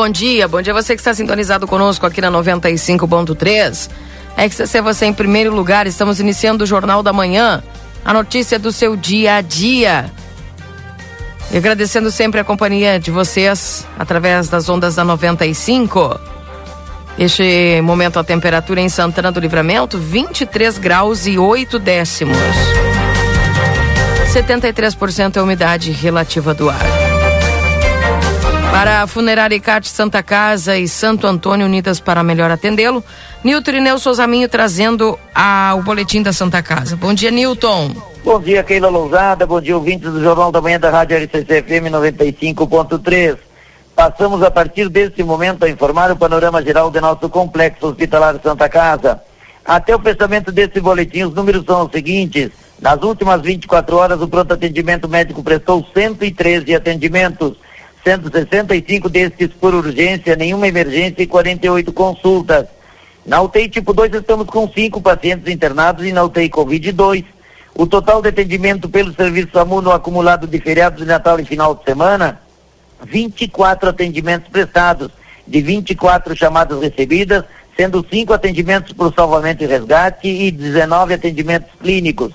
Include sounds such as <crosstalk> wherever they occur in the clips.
Bom dia. Bom dia você que está sintonizado conosco aqui na 95.3. XCC você em primeiro lugar. Estamos iniciando o Jornal da Manhã. A notícia do seu dia a dia. E agradecendo sempre a companhia de vocês através das ondas da 95. Este momento a temperatura em Santana do Livramento 23 graus e 8 décimos. 73% é a umidade relativa do ar. Para a Funerária Icate Santa Casa e Santo Antônio Unidas para melhor atendê-lo, Nilton Ineu Souzaminho trazendo a, o boletim da Santa Casa. Bom dia, Nilton. Bom dia, Keila Lousada. Bom dia, ouvintes do Jornal da Manhã da Rádio RCC FM 95.3. Passamos a partir desse momento a informar o panorama geral do nosso complexo hospitalar Santa Casa. Até o fechamento desse boletim, os números são os seguintes. Nas últimas 24 horas, o pronto atendimento médico prestou 113 atendimentos 165 destes por urgência, nenhuma emergência e 48 consultas. Na UTI tipo 2 estamos com cinco pacientes internados e na UTI Covid 2. O total de atendimento pelo serviço SAMU no acumulado de feriados de Natal e final de semana, 24 atendimentos prestados, de 24 chamadas recebidas, sendo cinco atendimentos por salvamento e resgate e 19 atendimentos clínicos.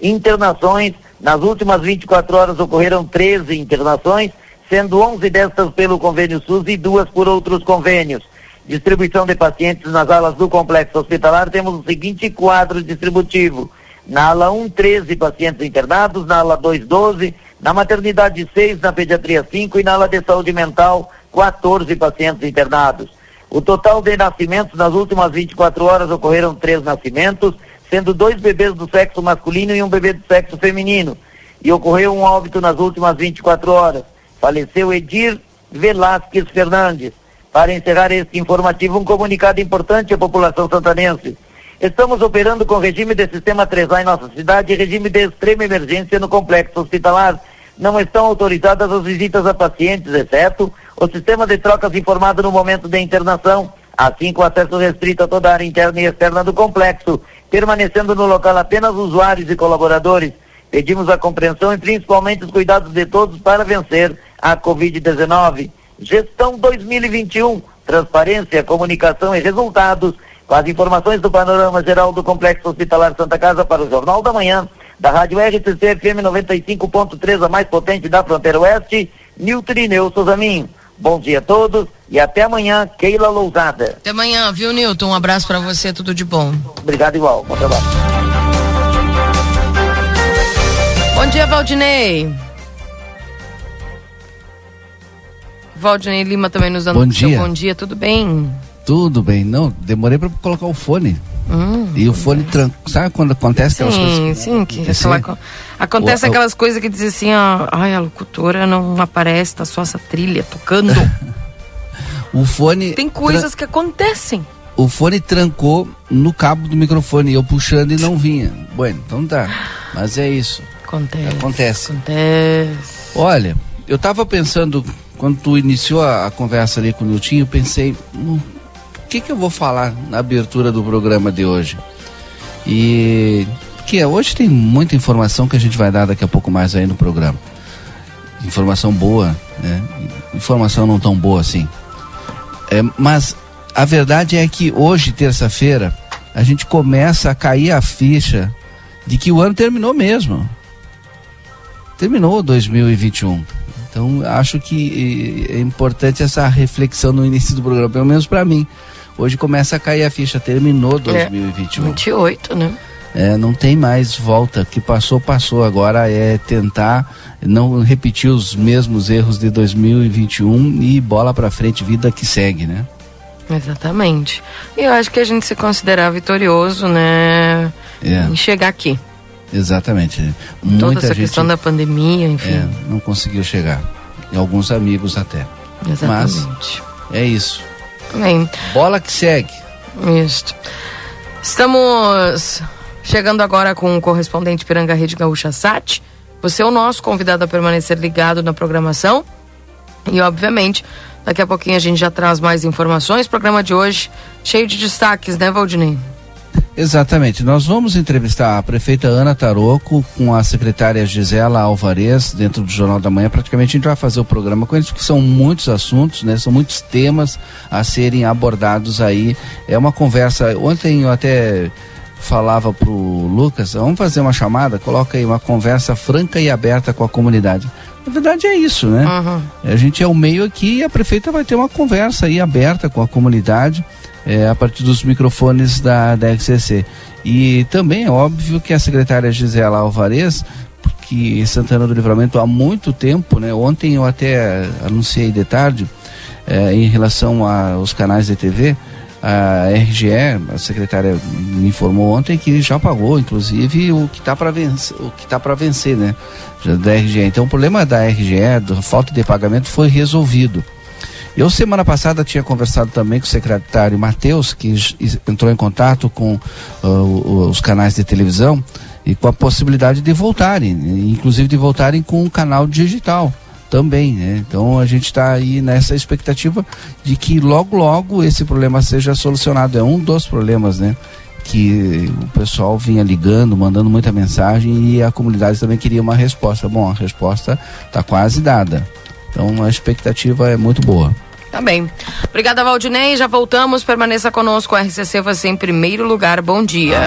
Internações, nas últimas 24 horas ocorreram 13 internações, sendo 11 destas pelo convênio SUS e duas por outros convênios. Distribuição de pacientes nas alas do complexo hospitalar, temos o seguinte quadro distributivo. Na ala 1, 13 pacientes internados, na ala 2, 12, na maternidade 6, na pediatria 5 e na ala de saúde mental 14 pacientes internados. O total de nascimentos nas últimas 24 horas ocorreram três nascimentos, sendo dois bebês do sexo masculino e um bebê do sexo feminino. E ocorreu um óbito nas últimas 24 horas faleceu Edir Velasquez Fernandes. Para encerrar este informativo, um comunicado importante à população santanense. Estamos operando com regime de sistema 3A em nossa cidade e regime de extrema emergência no complexo hospitalar. Não estão autorizadas as visitas a pacientes, exceto o sistema de trocas informado no momento da internação, assim com acesso restrito a toda a área interna e externa do complexo, permanecendo no local apenas usuários e colaboradores. Pedimos a compreensão e principalmente os cuidados de todos para vencer a Covid-19. Gestão 2021, transparência, comunicação e resultados. Com as informações do panorama geral do Complexo Hospitalar Santa Casa para o Jornal da Manhã, da Rádio RCC FM 95.3, a mais potente da fronteira oeste, Nilton Ineu Souzaminho. Bom dia a todos e até amanhã, Keila Lousada. Até amanhã, viu, Nilton? Um abraço para você, tudo de bom. Obrigado igual, bom trabalho. Dia, Valdinei. Valdinei Lima também nos dando bom dia. bom dia, tudo bem? Tudo bem. Não, demorei para colocar o fone. Hum, e o fone tranca. Sabe quando acontece sim, aquelas coisas? Sim, que aquela, acontece o, aquelas coisas que dizem assim, ó, ai, a locutora não aparece, tá só essa trilha tocando. <laughs> o fone. Tem coisas que acontecem. O fone trancou no cabo do microfone, eu puxando e não vinha. Bueno, então tá. Mas é isso. Acontece. Acontece. Acontece. Olha, eu tava pensando quando tu iniciou a, a conversa ali com o Niltinho, eu pensei, hum, o que que eu vou falar na abertura do programa de hoje? E que hoje tem muita informação que a gente vai dar daqui a pouco mais aí no programa. Informação boa, né? Informação não tão boa assim. É, mas a verdade é que hoje, terça-feira, a gente começa a cair a ficha de que o ano terminou mesmo. Terminou 2021. Então, acho que é importante essa reflexão no início do programa, pelo menos para mim. Hoje começa a cair a ficha, terminou 2021. É, 28, né? É, não tem mais volta, que passou, passou. Agora é tentar não repetir os mesmos erros de 2021 e bola para frente, vida que segue, né? Exatamente. E eu acho que a gente se considerar vitorioso, né? É. Em chegar aqui. Exatamente. Muita Toda essa gente, questão da pandemia, enfim. É, não conseguiu chegar. E alguns amigos até. Exatamente. Mas é isso. Bem. Bola que segue. Isso. Estamos chegando agora com o correspondente Piranga Rede Gaúcha Sat. Você é o nosso convidado a permanecer ligado na programação. E, obviamente, daqui a pouquinho a gente já traz mais informações. Programa de hoje cheio de destaques, né, Valdinei? Exatamente. Nós vamos entrevistar a prefeita Ana Taroco com a secretária Gisela Alvarez dentro do Jornal da Manhã. Praticamente a gente vai fazer o programa com eles, porque são muitos assuntos, né? São muitos temas a serem abordados aí. É uma conversa. Ontem eu até falava pro Lucas, vamos fazer uma chamada, coloca aí uma conversa franca e aberta com a comunidade. Na verdade é isso, né? Uhum. A gente é o meio aqui e a prefeita vai ter uma conversa aí aberta com a comunidade é, a partir dos microfones da, da. E também é óbvio que a secretária Gisela Alvarez, que Santana do Livramento há muito tempo, né? Ontem eu até anunciei de tarde é, em relação aos canais de TV, a RGE, a secretária me informou ontem que já pagou, inclusive, o que está para vencer, o que tá para vencer, né? Da RGE. Então o problema da RGE, da falta de pagamento, foi resolvido. Eu, semana passada, tinha conversado também com o secretário Matheus, que entrou em contato com uh, os canais de televisão e com a possibilidade de voltarem, inclusive de voltarem com um canal digital também, né? Então a gente está aí nessa expectativa de que logo logo esse problema seja solucionado. É um dos problemas, né? Que o pessoal vinha ligando, mandando muita mensagem e a comunidade também queria uma resposta. Bom, a resposta está quase dada. Então a expectativa é muito boa. Tá bem. Obrigada, Valdinei. Já voltamos. Permaneça conosco. A RCC você em primeiro lugar. Bom dia.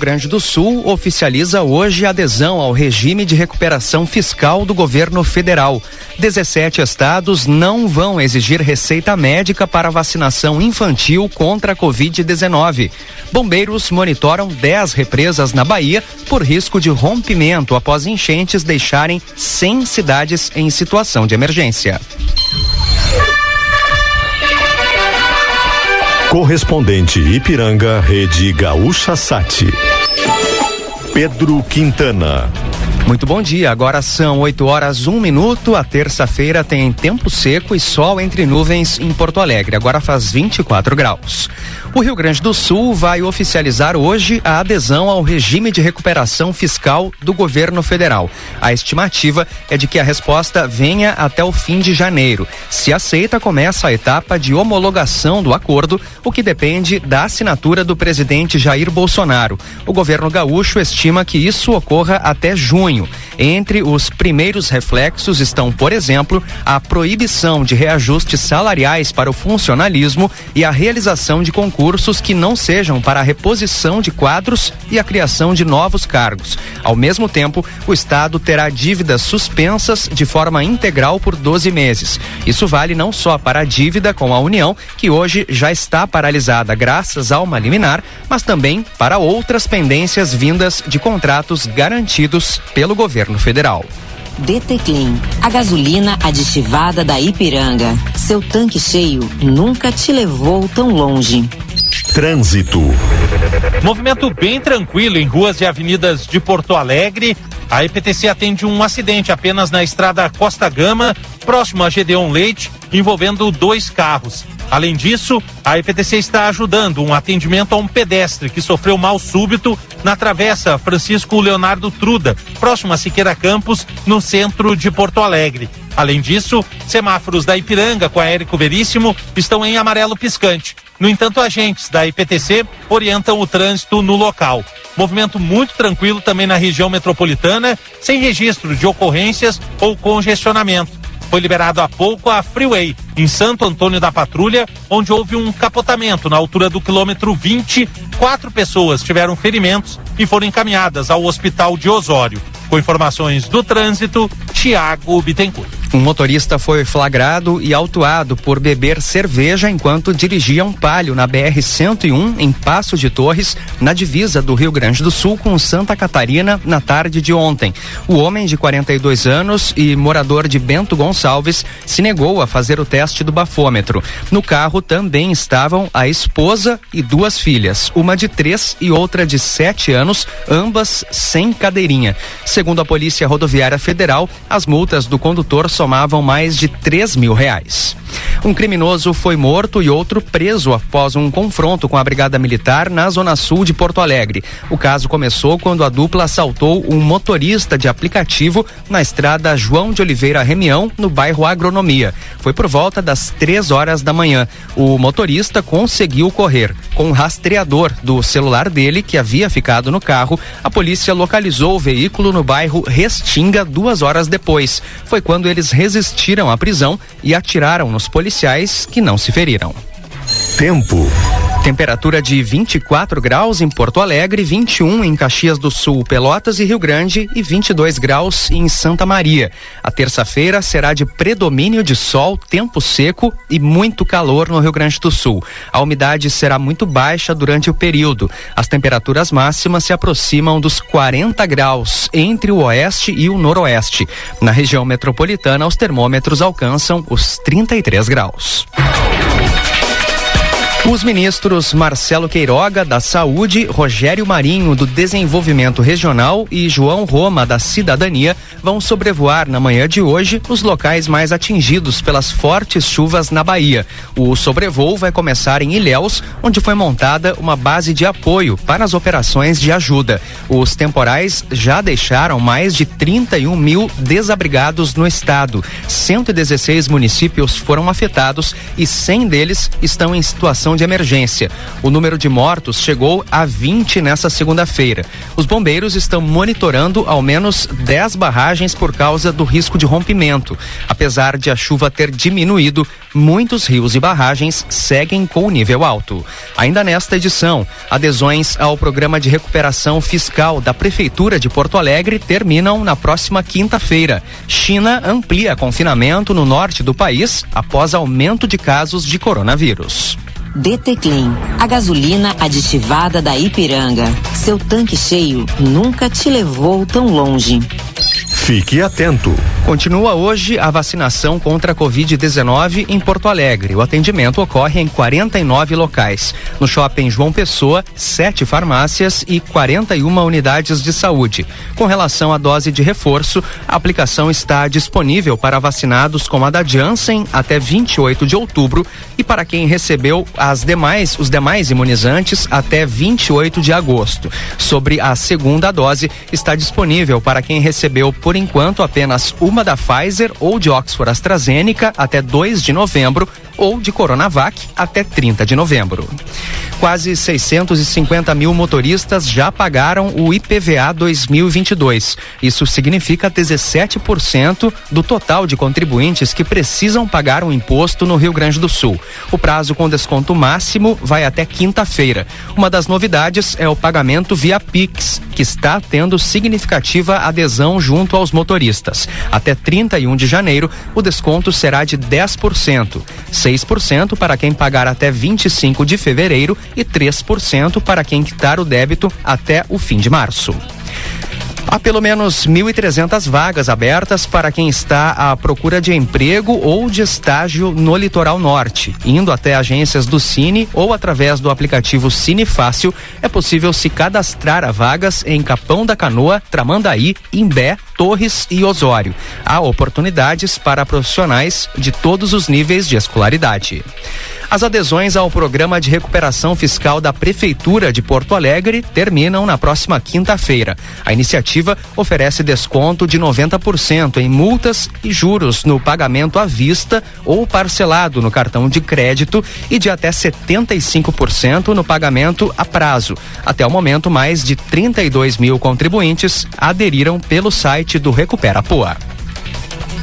Grande do Sul oficializa hoje adesão ao regime de recuperação fiscal do governo federal. 17 estados não vão exigir receita médica para vacinação infantil contra a Covid-19. Bombeiros monitoram 10 represas na Bahia por risco de rompimento após enchentes deixarem 100 cidades em situação de emergência. Correspondente Ipiranga, Rede Gaúcha Sati. Pedro Quintana. Muito bom dia, agora são 8 horas, 1 minuto. A terça-feira tem tempo seco e sol entre nuvens em Porto Alegre. Agora faz 24 graus. O Rio Grande do Sul vai oficializar hoje a adesão ao regime de recuperação fiscal do governo federal. A estimativa é de que a resposta venha até o fim de janeiro. Se aceita, começa a etapa de homologação do acordo, o que depende da assinatura do presidente Jair Bolsonaro. O governo gaúcho estima que isso ocorra até junho. Entre os primeiros reflexos estão, por exemplo, a proibição de reajustes salariais para o funcionalismo e a realização de concursos que não sejam para a reposição de quadros e a criação de novos cargos. Ao mesmo tempo, o Estado terá dívidas suspensas de forma integral por 12 meses. Isso vale não só para a dívida com a União, que hoje já está paralisada graças a uma liminar, mas também para outras pendências vindas de contratos garantidos pelo governo federal. DT Clean, a gasolina aditivada da Ipiranga. Seu tanque cheio nunca te levou tão longe. Trânsito. Movimento bem tranquilo em ruas e avenidas de Porto Alegre. A EPTC atende um acidente apenas na estrada Costa Gama, próximo a Gedeon Leite, envolvendo dois carros. Além disso, a EPTC está ajudando um atendimento a um pedestre que sofreu mal súbito na travessa Francisco Leonardo Truda, próximo a Siqueira Campos, no centro de Porto Alegre. Além disso, semáforos da Ipiranga com a Érico Veríssimo estão em amarelo piscante. No entanto, agentes da IPTC orientam o trânsito no local. Movimento muito tranquilo também na região metropolitana, sem registro de ocorrências ou congestionamento. Foi liberado há pouco a Freeway, em Santo Antônio da Patrulha, onde houve um capotamento na altura do quilômetro 20. Quatro pessoas tiveram ferimentos e foram encaminhadas ao hospital de Osório. Com informações do trânsito, Tiago Bittencourt. Um motorista foi flagrado e autuado por beber cerveja enquanto dirigia um palio na BR-101 em Passo de Torres, na divisa do Rio Grande do Sul com Santa Catarina, na tarde de ontem. O homem de 42 anos e morador de Bento Gonçalves se negou a fazer o teste do bafômetro. No carro também estavam a esposa e duas filhas, uma de três e outra de sete anos, ambas sem cadeirinha. Segundo a Polícia Rodoviária Federal, as multas do condutor somavam mais de 3 mil reais. Um criminoso foi morto e outro preso após um confronto com a Brigada Militar na Zona Sul de Porto Alegre. O caso começou quando a dupla assaltou um motorista de aplicativo na estrada João de Oliveira Remião, no bairro Agronomia. Foi por volta das três horas da manhã. O motorista conseguiu correr. Com o rastreador do celular dele, que havia ficado no carro, a polícia localizou o veículo no bairro Restinga duas horas depois. Foi quando eles resistiram à prisão e atiraram nos policiais que não se feriram. Tempo. Temperatura de 24 graus em Porto Alegre, 21 em Caxias do Sul, Pelotas e Rio Grande e 22 graus em Santa Maria. A terça-feira será de predomínio de sol, tempo seco e muito calor no Rio Grande do Sul. A umidade será muito baixa durante o período. As temperaturas máximas se aproximam dos 40 graus entre o oeste e o noroeste. Na região metropolitana, os termômetros alcançam os 33 graus. Os ministros Marcelo Queiroga, da Saúde, Rogério Marinho, do Desenvolvimento Regional e João Roma, da Cidadania, vão sobrevoar na manhã de hoje os locais mais atingidos pelas fortes chuvas na Bahia. O sobrevoo vai começar em Ilhéus, onde foi montada uma base de apoio para as operações de ajuda. Os temporais já deixaram mais de 31 mil desabrigados no estado. 116 municípios foram afetados e 100 deles estão em situação de emergência. O número de mortos chegou a 20 nessa segunda-feira. Os bombeiros estão monitorando ao menos 10 barragens por causa do risco de rompimento. Apesar de a chuva ter diminuído, muitos rios e barragens seguem com o nível alto. Ainda nesta edição, adesões ao programa de recuperação fiscal da Prefeitura de Porto Alegre terminam na próxima quinta-feira. China amplia confinamento no norte do país após aumento de casos de coronavírus. DT Clean, a gasolina aditivada da Ipiranga. Seu tanque cheio nunca te levou tão longe. Fique atento. Continua hoje a vacinação contra a Covid-19 em Porto Alegre. O atendimento ocorre em 49 locais. No shopping João Pessoa, sete farmácias e 41 unidades de saúde. Com relação à dose de reforço, a aplicação está disponível para vacinados com a da Janssen até 28 de outubro e para quem recebeu as demais, os demais imunizantes até 28 de agosto. Sobre a segunda dose, está disponível para quem recebeu por enquanto apenas uma da Pfizer ou de Oxford AstraZeneca até 2 de novembro ou de Coronavac até 30 de novembro. Quase 650 mil motoristas já pagaram o IPVA 2022. Isso significa 17% do total de contribuintes que precisam pagar um imposto no Rio Grande do Sul. O prazo com desconto máximo vai até quinta-feira. Uma das novidades é o pagamento via Pix, que está tendo significativa adesão junto aos motoristas. Até 31 de janeiro, o desconto será de 10%. 6% para quem pagar até 25 de fevereiro e 3% para quem quitar o débito até o fim de março. Há pelo menos 1.300 vagas abertas para quem está à procura de emprego ou de estágio no litoral norte. Indo até agências do Cine ou através do aplicativo Cine Fácil, é possível se cadastrar a vagas em Capão da Canoa, Tramandaí, Imbé, Torres e Osório. Há oportunidades para profissionais de todos os níveis de escolaridade. As adesões ao programa de recuperação fiscal da Prefeitura de Porto Alegre terminam na próxima quinta-feira. A iniciativa oferece desconto de 90% em multas e juros no pagamento à vista ou parcelado no cartão de crédito e de até 75% no pagamento a prazo. Até o momento, mais de 32 mil contribuintes aderiram pelo site do Recupera Poa.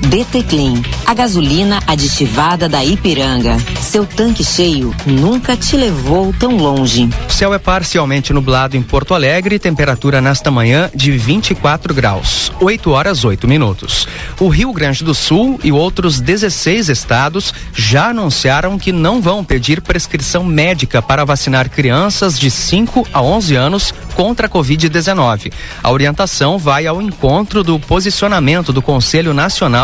DT Clean, a gasolina aditivada da Ipiranga. Seu tanque cheio nunca te levou tão longe. O céu é parcialmente nublado em Porto Alegre, temperatura nesta manhã de 24 graus, 8 horas 8 minutos. O Rio Grande do Sul e outros 16 estados já anunciaram que não vão pedir prescrição médica para vacinar crianças de 5 a 11 anos contra a Covid-19. A orientação vai ao encontro do posicionamento do Conselho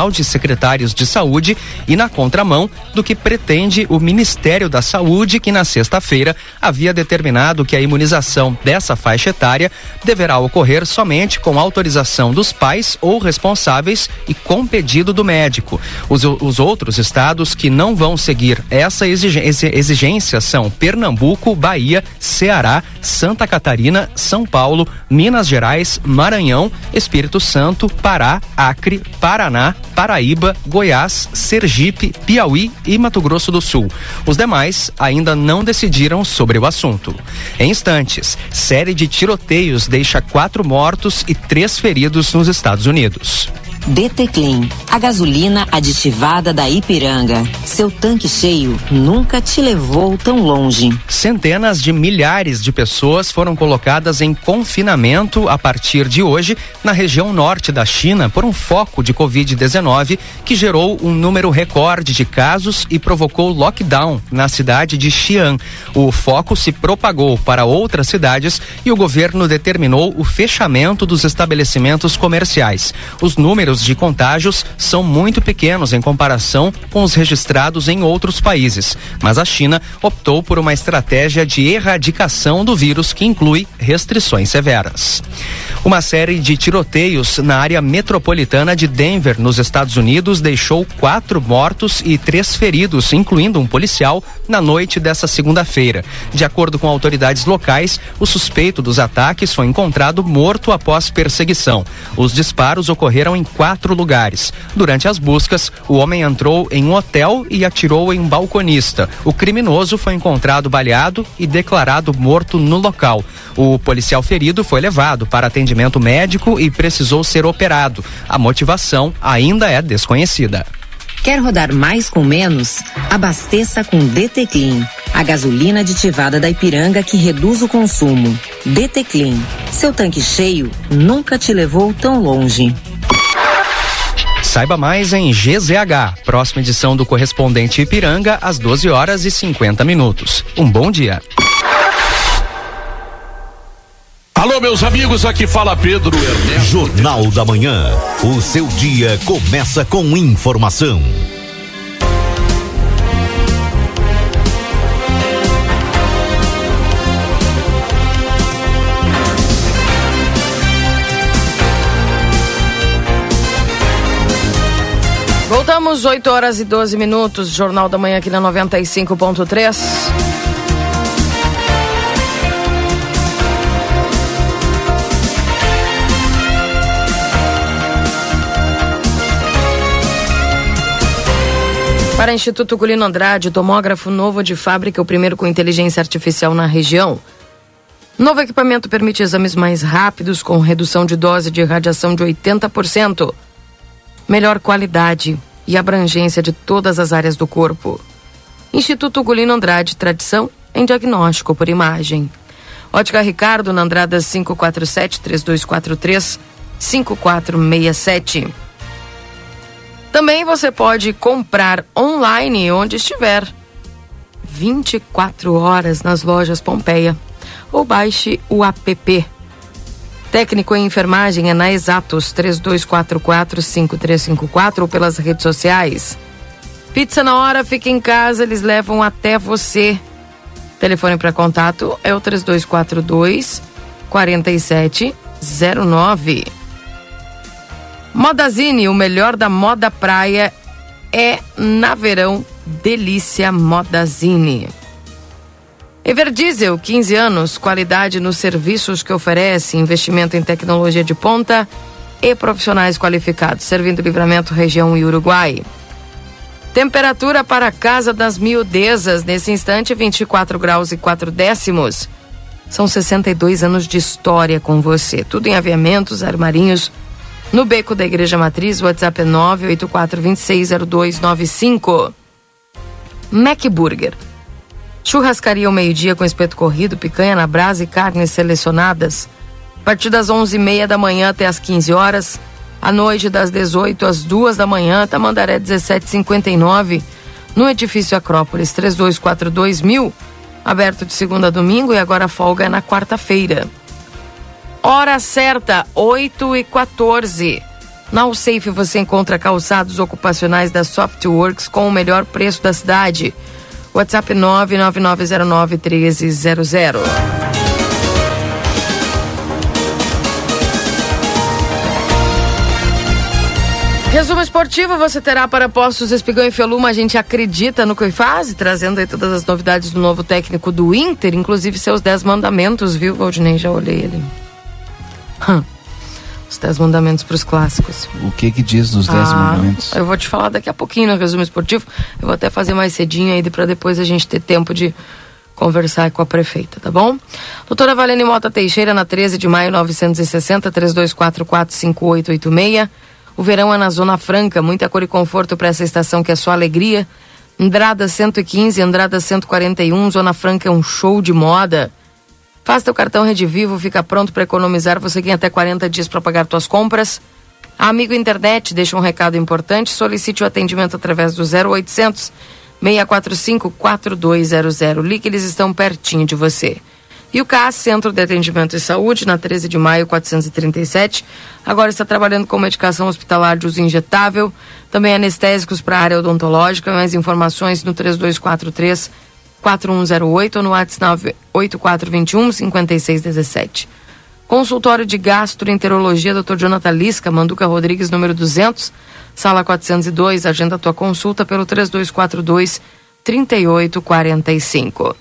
Nacional de Secretários de Saúde e na contramão do que pretende o Ministério da Saúde, que na sexta-feira havia determinado que a imunização dessa faixa etária deverá ocorrer somente com autorização dos pais ou responsáveis e com pedido do médico. Os, os outros estados que não vão seguir essa exigência são Pernambuco, Bahia, Ceará, Santa Catarina, São Paulo, Minas Gerais, Maranhão, Espírito Santo, Pará, Acre, Paraná, Paraíba, Goiás, Sergipe, Piauí e Mato Grosso do Sul. Os demais ainda não decidiram sobre o assunto. Em instantes, série de tiroteios deixa quatro mortos e três feridos nos Estados Unidos. DT Clean, a gasolina aditivada da Ipiranga. Seu tanque cheio nunca te levou tão longe. Centenas de milhares de pessoas foram colocadas em confinamento a partir de hoje na região norte da China por um foco de Covid-19 que gerou um número recorde de casos e provocou lockdown na cidade de Xi'an. O foco se propagou para outras cidades e o governo determinou o fechamento dos estabelecimentos comerciais. Os números números de contágios são muito pequenos em comparação com os registrados em outros países, mas a China optou por uma estratégia de erradicação do vírus que inclui restrições severas. Uma série de tiroteios na área metropolitana de Denver, nos Estados Unidos, deixou quatro mortos e três feridos, incluindo um policial, na noite dessa segunda-feira. De acordo com autoridades locais, o suspeito dos ataques foi encontrado morto após perseguição. Os disparos ocorreram em quatro lugares. Durante as buscas, o homem entrou em um hotel e atirou em um balconista. O criminoso foi encontrado baleado e declarado morto no local. O policial ferido foi levado para atendimento médico e precisou ser operado. A motivação ainda é desconhecida. Quer rodar mais com menos? Abasteça com DT Clean, a gasolina aditivada da Ipiranga que reduz o consumo. DT Clean, seu tanque cheio nunca te levou tão longe. Saiba mais em GZH, próxima edição do correspondente Ipiranga, às 12 horas e 50 minutos. Um bom dia. Alô, meus amigos, aqui fala Pedro Ernesto. Jornal da Manhã. O seu dia começa com informação. Voltamos 8 horas e 12 minutos, Jornal da Manhã aqui na 95.3. Para Instituto Culino Andrade, tomógrafo novo de fábrica, o primeiro com inteligência artificial na região. Novo equipamento permite exames mais rápidos, com redução de dose de radiação de 80% melhor qualidade e abrangência de todas as áreas do corpo. Instituto Gulino Andrade, tradição em diagnóstico por imagem. Ótica Ricardo, na Andrada 547-3243-5467. Também você pode comprar online onde estiver. 24 horas nas lojas Pompeia. Ou baixe o app Técnico em enfermagem é na Exatos 3244-5354 ou pelas redes sociais. Pizza na hora, fica em casa, eles levam até você. Telefone para contato é o 3242 4709. Modazine, o melhor da moda praia é na verão Delícia Modazine. Everdiesel, 15 anos, qualidade nos serviços que oferece, investimento em tecnologia de ponta e profissionais qualificados, servindo Livramento, região e Uruguai. Temperatura para a Casa das Miudezas, nesse instante 24 graus e 4 décimos. São 62 anos de história com você. Tudo em aviamentos, armarinhos. No beco da Igreja Matriz, WhatsApp é 984260295. Mac Burger Churrascaria ao meio-dia com espeto corrido, picanha na brasa e carnes selecionadas. A partir das 11h30 da manhã até as 15 horas. À noite, das 18 às 2 da manhã, Tamandaré 1759, no edifício Acrópolis 3242 mil. Aberto de segunda a domingo e agora folga na quarta-feira. Hora certa, 8 e 14. Na Safe você encontra calçados ocupacionais da Softworks com o melhor preço da cidade. WhatsApp 999091300. Resumo esportivo você terá para Postos Espigão e Feluma. A gente acredita no que faz, trazendo aí todas as novidades do novo técnico do Inter, inclusive seus 10 mandamentos, viu, Valdinei? Já olhei ele. Os 10 mandamentos para os clássicos. O que que diz nos 10 Ah, mandamentos? Eu vou te falar daqui a pouquinho no resumo esportivo. Eu vou até fazer mais cedinho aí para depois a gente ter tempo de conversar com a prefeita, tá bom? Doutora Valene Mota Teixeira, na 13 de maio, 960, 3244 5886. O verão é na Zona Franca, muita cor e conforto para essa estação que é só alegria. Andrada 115, Andrada 141, Zona Franca é um show de moda. Faz teu cartão Rede Vivo, fica pronto para economizar. Você tem até 40 dias para pagar tuas compras. Amigo Internet deixa um recado importante. Solicite o atendimento através do 0800 645 4200. Ligue, eles estão pertinho de você. E o CAS, Centro de Atendimento e Saúde, na 13 de maio 437, agora está trabalhando com medicação hospitalar de uso injetável, também anestésicos para a área odontológica. Mais informações no 3243 4108 ou no WhatsApp 8421 5617. Consultório de Gastroenterologia, Dr. Jonathan Lisca, Manduca Rodrigues, número 200, sala 402. Agenda tua consulta pelo 3242 3845.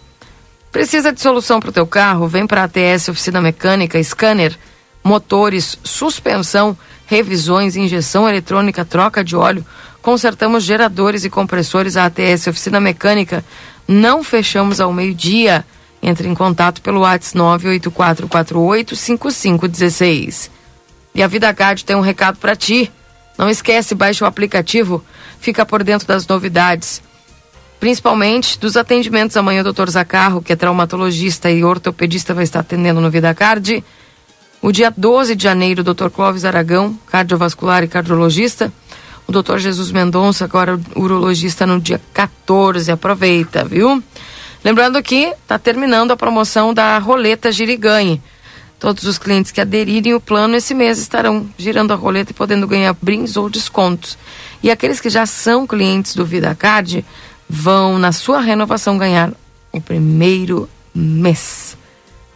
Precisa de solução para o teu carro? Vem para a ATS Oficina Mecânica, scanner, motores, suspensão, revisões, injeção eletrônica, troca de óleo. Consertamos geradores e compressores. A ATS Oficina Mecânica. Não fechamos ao meio-dia. Entre em contato pelo WhatsApp 98448 5516. E a Vida Card tem um recado para ti. Não esquece, baixe o aplicativo, fica por dentro das novidades. Principalmente dos atendimentos amanhã, o Dr. Zacarro, que é traumatologista e ortopedista, vai estar atendendo no Vida Card. O dia 12 de janeiro, o Dr. Clóvis Aragão, cardiovascular e cardiologista. O Dr. Jesus Mendonça, agora urologista, no dia 14. Aproveita, viu? Lembrando que está terminando a promoção da roleta Giriganhe. Todos os clientes que aderirem o plano esse mês estarão girando a roleta e podendo ganhar brindes ou descontos. E aqueles que já são clientes do VidaCard vão, na sua renovação, ganhar o primeiro mês,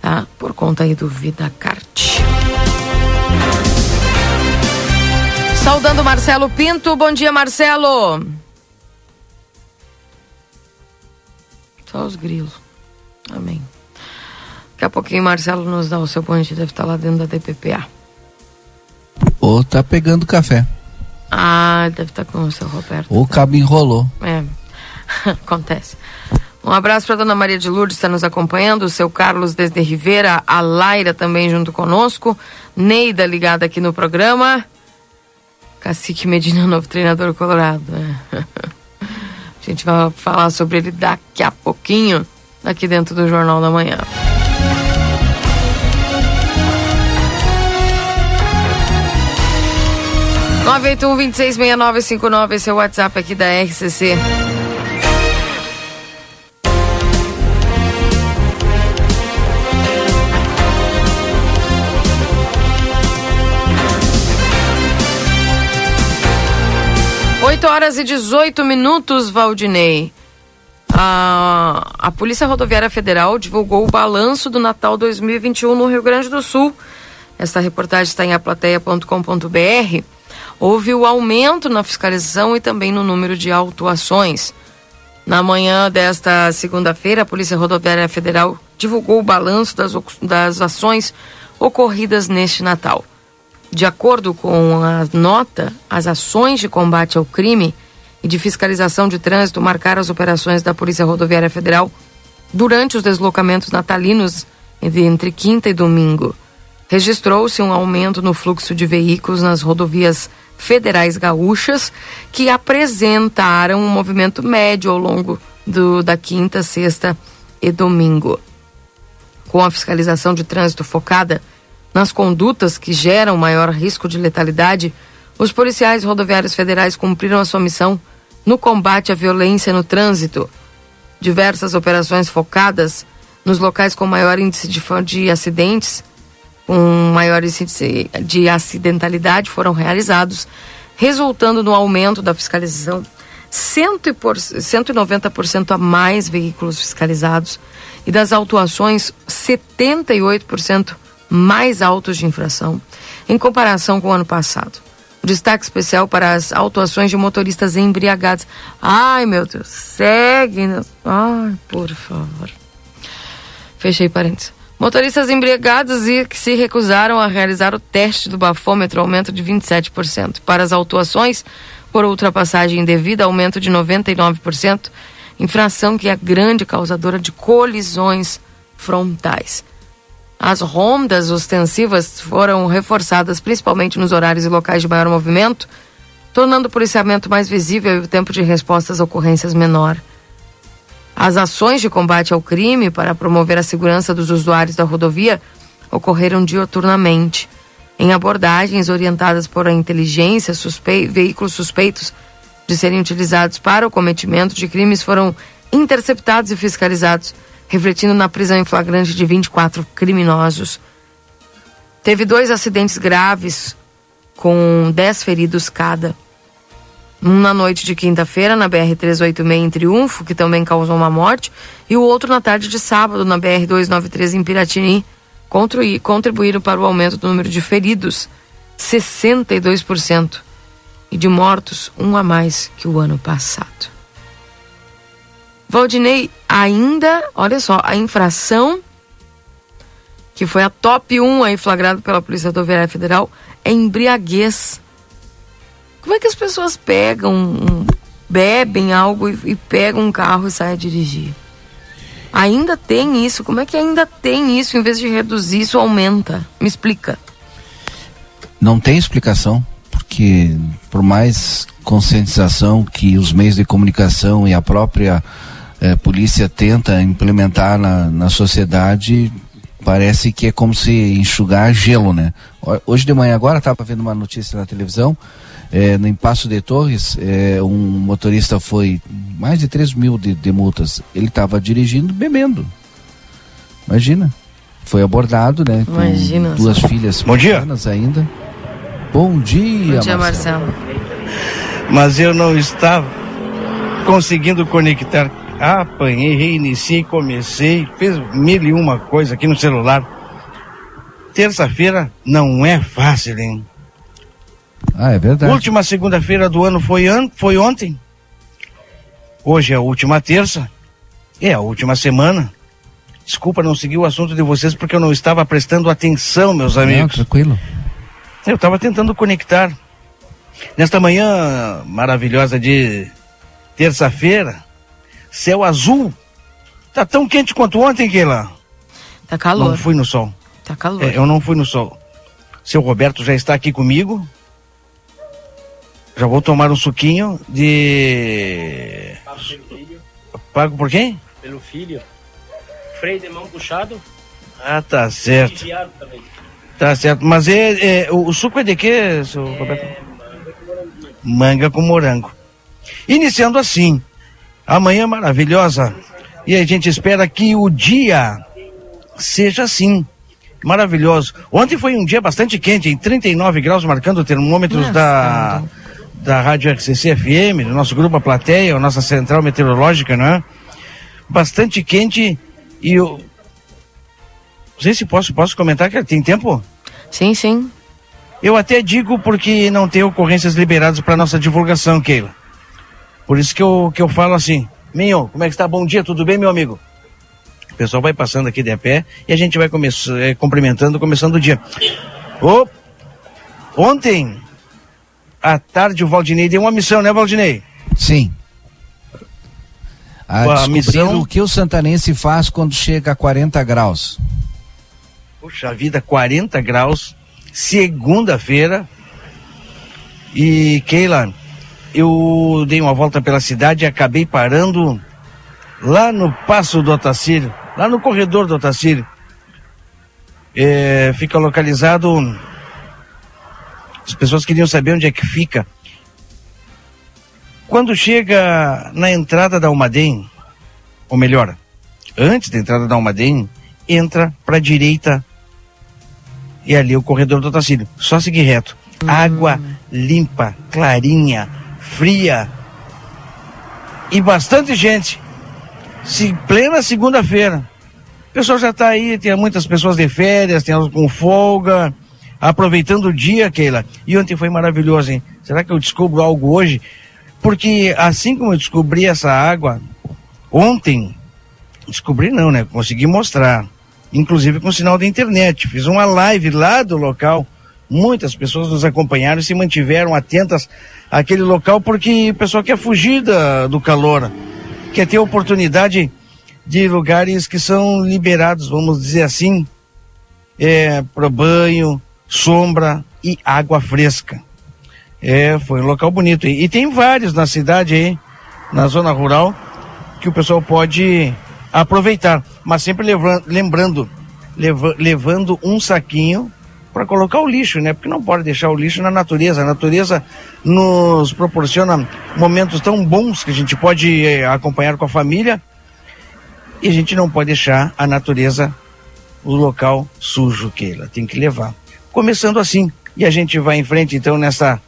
tá? Por conta aí do VidaCard. Saudando Marcelo Pinto. Bom dia, Marcelo. Só os grilos. Amém. Daqui a pouquinho Marcelo nos dá o seu bom dia, deve estar lá dentro da DPPA. Ou tá pegando café. Ah, deve estar com o seu Roberto. Ou o cabo enrolou. É, <laughs> acontece. Um abraço para dona Maria de Lourdes, está nos acompanhando, o seu Carlos desde Rivera, a Laira também junto conosco, Neida ligada aqui no programa, Cacique Medina, <laughs> novo treinador colorado. é. <laughs> A gente vai falar sobre ele daqui a pouquinho, aqui dentro do Jornal da Manhã. Nove oito um vinte esse é o WhatsApp aqui da RCC. Oito horas e 18 minutos, Valdinei. A, a Polícia Rodoviária Federal divulgou o balanço do Natal 2021 no Rio Grande do Sul. Essa reportagem está em aplateia.com.br. Houve o aumento na fiscalização e também no número de autuações. Na manhã desta segunda-feira, a Polícia Rodoviária Federal divulgou o balanço das, das ações ocorridas neste Natal. De acordo com a nota, as ações de combate ao crime e de fiscalização de trânsito marcaram as operações da Polícia Rodoviária Federal durante os deslocamentos natalinos entre- quinta e domingo. Registrou-se um aumento no fluxo de veículos nas rodovias federais gaúchas, que apresentaram um movimento médio ao longo do, da quinta, sexta e domingo. Com a fiscalização de trânsito focada nas condutas que geram maior risco de letalidade, os policiais rodoviários federais cumpriram a sua missão no combate à violência no trânsito. Diversas operações focadas nos locais com maior índice de, de acidentes com maiores índices de acidentalidade foram realizados, resultando no aumento da fiscalização 190% a mais veículos fiscalizados e das autuações 78% mais altos de infração em comparação com o ano passado. Destaque especial para as autuações de motoristas embriagados. Ai, meu Deus, segue. Ai, por favor. Fechei parênteses. Motoristas embriagados e que se recusaram a realizar o teste do bafômetro, aumento de 27%. Para as autuações por ultrapassagem indevida, aumento de 99%. Infração que é grande causadora de colisões frontais. As rondas ostensivas foram reforçadas principalmente nos horários e locais de maior movimento, tornando o policiamento mais visível e o tempo de resposta às ocorrências menor. As ações de combate ao crime para promover a segurança dos usuários da rodovia ocorreram dioturnamente. Em abordagens orientadas por a inteligência, veículos suspeitos de serem utilizados para o cometimento de crimes foram interceptados e fiscalizados refletindo na prisão em flagrante de 24 criminosos. Teve dois acidentes graves, com 10 feridos cada. Um na noite de quinta-feira, na BR-386 em Triunfo, que também causou uma morte, e o outro na tarde de sábado, na BR-293 em Piratini, contribuíram para o aumento do número de feridos, 62%, e de mortos, um a mais que o ano passado. Valdinei, ainda, olha só, a infração que foi a top 1 aí flagrada pela Polícia Rodoviária Federal é embriaguez. Como é que as pessoas pegam, bebem algo e, e pegam um carro e saem a dirigir? Ainda tem isso? Como é que ainda tem isso? Em vez de reduzir, isso aumenta? Me explica. Não tem explicação, porque por mais conscientização que os meios de comunicação e a própria é, polícia tenta implementar na, na sociedade, parece que é como se enxugar gelo, né? Hoje de manhã agora estava vendo uma notícia na televisão, é, no Impasso de Torres, é, um motorista foi mais de 3 mil de, de multas. Ele estava dirigindo bebendo. Imagina. Foi abordado, né? Imagina. duas filhas Bom dia. ainda. Bom dia, Bom dia, Marcelo. Marcelo. Mas eu não estava conseguindo conectar apanhei, reiniciei, comecei, fez mil e uma coisa aqui no celular. Terça-feira não é fácil, hein? Ah, é verdade. Última segunda-feira do ano foi, an foi ontem. Hoje é a última terça. É a última semana. Desculpa não seguir o assunto de vocês porque eu não estava prestando atenção, meus amigos. Não, tranquilo. Eu estava tentando conectar. Nesta manhã maravilhosa de terça-feira, Céu azul. Tá tão quente quanto ontem, Keila. Tá calor. Não fui no sol. Tá calor. É, eu não fui no sol. Seu Roberto já está aqui comigo. Já vou tomar um suquinho de. Pago pelo filho. Pago por quem? Pelo filho. Freio de mão puxado. Ah, tá certo. Tá certo. Mas é, é o, o, suco é de quê, seu é, Roberto? Manga com morango. Manga com morango. Iniciando assim. Amanhã maravilhosa. E a gente espera que o dia seja assim. Maravilhoso. Ontem foi um dia bastante quente, em 39 graus, marcando termômetros da, da Rádio RCC FM, do nosso grupo A Plateia, a nossa central meteorológica, né? Bastante quente e eu. Não sei se posso, posso comentar, que tem tempo? Sim, sim. Eu até digo porque não tem ocorrências liberadas para nossa divulgação, Keila. Por isso que eu, que eu falo assim, Minho, como é que está? Bom dia, tudo bem, meu amigo? O pessoal vai passando aqui de pé e a gente vai começar, é, cumprimentando, começando o dia. Oh, ontem, à tarde, o Valdinei deu uma missão, né, Valdinei? Sim. A, a missão... o que o santanense faz quando chega a 40 graus. Puxa vida, 40 graus, segunda-feira. E Keila, eu dei uma volta pela cidade e acabei parando lá no Passo do Otacílio, lá no corredor do Otacílio. É, fica localizado. As pessoas queriam saber onde é que fica. Quando chega na entrada da Almaden, ou melhor, antes da entrada da Almaden, entra para a direita e ali o corredor do Otacílio. Só seguir reto. Água limpa, clarinha, fria e bastante gente. Se, plena segunda-feira. O pessoal já está aí, tem muitas pessoas de férias, tem elas com folga, aproveitando o dia, Keila. E ontem foi maravilhoso, hein? Será que eu descubro algo hoje? Porque assim como eu descobri essa água ontem, descobri não, né? Consegui mostrar inclusive com sinal da internet. Fiz uma live lá do local. Muitas pessoas nos acompanharam e se mantiveram atentas àquele local porque o pessoal quer fugir da, do calor, quer ter oportunidade de lugares que são liberados, vamos dizer assim, é, para banho, sombra e água fresca. É, foi um local bonito. E, e tem vários na cidade aí, na zona rural, que o pessoal pode aproveitar, mas sempre levando, lembrando, leva, levando um saquinho para colocar o lixo, né? Porque não pode deixar o lixo na natureza. A natureza nos proporciona momentos tão bons que a gente pode eh, acompanhar com a família e a gente não pode deixar a natureza, o local sujo que ela tem que levar. Começando assim, e a gente vai em frente então nessa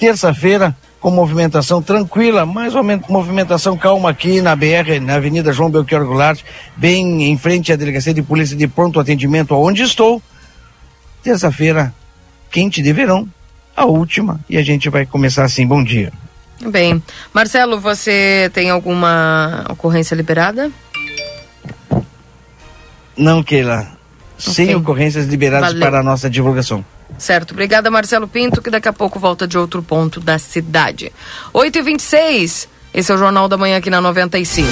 terça-feira com movimentação tranquila, mais ou menos movimentação calma aqui na BR, na Avenida João Belchior Goulart, bem em frente à Delegacia de Polícia de Pronto Atendimento, onde estou. Terça-feira, quente de verão, a última, e a gente vai começar assim. Bom dia. Bem, Marcelo, você tem alguma ocorrência liberada? Não, Keila. Okay. Sem ocorrências liberadas Valeu. para a nossa divulgação. Certo, obrigada Marcelo Pinto, que daqui a pouco volta de outro ponto da cidade. 8 e 26 esse é o Jornal da Manhã aqui na 95.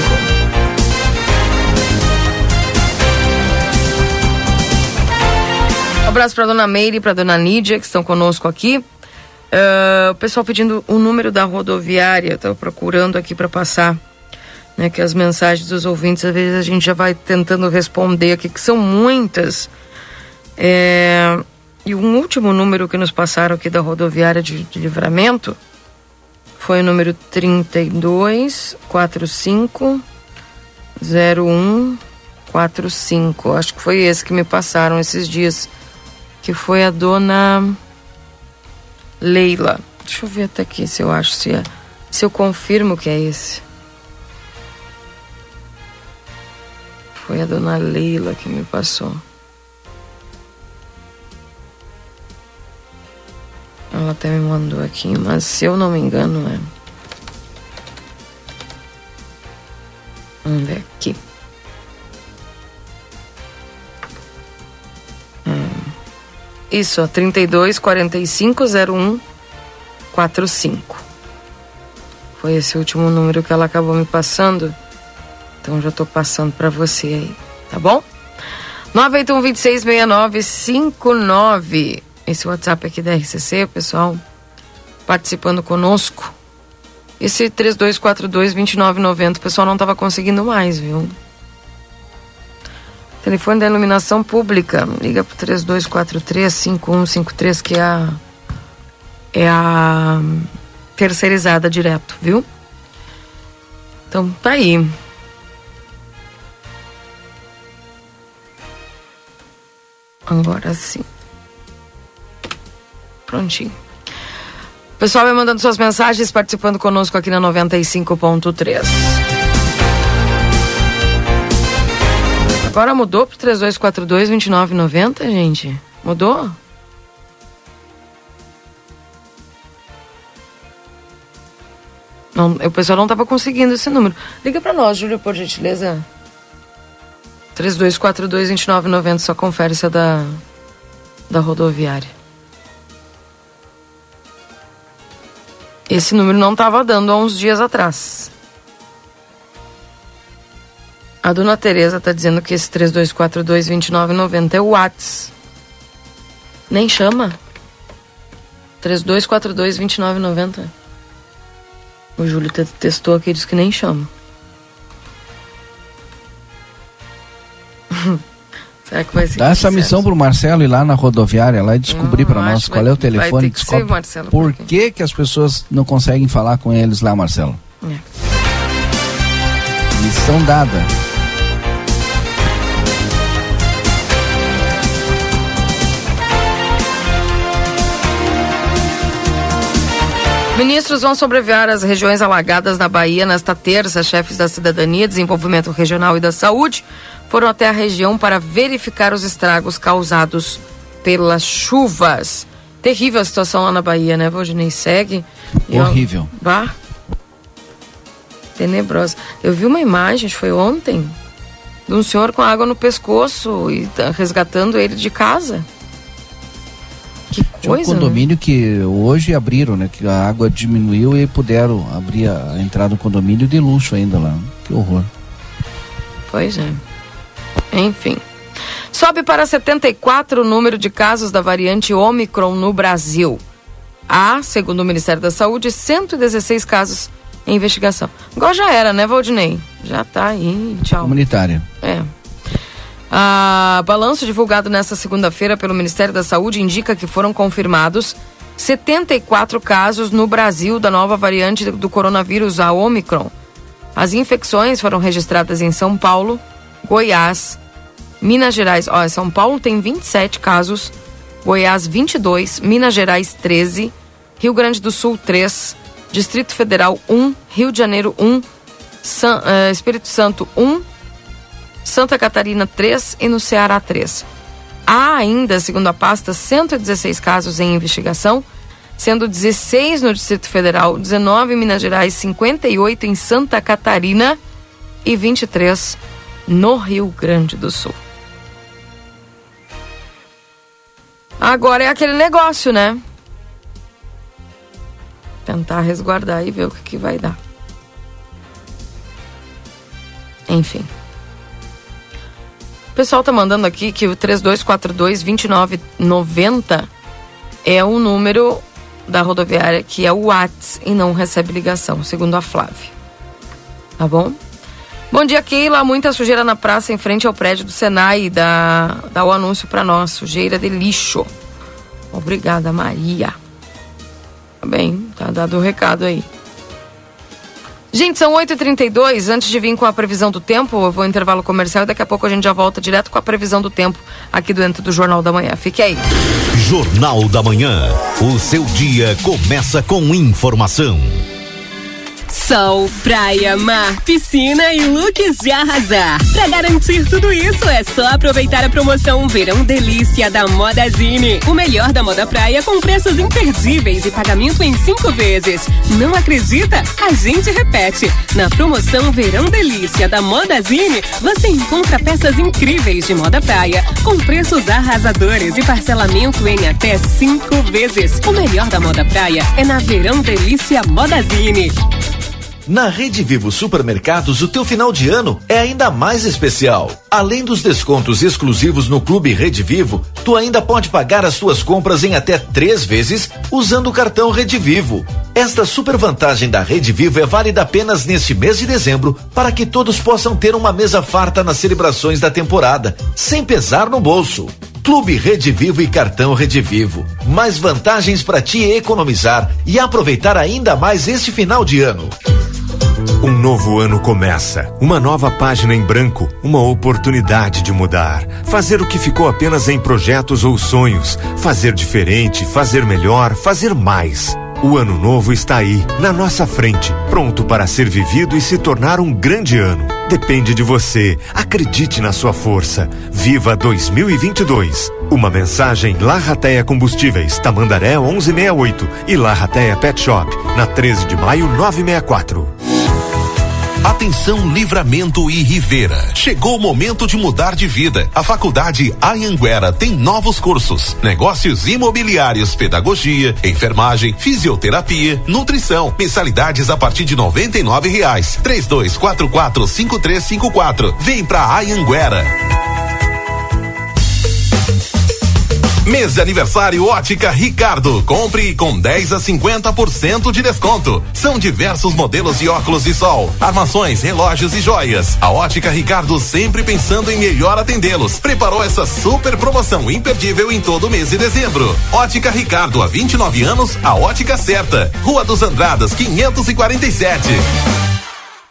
Abraço para dona Meire e para dona Nídia, que estão conosco aqui. Uh, o pessoal pedindo o número da rodoviária, estava procurando aqui para passar né, que as mensagens dos ouvintes, às vezes a gente já vai tentando responder aqui, que são muitas. É, e um último número que nos passaram aqui da rodoviária de, de livramento foi o número 32450145. Acho que foi esse que me passaram esses dias. Que foi a dona Leila. Deixa eu ver até aqui se eu acho, se, é, se eu confirmo que é esse. Foi a dona Leila que me passou. Ela até me mandou aqui, mas se eu não me engano é. Vamos ver aqui. Isso, 32 45 01 45. Foi esse último número que ela acabou me passando. Então já tô passando para você aí, tá bom? 981 26 69 59 esse WhatsApp aqui da RCC, pessoal participando conosco. Esse 3242-2990, o pessoal não estava conseguindo mais, viu? Telefone da iluminação pública, liga pro 3243-5153, que é a, é a terceirizada direto, viu? Então tá aí. Agora sim. Prontinho. O pessoal vai mandando suas mensagens, participando conosco aqui na 95.3. Agora mudou pro 3242-2990, gente? Mudou? Não, o pessoal não estava conseguindo esse número. Liga para nós, Júlio, por gentileza. 3242-2990, só confere se é da, da rodoviária. Esse número não estava dando há uns dias atrás. A dona Tereza está dizendo que esse 3242-2990 é o Whats. Nem chama. 3242-2990. O Júlio testou aqui e disse que nem chama. <laughs> Será que vai ser Dá essa missão pro Marcelo ir lá na rodoviária lá e descobrir para nós qual é o telefone. Descobre ser, Marcelo, por que que as pessoas não conseguem falar com eles lá, Marcelo? É. Missão dada. Ministros vão sobreviver às regiões alagadas na Bahia nesta terça. Chefes da Cidadania, Desenvolvimento Regional e da Saúde foram até a região para verificar os estragos causados pelas chuvas. Terrível a situação lá na Bahia, né, Valdinei? Segue. E, ó, Horrível. Bah. Tenebrosa. Eu vi uma imagem, acho que foi ontem, de um senhor com água no pescoço e tá resgatando ele de casa. Que Tinha um coisa, né? condomínio que hoje abriram, né? Que a água diminuiu e puderam abrir a, a entrada do condomínio de luxo ainda lá. Que horror. Pois é. Enfim. Sobe para 74 o número de casos da variante Omicron no Brasil. Há, segundo o Ministério da Saúde, 116 casos em investigação. Igual já era, né, Valdinei? Já tá aí, tchau. Comunitária. É. A balanço divulgado nesta segunda-feira pelo Ministério da Saúde indica que foram confirmados 74 casos no Brasil da nova variante do coronavírus, a Omicron. As infecções foram registradas em São Paulo, Goiás, Minas Gerais. Ó, São Paulo tem 27 casos, Goiás 22, Minas Gerais 13, Rio Grande do Sul 3, Distrito Federal 1, Rio de Janeiro 1, San- eh, Espírito Santo 1, Santa Catarina 3 e no Ceará 3. Há ainda, segundo a pasta, 116 casos em investigação, sendo 16 no Distrito Federal, 19 em Minas Gerais, 58 em Santa Catarina e 23 no Rio Grande do Sul. Agora é aquele negócio, né? Tentar resguardar e ver o que, que vai dar. Enfim. Pessoal tá mandando aqui que o 3242-2990 é o número da rodoviária que é o WhatsApp e não recebe ligação, segundo a Flávia. Tá bom? Bom dia, Keila. Muita sujeira na praça em frente ao prédio do Senai. Dá, dá o anúncio para nós. Sujeira de lixo. Obrigada, Maria. Tá bem, tá dado o recado aí. Gente, são 8h32. Antes de vir com a previsão do tempo, eu vou intervalo comercial e daqui a pouco a gente já volta direto com a previsão do tempo aqui dentro do Jornal da Manhã. Fique aí. Jornal da Manhã. O seu dia começa com informação. Sol, praia, mar, piscina e looks de arrasar. Pra garantir tudo isso, é só aproveitar a promoção Verão Delícia da Modazine. O melhor da moda praia com preços imperdíveis e pagamento em cinco vezes. Não acredita? A gente repete. Na promoção Verão Delícia da Modazine, você encontra peças incríveis de moda praia com preços arrasadores e parcelamento em até cinco vezes. O melhor da moda praia é na Verão Delícia Modazine. Na Rede Vivo Supermercados, o teu final de ano é ainda mais especial. Além dos descontos exclusivos no Clube Rede Vivo, tu ainda pode pagar as tuas compras em até três vezes usando o cartão Rede Vivo. Esta super vantagem da Rede Vivo é válida apenas neste mês de dezembro para que todos possam ter uma mesa farta nas celebrações da temporada, sem pesar no bolso. Clube Rede Vivo e Cartão Rede Vivo. Mais vantagens para ti economizar e aproveitar ainda mais este final de ano. Um novo ano começa, uma nova página em branco, uma oportunidade de mudar, fazer o que ficou apenas em projetos ou sonhos, fazer diferente, fazer melhor, fazer mais. O ano novo está aí, na nossa frente, pronto para ser vivido e se tornar um grande ano. Depende de você. Acredite na sua força. Viva 2022. Uma mensagem Larrateia Combustíveis, Tamandaré 1168 e Larrateia Pet Shop, na 13 de maio 964. Atenção Livramento e Rivera. Chegou o momento de mudar de vida. A Faculdade Anhanguera tem novos cursos: negócios imobiliários, pedagogia, enfermagem, fisioterapia, nutrição. Mensalidades a partir de noventa e nove reais. Três dois quatro quatro cinco três cinco quatro. Vem pra Anhanguera. Mês de aniversário Ótica Ricardo. Compre com 10 a 50% de desconto. São diversos modelos de óculos de sol, armações, relógios e joias. A Ótica Ricardo sempre pensando em melhor atendê-los. Preparou essa super promoção imperdível em todo mês de dezembro. Ótica Ricardo, há 29 anos, a ótica certa. Rua dos Andradas, 547.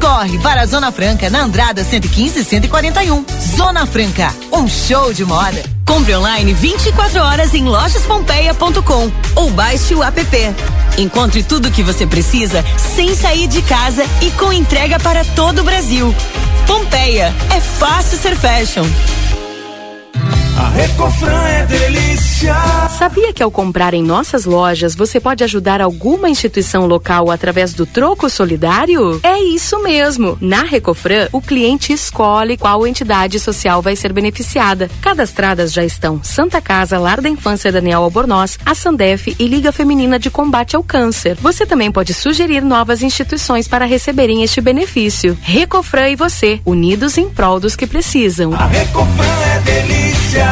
Corre para a Zona Franca na Andrada 115 e 141. Zona Franca, um show de moda. Compre online 24 horas em lojaspompeia.com ou baixe o app. Encontre tudo o que você precisa sem sair de casa e com entrega para todo o Brasil. Pompeia, é fácil ser fashion. A Recofran é delícia. Sabia que ao comprar em nossas lojas você pode ajudar alguma instituição local através do troco solidário? É isso mesmo. Na Recofran, o cliente escolhe qual entidade social vai ser beneficiada. Cadastradas já estão Santa Casa, Lar da Infância Daniel Albornoz, a Sandef e Liga Feminina de Combate ao Câncer. Você também pode sugerir novas instituições para receberem este benefício. Recofran e você, unidos em prol dos que precisam. A Recofran é delícia.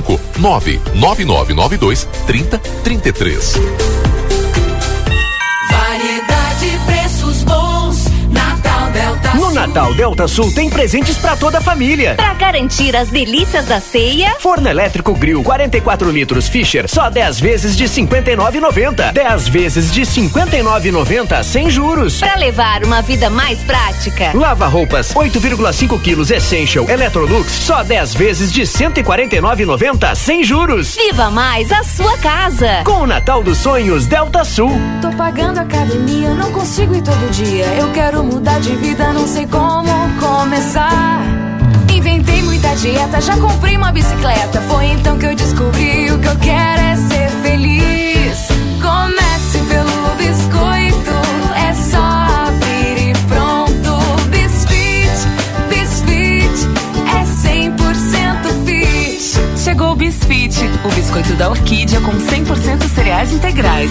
99992 3033. Variedade, Delta No Natal Delta Sul tem presentes para toda a família. Para garantir as delícias da ceia, Forno elétrico Grill 44 litros Fischer, só 10 vezes de 59,90. 10 vezes de 59,90 sem juros. para levar uma vida mais prática. Lava roupas 8,5 quilos Essential Electrolux, só 10 vezes de 149,90 sem juros. Viva mais a sua casa. Com o Natal dos Sonhos Delta Sul. Tô pagando academia, não consigo ir todo dia. Eu quero mudar de vida, não sei como começar. Inventei muita dieta, já comprei uma bicicleta. Foi então que eu descobri o que eu quero é ser feliz. Comece pelo biscoito, é só abrir e pronto. Bisfit, Bisfit, é 100% fit. Chegou o Bisfit, o biscoito da Orquídea com 100% cereais integrais.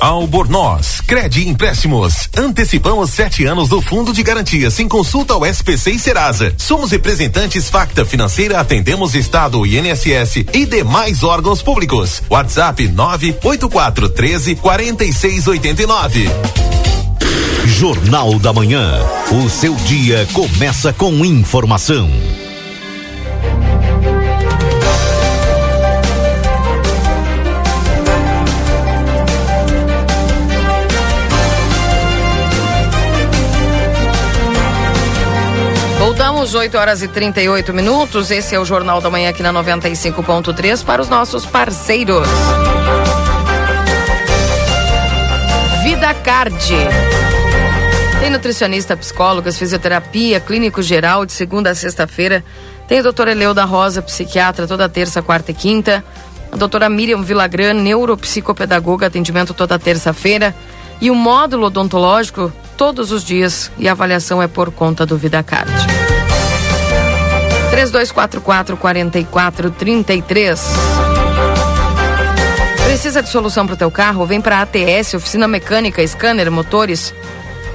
Albornoz, Credi Empréstimos. Antecipamos sete anos do Fundo de Garantia sem consulta ao SPC e Serasa. Somos representantes Facta Financeira, atendemos Estado, INSS e demais órgãos públicos. WhatsApp 984 13 4689. Jornal da Manhã. O seu dia começa com informação. Voltamos 8 horas e 38 minutos. Esse é o Jornal da Manhã aqui na 95.3 para os nossos parceiros. Vida Card. Tem nutricionista, psicólogas, fisioterapia, clínico geral de segunda a sexta-feira. Tem a doutora Eleuda Rosa, psiquiatra, toda terça, quarta e quinta. A doutora Miriam Vilagran, neuropsicopedagoga, atendimento toda terça-feira. E o módulo odontológico todos os dias e a avaliação é por conta do VidaCard. 3244 4433. Precisa de solução para o teu carro? Vem para ATS, oficina mecânica, scanner, motores,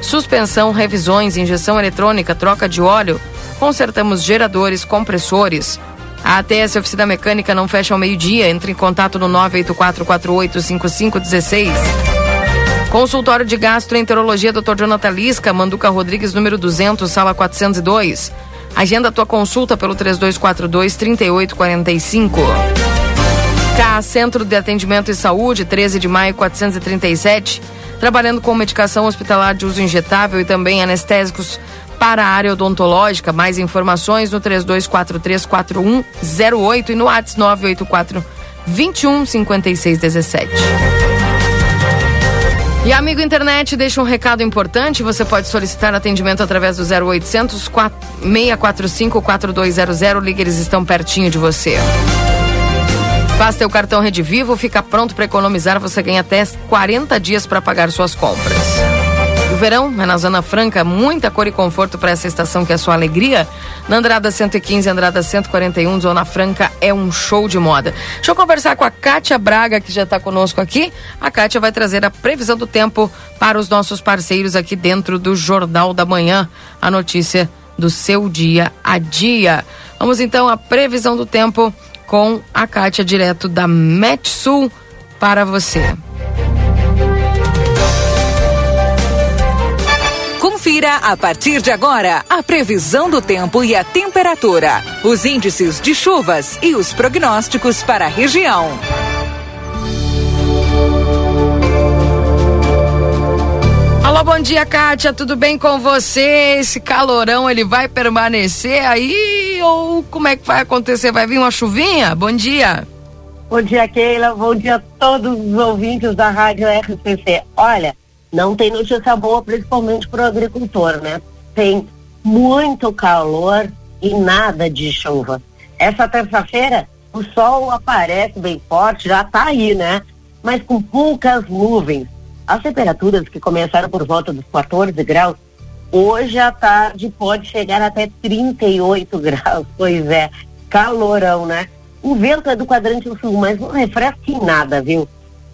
suspensão, revisões, injeção eletrônica, troca de óleo. Consertamos geradores, compressores, A ATS Oficina Mecânica não fecha ao meio-dia. Entre em contato no 984485516. Consultório de Gastroenterologia Dr. Jonathan Lisca, Manduca Rodrigues, número 200, sala 402. Agenda tua consulta pelo 3242 3845. K Centro de Atendimento e Saúde, 13 de maio 437. Trabalhando com medicação hospitalar de uso injetável e também anestésicos para a área odontológica. Mais informações no 32434108 e no WhatsApp 984 21 56 17. E amigo internet, deixa um recado importante. Você pode solicitar atendimento através do 0800 645 4200. Liga, eles estão pertinho de você. Faça teu cartão Rede Vivo, fica pronto para economizar. Você ganha até 40 dias para pagar suas compras. Verão é na Zona Franca, muita cor e conforto para essa estação que é sua alegria. Na Andrada 115, Andrada 141, Zona Franca é um show de moda. Deixa eu conversar com a Kátia Braga, que já está conosco aqui. A Kátia vai trazer a previsão do tempo para os nossos parceiros aqui dentro do Jornal da Manhã, a notícia do seu dia a dia. Vamos então à previsão do tempo com a Kátia, direto da Metsul para você. Confira a partir de agora a previsão do tempo e a temperatura, os índices de chuvas e os prognósticos para a região. Alô, bom dia, Kátia. Tudo bem com você? Esse calorão ele vai permanecer aí ou como é que vai acontecer? Vai vir uma chuvinha? Bom dia. Bom dia, Keila. Bom dia a todos os ouvintes da Rádio RCC. Olha, não tem notícia boa, principalmente para o agricultor, né? Tem muito calor e nada de chuva. Essa terça-feira, o sol aparece bem forte, já está aí, né? Mas com poucas nuvens. As temperaturas que começaram por volta dos 14 graus, hoje à tarde pode chegar até 38 graus. <laughs> Pois é, calorão, né? O vento é do quadrante sul, mas não refresca em nada, viu?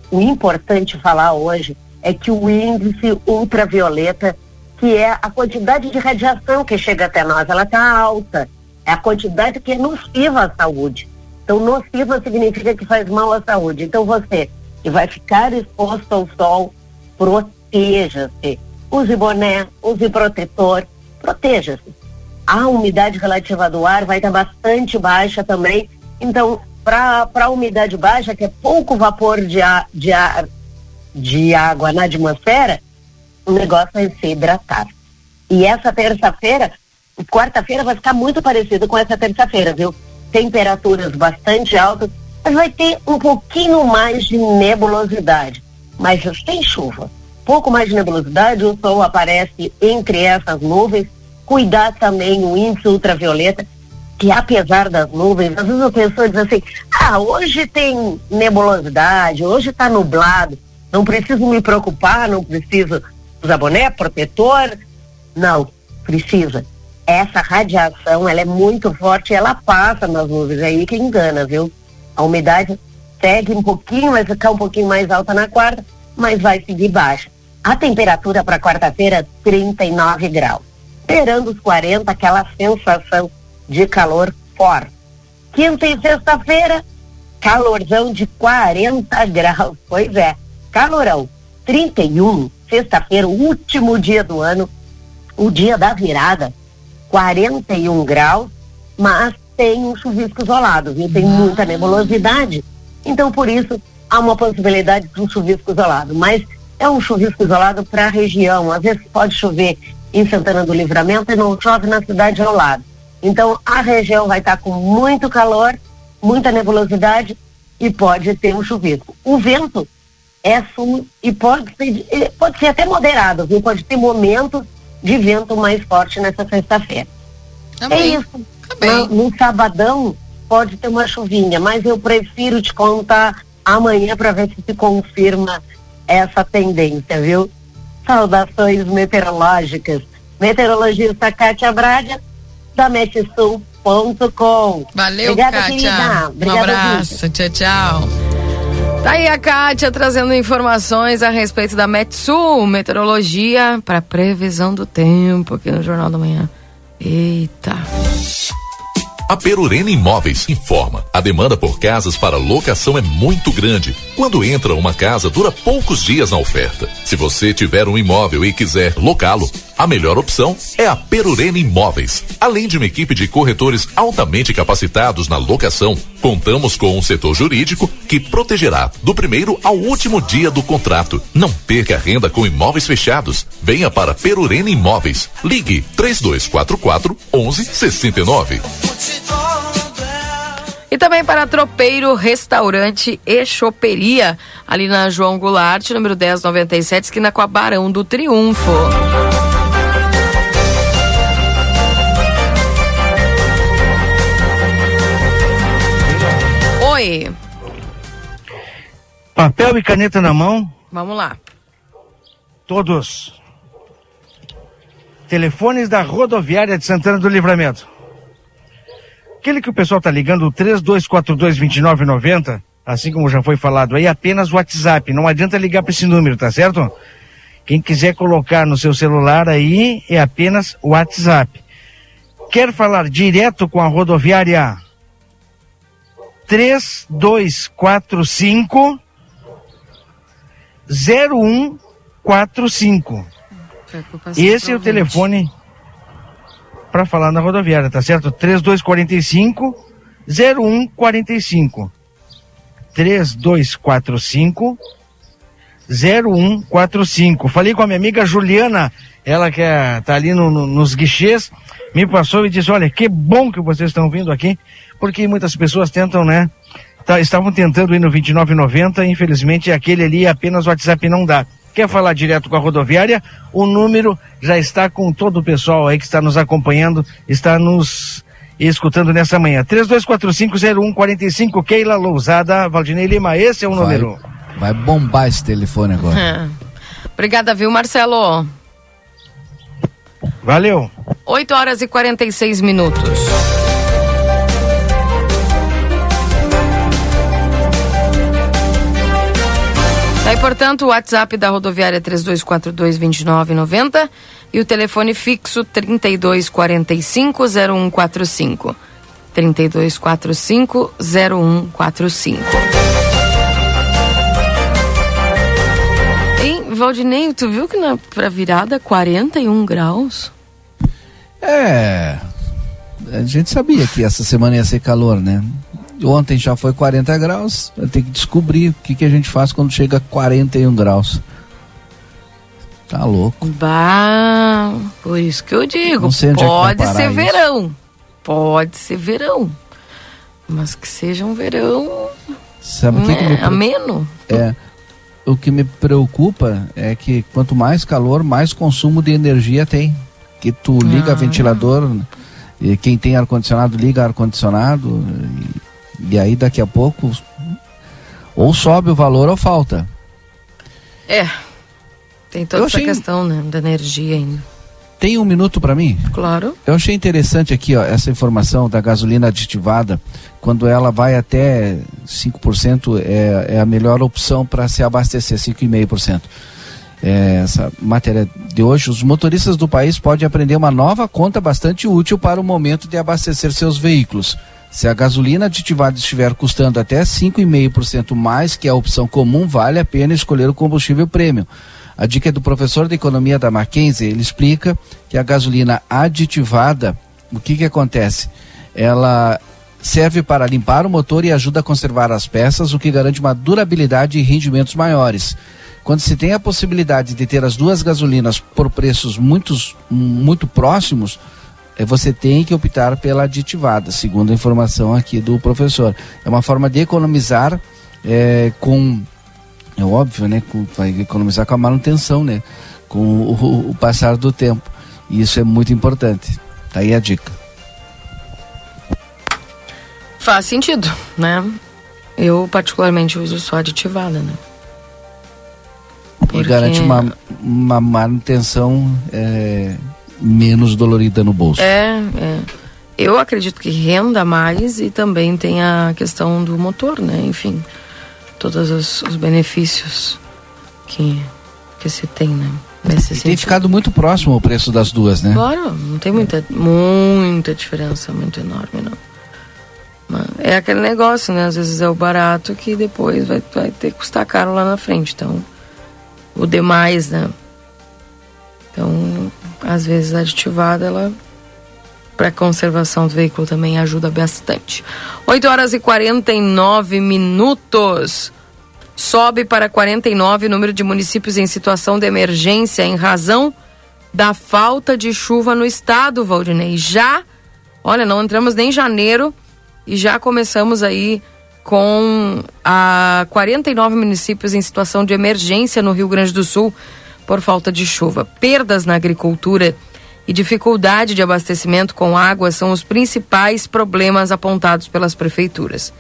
O importante falar hoje é que o índice ultravioleta, que é a quantidade de radiação que chega até nós, ela está alta. É a quantidade que é nociva à saúde. Então, nociva significa que faz mal à saúde. Então, você que vai ficar exposto ao sol, proteja-se. Use boné, use protetor, proteja-se. A umidade relativa do ar vai estar bastante baixa também. Então, para a umidade baixa, que é pouco vapor de ar, de ar de água na atmosfera, o negócio vai ser hidratar. E essa terça-feira, quarta-feira vai ficar muito parecido com essa terça-feira, viu? Temperaturas bastante altas, mas vai ter um pouquinho mais de nebulosidade. Mas tem chuva. Pouco mais de nebulosidade, o sol aparece entre essas nuvens. Cuidar também o índice ultravioleta, que apesar das nuvens, às vezes a pessoa diz assim, ah, hoje tem nebulosidade, hoje está nublado não preciso me preocupar, não preciso usar boné, protetor. Não, precisa. Essa radiação, ela é muito forte, ela passa nas nuvens, é aí que engana, viu? A umidade segue um pouquinho, vai ficar um pouquinho mais alta na quarta, mas vai seguir baixa. A temperatura para quarta-feira, 39 graus. Esperando os 40, aquela sensação de calor forte. Quinta e sexta-feira, calorzão de 40 <laughs> graus. Pois é, calorão. 31, sexta-feira, último dia do ano, o dia da virada, 41 graus, mas tem um chuvisco isolado, viu? Tem muita nebulosidade. Então, por isso, há uma possibilidade de um chuvisco isolado. Mas é um chuvisco isolado para a região. Às vezes pode chover em Santana do Livramento e não chove na cidade ao lado. Então, a região vai estar com muito calor, muita nebulosidade e pode ter um chuvisco. O vento é sul e pode ser, pode ser até moderado, viu? Pode ter momentos de vento mais forte nessa sexta-feira. É isso. No, no sabadão pode ter uma chuvinha, mas eu prefiro te contar amanhã para ver se se confirma essa tendência, viu? Saudações meteorológicas. Meteorologista Kátia Braga, da Metsul.com. Valeu, Obrigada, Kátia. querida. Um Obrigada, abraço. Tchau, tchau. Tá aí a Kátia trazendo informações a respeito da Metsul, meteorologia para previsão do tempo aqui no Jornal da Manhã. Eita. A Perurena Imóveis informa. A demanda por casas para locação é muito grande. Quando entra uma casa, dura poucos dias na oferta. Se você tiver um imóvel e quiser locá-lo, a melhor opção é a Perurena Imóveis. Além de uma equipe de corretores altamente capacitados na locação, contamos com um setor jurídico que protegerá do primeiro ao último dia do contrato. Não perca renda com imóveis fechados. Venha para Perurena Imóveis. Ligue 3244 1169. E também para Tropeiro Restaurante e Choperia, ali na João Goulart, número 1097, esquina com a Barão do Triunfo. Papel e caneta na mão, vamos lá. todos. Telefones da rodoviária de Santana do Livramento. Aquele que o pessoal tá ligando, o 3242-2990, assim como já foi falado aí, apenas WhatsApp. Não adianta ligar para esse número, tá certo? Quem quiser colocar no seu celular aí, é apenas WhatsApp. Quer falar direto com a rodoviária? 3245 0145. Esse é o telefone para falar na rodoviária, tá certo? 3245 0145. 3245 0145. Falei com a minha amiga Juliana, ela que é, tá ali no- no- nos guichês, me passou e disse: Olha, que bom que vocês estão vindo aqui, porque muitas pessoas tentam, né? Tá- estavam tentando ir no 2990, infelizmente aquele ali apenas o WhatsApp não dá. Quer falar direto com a rodoviária? O número já está com todo o pessoal aí que está nos acompanhando, está nos escutando nessa manhã. 32450145 Keila Lousada, Valdinei Lima, esse é o Vai. número. Vai bombar esse telefone agora. É. Obrigada, viu, Marcelo? Valeu. 8 horas e 46 minutos. Portanto, o WhatsApp da rodoviária é 3242-2990 e o telefone fixo 3245-0145. 3245-0145. Hein, Valdinei, tu viu que na, pra virada 41 graus? É. A gente sabia que essa semana ia ser calor, né? Ontem já foi 40 graus. Ter que descobrir o que, que a gente faz quando chega a 41 graus. Tá louco. Bah, por isso que eu digo, é pode parar ser isso. verão. Pode ser verão. Mas que seja um verão Sabe o que, que né, me pre- ameno. É. O que me preocupa é que quanto mais calor, mais consumo de energia tem. Que tu liga Ah. ventilador, e quem tem ar-condicionado liga ar-condicionado, e, e aí daqui a pouco ou sobe o valor ou falta. É. Tem toda Eu essa achei- questão, né, da energia ainda. Tem um minuto para mim? Claro. Eu achei interessante aqui, ó, essa informação da gasolina aditivada, quando ela vai até 5%, é, é a melhor opção para se abastecer, 5,5%. É, essa matéria de hoje, os motoristas do país podem aprender uma nova conta bastante útil para o momento de abastecer seus veículos. Se a gasolina aditivada estiver custando até 5,5% mais que a opção comum, vale a pena escolher o combustível premium. A dica é do professor de economia da Mackenzie, ele explica que a gasolina aditivada, o que que acontece? Ela serve para limpar o motor e ajuda a conservar as peças, o que garante uma durabilidade e rendimentos maiores. Quando se tem a possibilidade de ter as duas gasolinas por preços muitos, muito próximos, você tem que optar pela aditivada, segundo a informação aqui do professor. É uma forma de economizar eh, com é óbvio, né? Com, vai economizar com a manutenção, né? Com o, o- passar do tempo. E isso é muito importante. Tá aí a dica. Faz sentido, né? Eu particularmente uso só aditivada, né? E Porque- garante uma, uma manutenção é, menos dolorida no bolso. É, é. Eu acredito que renda mais e também tem a questão do motor, né? Enfim, todos os, os benefícios que, que se tem, né? Nesse E tem ficado muito próximo o preço das duas, né? Claro, não tem muita, muita diferença, muito enorme, não. É aquele negócio, né? Às vezes é o barato que depois vai, vai ter que custar caro lá na frente. Então, o demais, né? Então, às vezes aditivada, ela para conservação do veículo também ajuda bastante. 8 horas e 49 minutos. Sobe para 49 o número de municípios em situação de emergência em razão da falta de chuva no estado, Valdinei. Já, olha, não entramos nem em janeiro e já começamos aí com a 49 municípios em situação de emergência no Rio Grande do Sul por falta de chuva. Perdas na agricultura e dificuldade de abastecimento com água são os principais problemas apontados pelas prefeituras.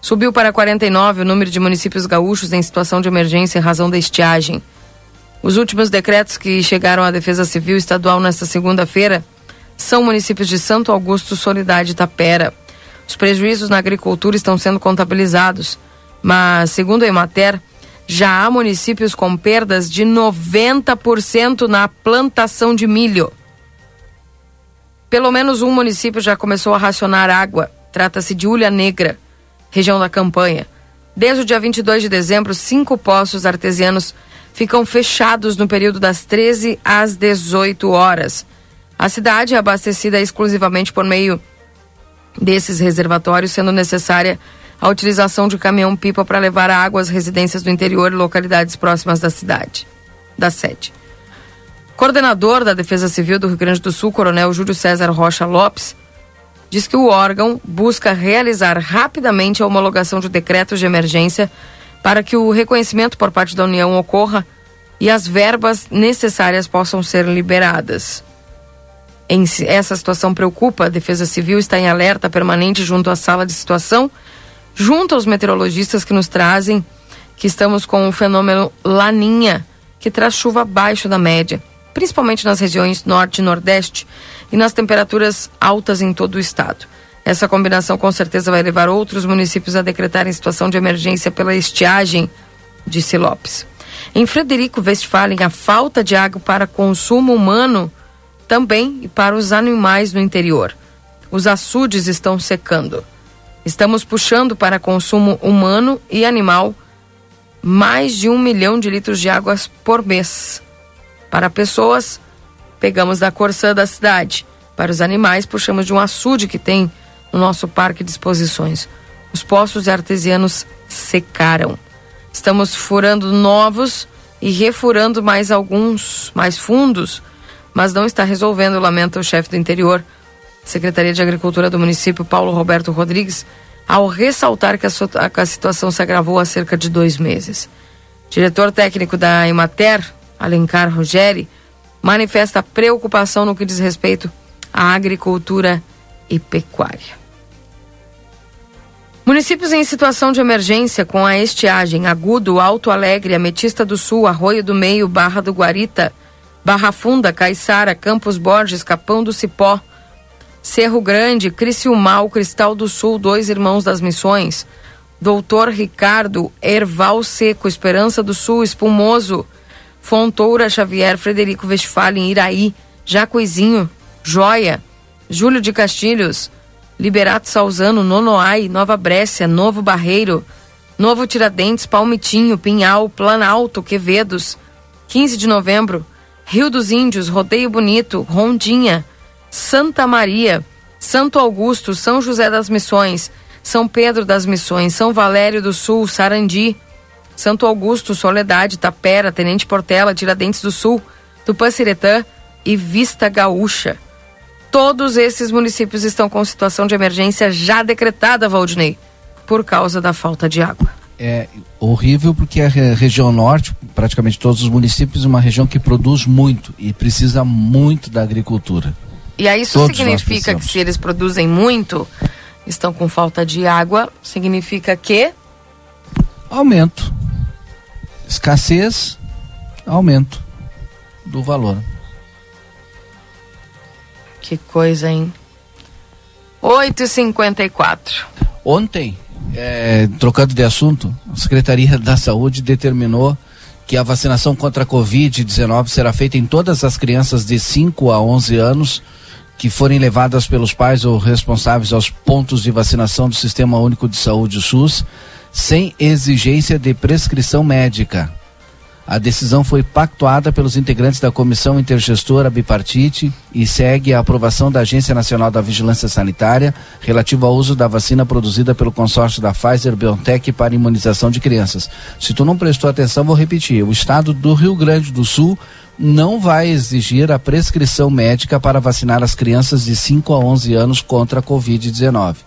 Subiu para 49 o número de municípios gaúchos em situação de emergência em razão da estiagem. Os últimos decretos que chegaram à Defesa Civil Estadual nesta segunda-feira são municípios de Santo Augusto, Solidade e Tapera. Os prejuízos na agricultura estão sendo contabilizados, mas, segundo a Emater, já há municípios com perdas de 90% na plantação de milho. Pelo menos um município já começou a racionar água. Trata-se de Ulha Negra, região da campanha. Desde o dia 22 de dezembro, cinco poços artesianos ficam fechados no período das 13 às 18 horas. A cidade é abastecida exclusivamente por meio desses reservatórios, sendo necessária a utilização de caminhão-pipa para levar água às residências do interior e localidades próximas da cidade, da sede. Coordenador da Defesa Civil do Rio Grande do Sul, Coronel Júlio César Rocha Lopes, diz que o órgão busca realizar rapidamente a homologação de decretos de emergência para que o reconhecimento por parte da União ocorra e as verbas necessárias possam ser liberadas. Em essa situação preocupa, a Defesa Civil está em alerta permanente junto à sala de situação junto aos meteorologistas que nos trazem que estamos com o fenômeno Laninha, que traz chuva abaixo da média, principalmente nas regiões norte e nordeste e nas temperaturas altas em todo o estado. Essa combinação com certeza vai levar outros municípios a decretarem situação de emergência pela estiagem, disse Lopes. Em Frederico Westphalen, a falta de água para consumo humano também e para os animais no interior. Os açudes estão secando. Estamos puxando para consumo humano e animal mais de um milhão de litros de água por mês. Para pessoas, pegamos da Corsã da cidade. Para os animais, puxamos de um açude que tem no nosso parque de exposições. Os poços artesianos secaram. Estamos furando novos e refurando mais alguns, mais fundos, mas não está resolvendo, lamenta o chefe do interior Secretaria de Agricultura do município, Paulo Roberto Rodrigues, ao ressaltar que a, a situação se agravou há cerca de dois meses. Diretor técnico da Emater, Alencar Ruggeri, manifesta preocupação no que diz respeito à agricultura e pecuária. Municípios em situação de emergência com a estiagem Agudo, Alto Alegre, Ametista do Sul, Arroio do Meio, Barra do Guarita, Barra Funda, Caiçara, Campos Borges, Capão do Cipó, Cerro Grande, Criciúmal, Cristal do Sul, Dois Irmãos das Missões, Doutor Ricardo, Erval Seco, Esperança do Sul, Espumoso, Fontoura Xavier, Frederico Westphalen, Iraí, Jacuizinho, Joia, Júlio de Castilhos, Liberato Salzano, Nonoai, Nova Brécia, Novo Barreiro, Novo Tiradentes, Palmitinho, Pinhal, Planalto, Quevedos, 15 de novembro, Rio dos Índios, Rodeio Bonito, Rondinha, Santa Maria, Santo Augusto, São José das Missões, São Pedro das Missões, São Valério do Sul, Sarandi, Santo Augusto, Soledade, Tapera, Tenente Portela, Tiradentes do Sul, Tupanciretã e Vista Gaúcha. Todos esses municípios estão com situação de emergência já decretada, Valdinei, por causa da falta de água. É horrível porque a região norte, praticamente todos os municípios, é uma região que produz muito e precisa muito da agricultura. E aí isso Todos significa que se eles produzem muito, estão com falta de água, significa que aumento. Escassez, aumento do valor. Que coisa, hein? 8h54. Ontem, é, trocando de assunto, a Secretaria da Saúde determinou que a vacinação contra a Covid-19 será feita em todas as crianças de 5 a 11 anos que forem levadas pelos pais ou responsáveis aos pontos de vacinação do Sistema Único de Saúde SUS, sem exigência de prescrição médica. A decisão foi pactuada pelos integrantes da Comissão Intergestora Bipartite e segue a aprovação da Agência Nacional da Vigilância Sanitária relativa ao uso da vacina produzida pelo consórcio da Pfizer BioNTech para imunização de crianças. Se tu não prestou atenção, vou repetir. O estado do Rio Grande do Sul não vai exigir a prescrição médica para vacinar as crianças de 5 a 11 anos contra a Covid-19.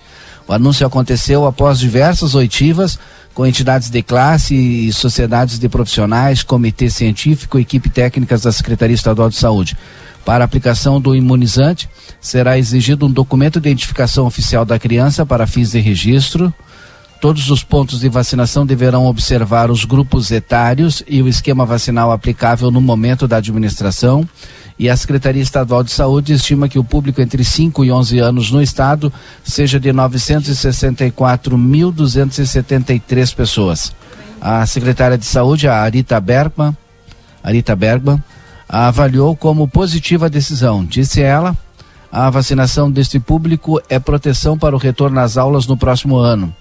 O anúncio aconteceu após diversas oitivas com entidades de classe e sociedades de profissionais, comitê científico e equipe técnicas da Secretaria Estadual de Saúde. Para a aplicação do imunizante, será exigido um documento de identificação oficial da criança para fins de registro. Todos os pontos de vacinação deverão observar os grupos etários e o esquema vacinal aplicável no momento da administração. E a Secretaria Estadual de Saúde estima que o público entre 5 e 11 anos no estado seja de 964.273 pessoas. A secretária de Saúde, a Arita Bergman, Arita Bergman, avaliou como positiva a decisão. Disse ela, a vacinação deste público é proteção para o retorno às aulas no próximo ano.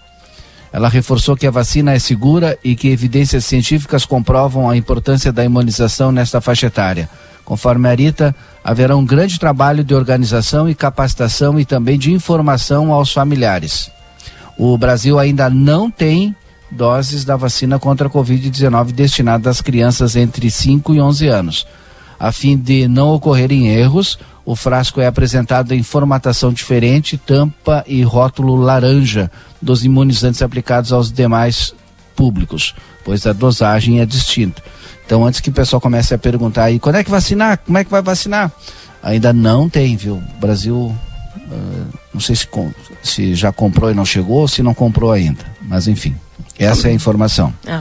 Ela reforçou que a vacina é segura e que evidências científicas comprovam a importância da imunização nesta faixa etária. Conforme a Arita, haverá um grande trabalho de organização e capacitação e também de informação aos familiares. O Brasil ainda não tem doses da vacina contra a Covid-19 destinada às crianças entre 5 e 11 anos. A fim de não ocorrerem erros, o frasco é apresentado em formatação diferente, tampa e rótulo laranja dos imunizantes aplicados aos demais públicos, pois a dosagem é distinta. Então, antes que o pessoal comece a perguntar aí, quando é que vacinar? Como é que vai vacinar? Ainda não tem, viu? O Brasil, uh, não sei se, se já comprou e não chegou, ou se não comprou ainda. Mas, enfim, essa é a informação. É.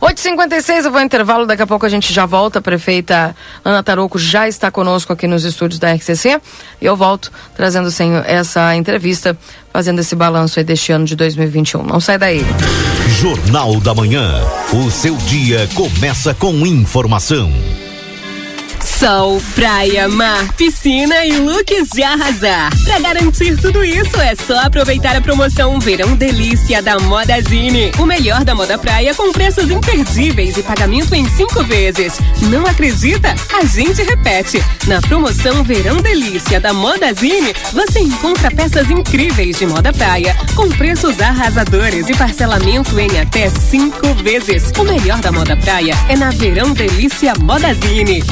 8h56, eu vou ao intervalo, daqui a pouco a gente já volta. A prefeita Ana Tarouco já está conosco aqui nos estúdios da RCC. E eu volto trazendo sem essa entrevista, fazendo esse balanço aí deste ano de 2021. Não sai daí. Jornal da Manhã. O seu dia começa com informação. Sol, praia, mar, piscina e looks de arrasar. Pra garantir tudo isso, é só aproveitar a promoção Verão Delícia da Modazine. O melhor da moda praia com preços imperdíveis e pagamento em cinco vezes. Não acredita? A gente repete. Na promoção Verão Delícia da Modazine, você encontra peças incríveis de moda praia com preços arrasadores e parcelamento em até cinco vezes. O melhor da moda praia é na Verão Delícia Modazine.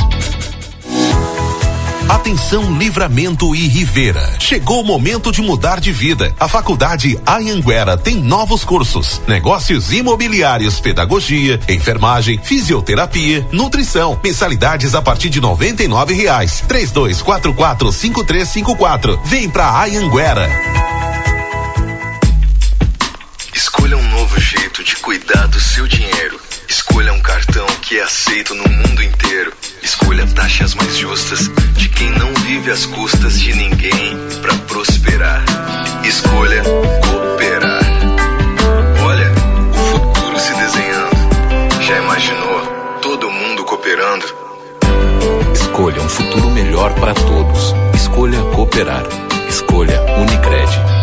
Atenção Livramento e Rivera. Chegou o momento de mudar de vida. A Faculdade Anhanguera tem novos cursos: negócios imobiliários, pedagogia, enfermagem, fisioterapia, nutrição. Mensalidades a partir de noventa e nove reais. Três dois quatro quatro cinco três cinco quatro. Vem pra Anhanguera. Escolha um novo jeito de cuidar do seu dinheiro. Escolha um cartão que é aceito no mundo inteiro. Escolha taxas mais justas de quem não vive às custas de ninguém para prosperar. Escolha cooperar. Olha, o futuro se desenhando. Já imaginou todo mundo cooperando? Escolha um futuro melhor para todos. Escolha cooperar. Escolha Unicred.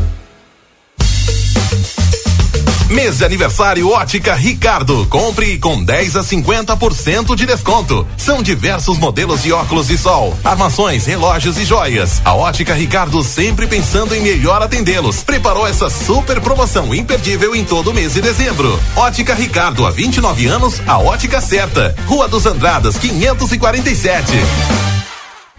Mês de aniversário Ótica Ricardo. Compre com 10 a 50% de desconto. São diversos modelos de óculos de sol, armações, relógios e joias. A Ótica Ricardo sempre pensando em melhor atendê-los. Preparou essa super promoção imperdível em todo mês de dezembro. Ótica Ricardo, há 29 anos, a ótica certa. Rua dos Andradas, 547.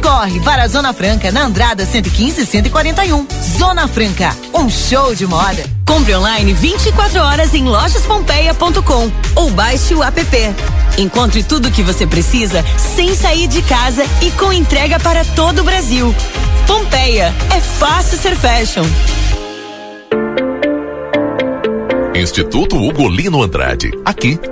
Corre para a Zona Franca na Andrada 115 e 141. Zona Franca, um show de moda. Compre online 24 horas em lojaspompeia.com ou baixe o app. Encontre tudo o que você precisa sem sair de casa e com entrega para todo o Brasil. Pompeia, é fácil ser fashion. Instituto Ugolino Andrade. Aqui,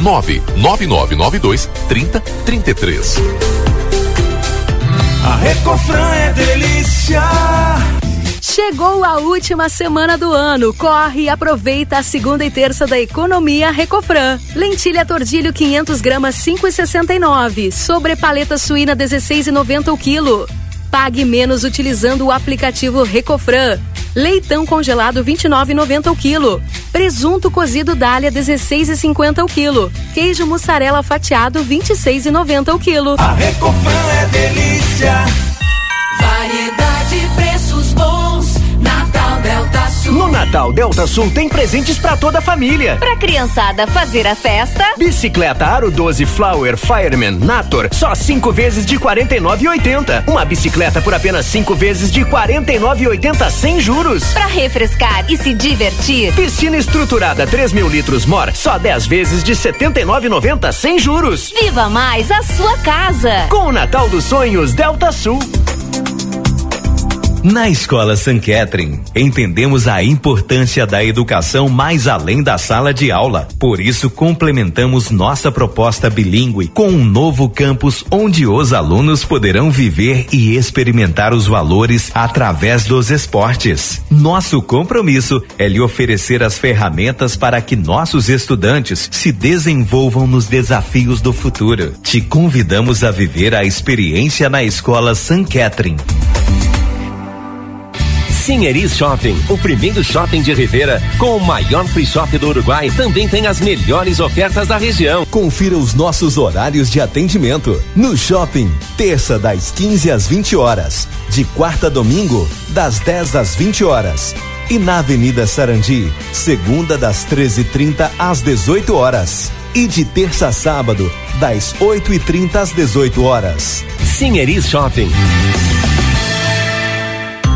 99992 3033. A Recofran é delícia. Chegou a última semana do ano. Corre e aproveita a segunda e terça da economia Recofran. Lentilha tordilho 500 gramas 5,69. Sobre paleta suína 16,90 o quilo. Pague menos utilizando o aplicativo Recofran. Leitão congelado 29,90 o quilo. Presunto cozido Dália 16,50 o quilo. Queijo mussarela fatiado 26,90 o quilo. A Recofran é delícia. Variedade, No Natal Delta Sul tem presentes para toda a família. Pra criançada fazer a festa. Bicicleta Aro 12 Flower Fireman Nator, só cinco vezes de 49,80. Uma bicicleta por apenas cinco vezes de 49,80 sem juros. Pra refrescar e se divertir. Piscina estruturada 3 mil litros Mor, só 10 vezes de 79,90 sem juros. Viva mais a sua casa. Com o Natal dos Sonhos Delta Sul. Na Escola San Catherine, entendemos a importância da educação mais além da sala de aula. Por isso, complementamos nossa proposta bilíngue com um novo campus onde os alunos poderão viver e experimentar os valores através dos esportes. Nosso compromisso é lhe oferecer as ferramentas para que nossos estudantes se desenvolvam nos desafios do futuro. Te convidamos a viver a experiência na Escola San Catherine. Sinheris Shopping, o primeiro shopping de Rivera, com o maior free shop do Uruguai, também tem as melhores ofertas da região. Confira os nossos horários de atendimento. No shopping, terça das 15 às 20 horas, de quarta a domingo, das 10 às 20 horas. E na Avenida Sarandi, segunda das 13h30 às 18 horas. E de terça a sábado, das 8h30 às 18 horas. Sinheris Shopping.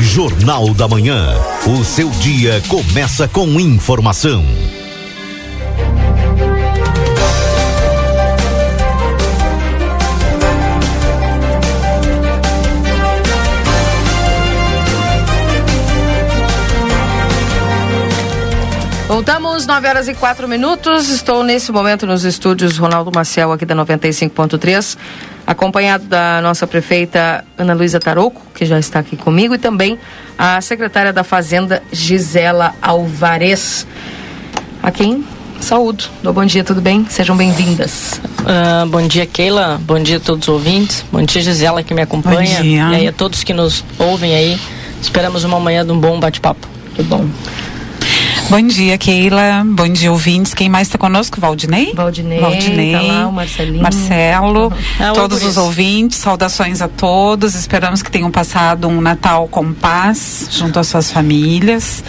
Jornal da Manhã. O seu dia começa com informação. Voltamos, 9 horas e 4 minutos. Estou nesse momento nos estúdios Ronaldo Maciel, aqui da 95.3, acompanhado da nossa prefeita Ana Luísa Tarouco, que já está aqui comigo, e também a secretária da Fazenda, Gisela Alvarez. A quem saúdo. Dou bom dia, tudo bem? Sejam bem-vindas. Ah, bom dia, Keila. Bom dia a todos os ouvintes. Bom dia, Gisela, que me acompanha. Bom dia. E aí a todos que nos ouvem aí. Esperamos uma manhã de um bom bate-papo. Tudo bom. Bom dia, Keila. Bom dia, ouvintes. Quem mais está conosco? Valdinei? Valdinei, Valdinei. tá lá, o Marcelinho. Marcelo. Ah, oi, todos os ouvintes. Saudações a todos. Esperamos que tenham passado um Natal com paz, junto às suas famílias.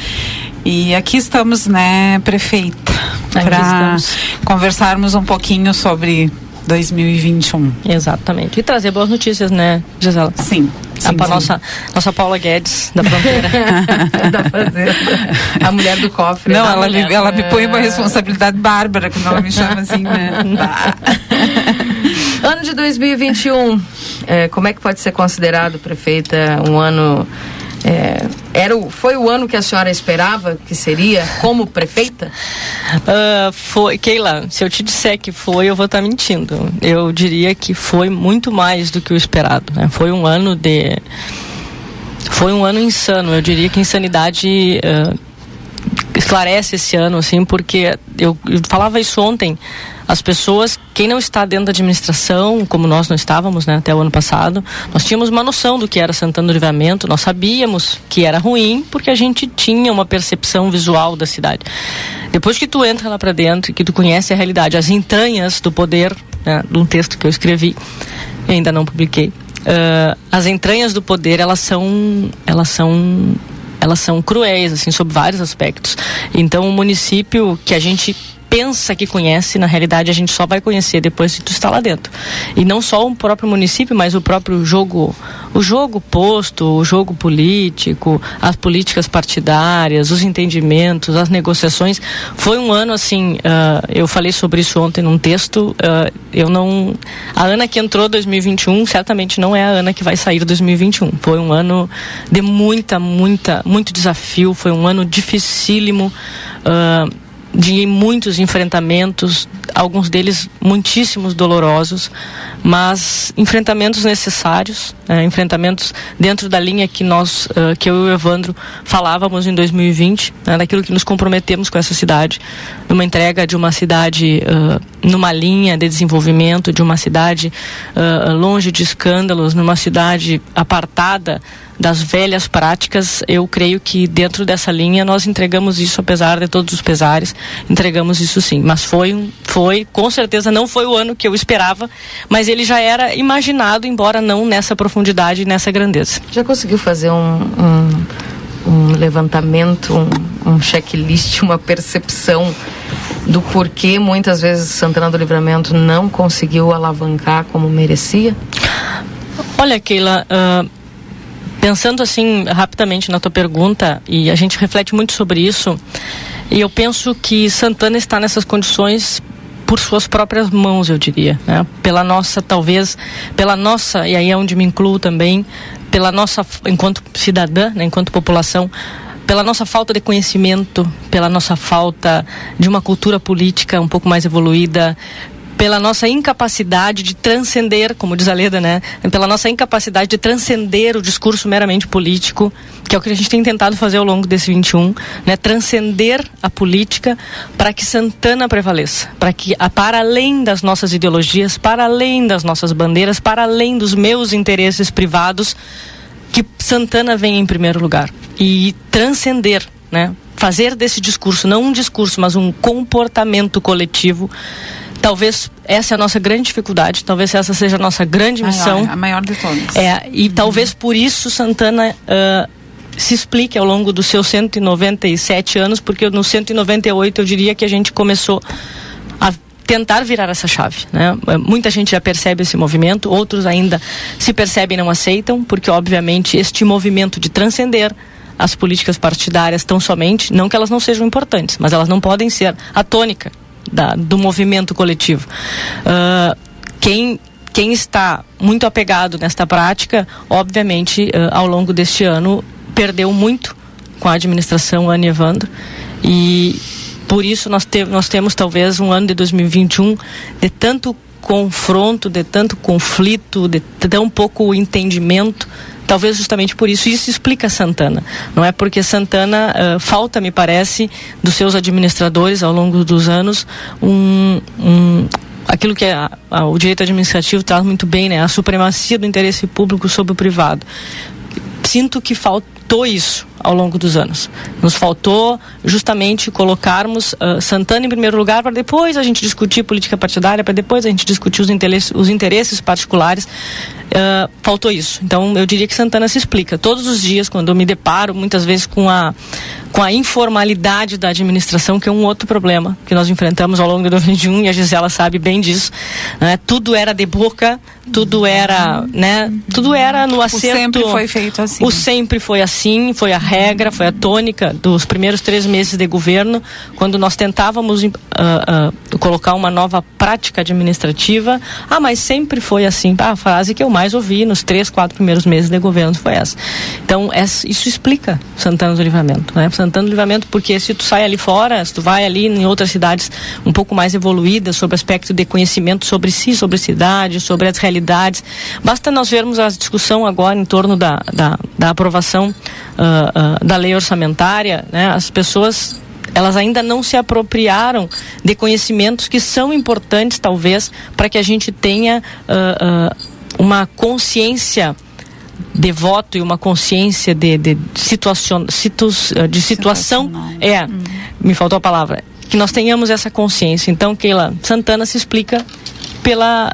E aqui estamos, né, prefeita, para conversarmos um pouquinho sobre 2021. Exatamente. E trazer boas notícias, né, Gisela? Sim. A sim, sim. nossa, nossa Paula Guedes, da fronteira. <laughs> da fazenda. A mulher do cofre. Não, A ela, mulher- me, ela me põe uma responsabilidade bárbara quando ela me chama assim, né? Ano de 2021, é, como é que pode ser considerado, prefeita, um ano. É, era o, foi o ano que a senhora esperava que seria como prefeita? <laughs> Ah, foi, Keila, se eu te disser que foi, eu vou estar mentindo. Eu diria que foi muito mais do que o esperado. né? Foi um ano de. Foi um ano insano. Eu diria que insanidade ah, esclarece esse ano, assim, porque eu, eu falava isso ontem. As pessoas, quem não está dentro da administração, como nós não estávamos, né, até o ano passado, nós tínhamos uma noção do que era Santana do Livramento, nós sabíamos que era ruim, porque a gente tinha uma percepção visual da cidade. Depois que tu entra lá para dentro, que tu conhece a realidade, as entranhas do poder, né, de um texto que eu escrevi, ainda não publiquei, ah, as entranhas do poder, elas são, elas são elas são cruéis, assim, sob vários aspectos. Então, o município que a gente pensa que conhece, na realidade a gente só vai conhecer depois que tu está lá dentro. E não só o próprio município, mas o próprio jogo, o jogo posto, o jogo político, as políticas partidárias, os entendimentos, as negociações. Foi um ano assim, ah, eu falei sobre isso ontem num texto, ah, eu não a Ana que entrou 2021 certamente não é a Ana que vai sair 2021. Foi um ano de muita, muita, muito desafio, foi um ano dificílimo. ah, de muitos enfrentamentos, alguns deles muitíssimos dolorosos, mas enfrentamentos necessários, né, enfrentamentos dentro da linha que nós, ah, que eu e o Evandro falávamos em 2020, né, daquilo que nos comprometemos com essa cidade, numa entrega de uma cidade ah, numa linha de desenvolvimento, de uma cidade ah, longe de escândalos, numa cidade apartada das velhas práticas, eu creio que dentro dessa linha nós entregamos isso, apesar de todos os pesares, entregamos isso sim. Mas foi, foi, com certeza não foi o ano que eu esperava, mas ele já era imaginado, embora não nessa profundidade e nessa grandeza. Já conseguiu fazer um, um, um levantamento, um, um checklist, uma percepção do porquê muitas vezes Santana do Livramento não conseguiu alavancar como merecia? Olha, Keila, ah, pensando assim rapidamente na tua pergunta, e a gente reflete muito sobre isso, e eu penso que Santana está nessas condições por suas próprias mãos, eu diria, né? Pela nossa, talvez, pela nossa, e aí é onde me incluo também, pela nossa, enquanto cidadã, né, enquanto população, pela nossa falta de conhecimento, pela nossa falta de uma cultura política um pouco mais evoluída, pela nossa incapacidade de transcender, como diz a Leda, né? Pela nossa incapacidade de transcender o discurso meramente político, que é o que a gente tem tentado fazer ao longo desse 21, né? Transcender a política para que Santana prevaleça, para que para além das nossas ideologias, para além das nossas bandeiras, para além dos meus interesses privados, que Santana venha em primeiro lugar e transcender, né? Fazer desse discurso não um discurso, mas um comportamento coletivo. Talvez essa é a nossa grande dificuldade, talvez essa seja a nossa grande missão. Maior, a maior de todas. É, e talvez por isso Santana ah, se explique ao longo dos seus 197 anos, porque no 198 eu diria que a gente começou a tentar virar essa chave. Né? Eh, Muita gente já percebe esse movimento, outros ainda se percebem e não aceitam, porque obviamente este movimento de transcender as políticas partidárias tão somente, não que elas não sejam importantes, mas elas não podem ser a tônica da- do movimento coletivo. Ah, quem quem está muito apegado nesta prática, obviamente, eh, ao longo deste ano, perdeu muito com a administração Ana e Evandro. E por isso nós, te, nós temos talvez um ano de 2021 de tanto confronto, de tanto conflito, de tão pouco entendimento. Talvez justamente por isso, isso explica Santana. Não é porque Santana ah, falta, me parece, dos seus administradores ao longo dos anos um, um aquilo que a- a- o direito administrativo traz muito bem, né? A supremacia do interesse público sobre o privado. Sinto que faltou isso ao longo dos anos. Nos faltou justamente colocarmos uh, Santana em primeiro lugar para depois a gente discutir política partidária, para depois a gente discutir os interesses, os interesses particulares. Uh, faltou isso. Então eu diria que Santana se explica. Todos os dias, quando eu me deparo, muitas vezes com a, com a informalidade da administração, que é um outro problema que nós enfrentamos ao longo de <laughs> 2021 e a Gisela sabe bem disso. Né? Tudo era de boca, tudo era, né? Tudo era no acerto. O sempre foi feito assim. O sempre foi assim, foi a regra, foi a tônica dos primeiros três meses de governo, quando nós tentávamos uh, uh, colocar uma nova prática administrativa. Ah, mas sempre foi assim. Ah, a frase que eu mais ouvi nos três, quatro primeiros meses de governo foi essa. Então, essa, isso explica Santana do Livramento, né? Santana do Livramento, porque se tu sai ali fora, se tu vai ali em outras cidades um pouco mais evoluídas sobre aspecto de conhecimento sobre si, sobre cidade, sobre as realidades, basta nós vermos a discussão agora em torno da, da, da aprovação uh, uh, da lei orçamentária, né? As pessoas elas ainda não se apropriaram de conhecimentos que são importantes, talvez, para que a gente tenha uh, uma consciência de voto e uma consciência de, de situação, situs, de situação. É, hum. me faltou a palavra. Que nós tenhamos essa consciência. Então, Keila Santana se explica pela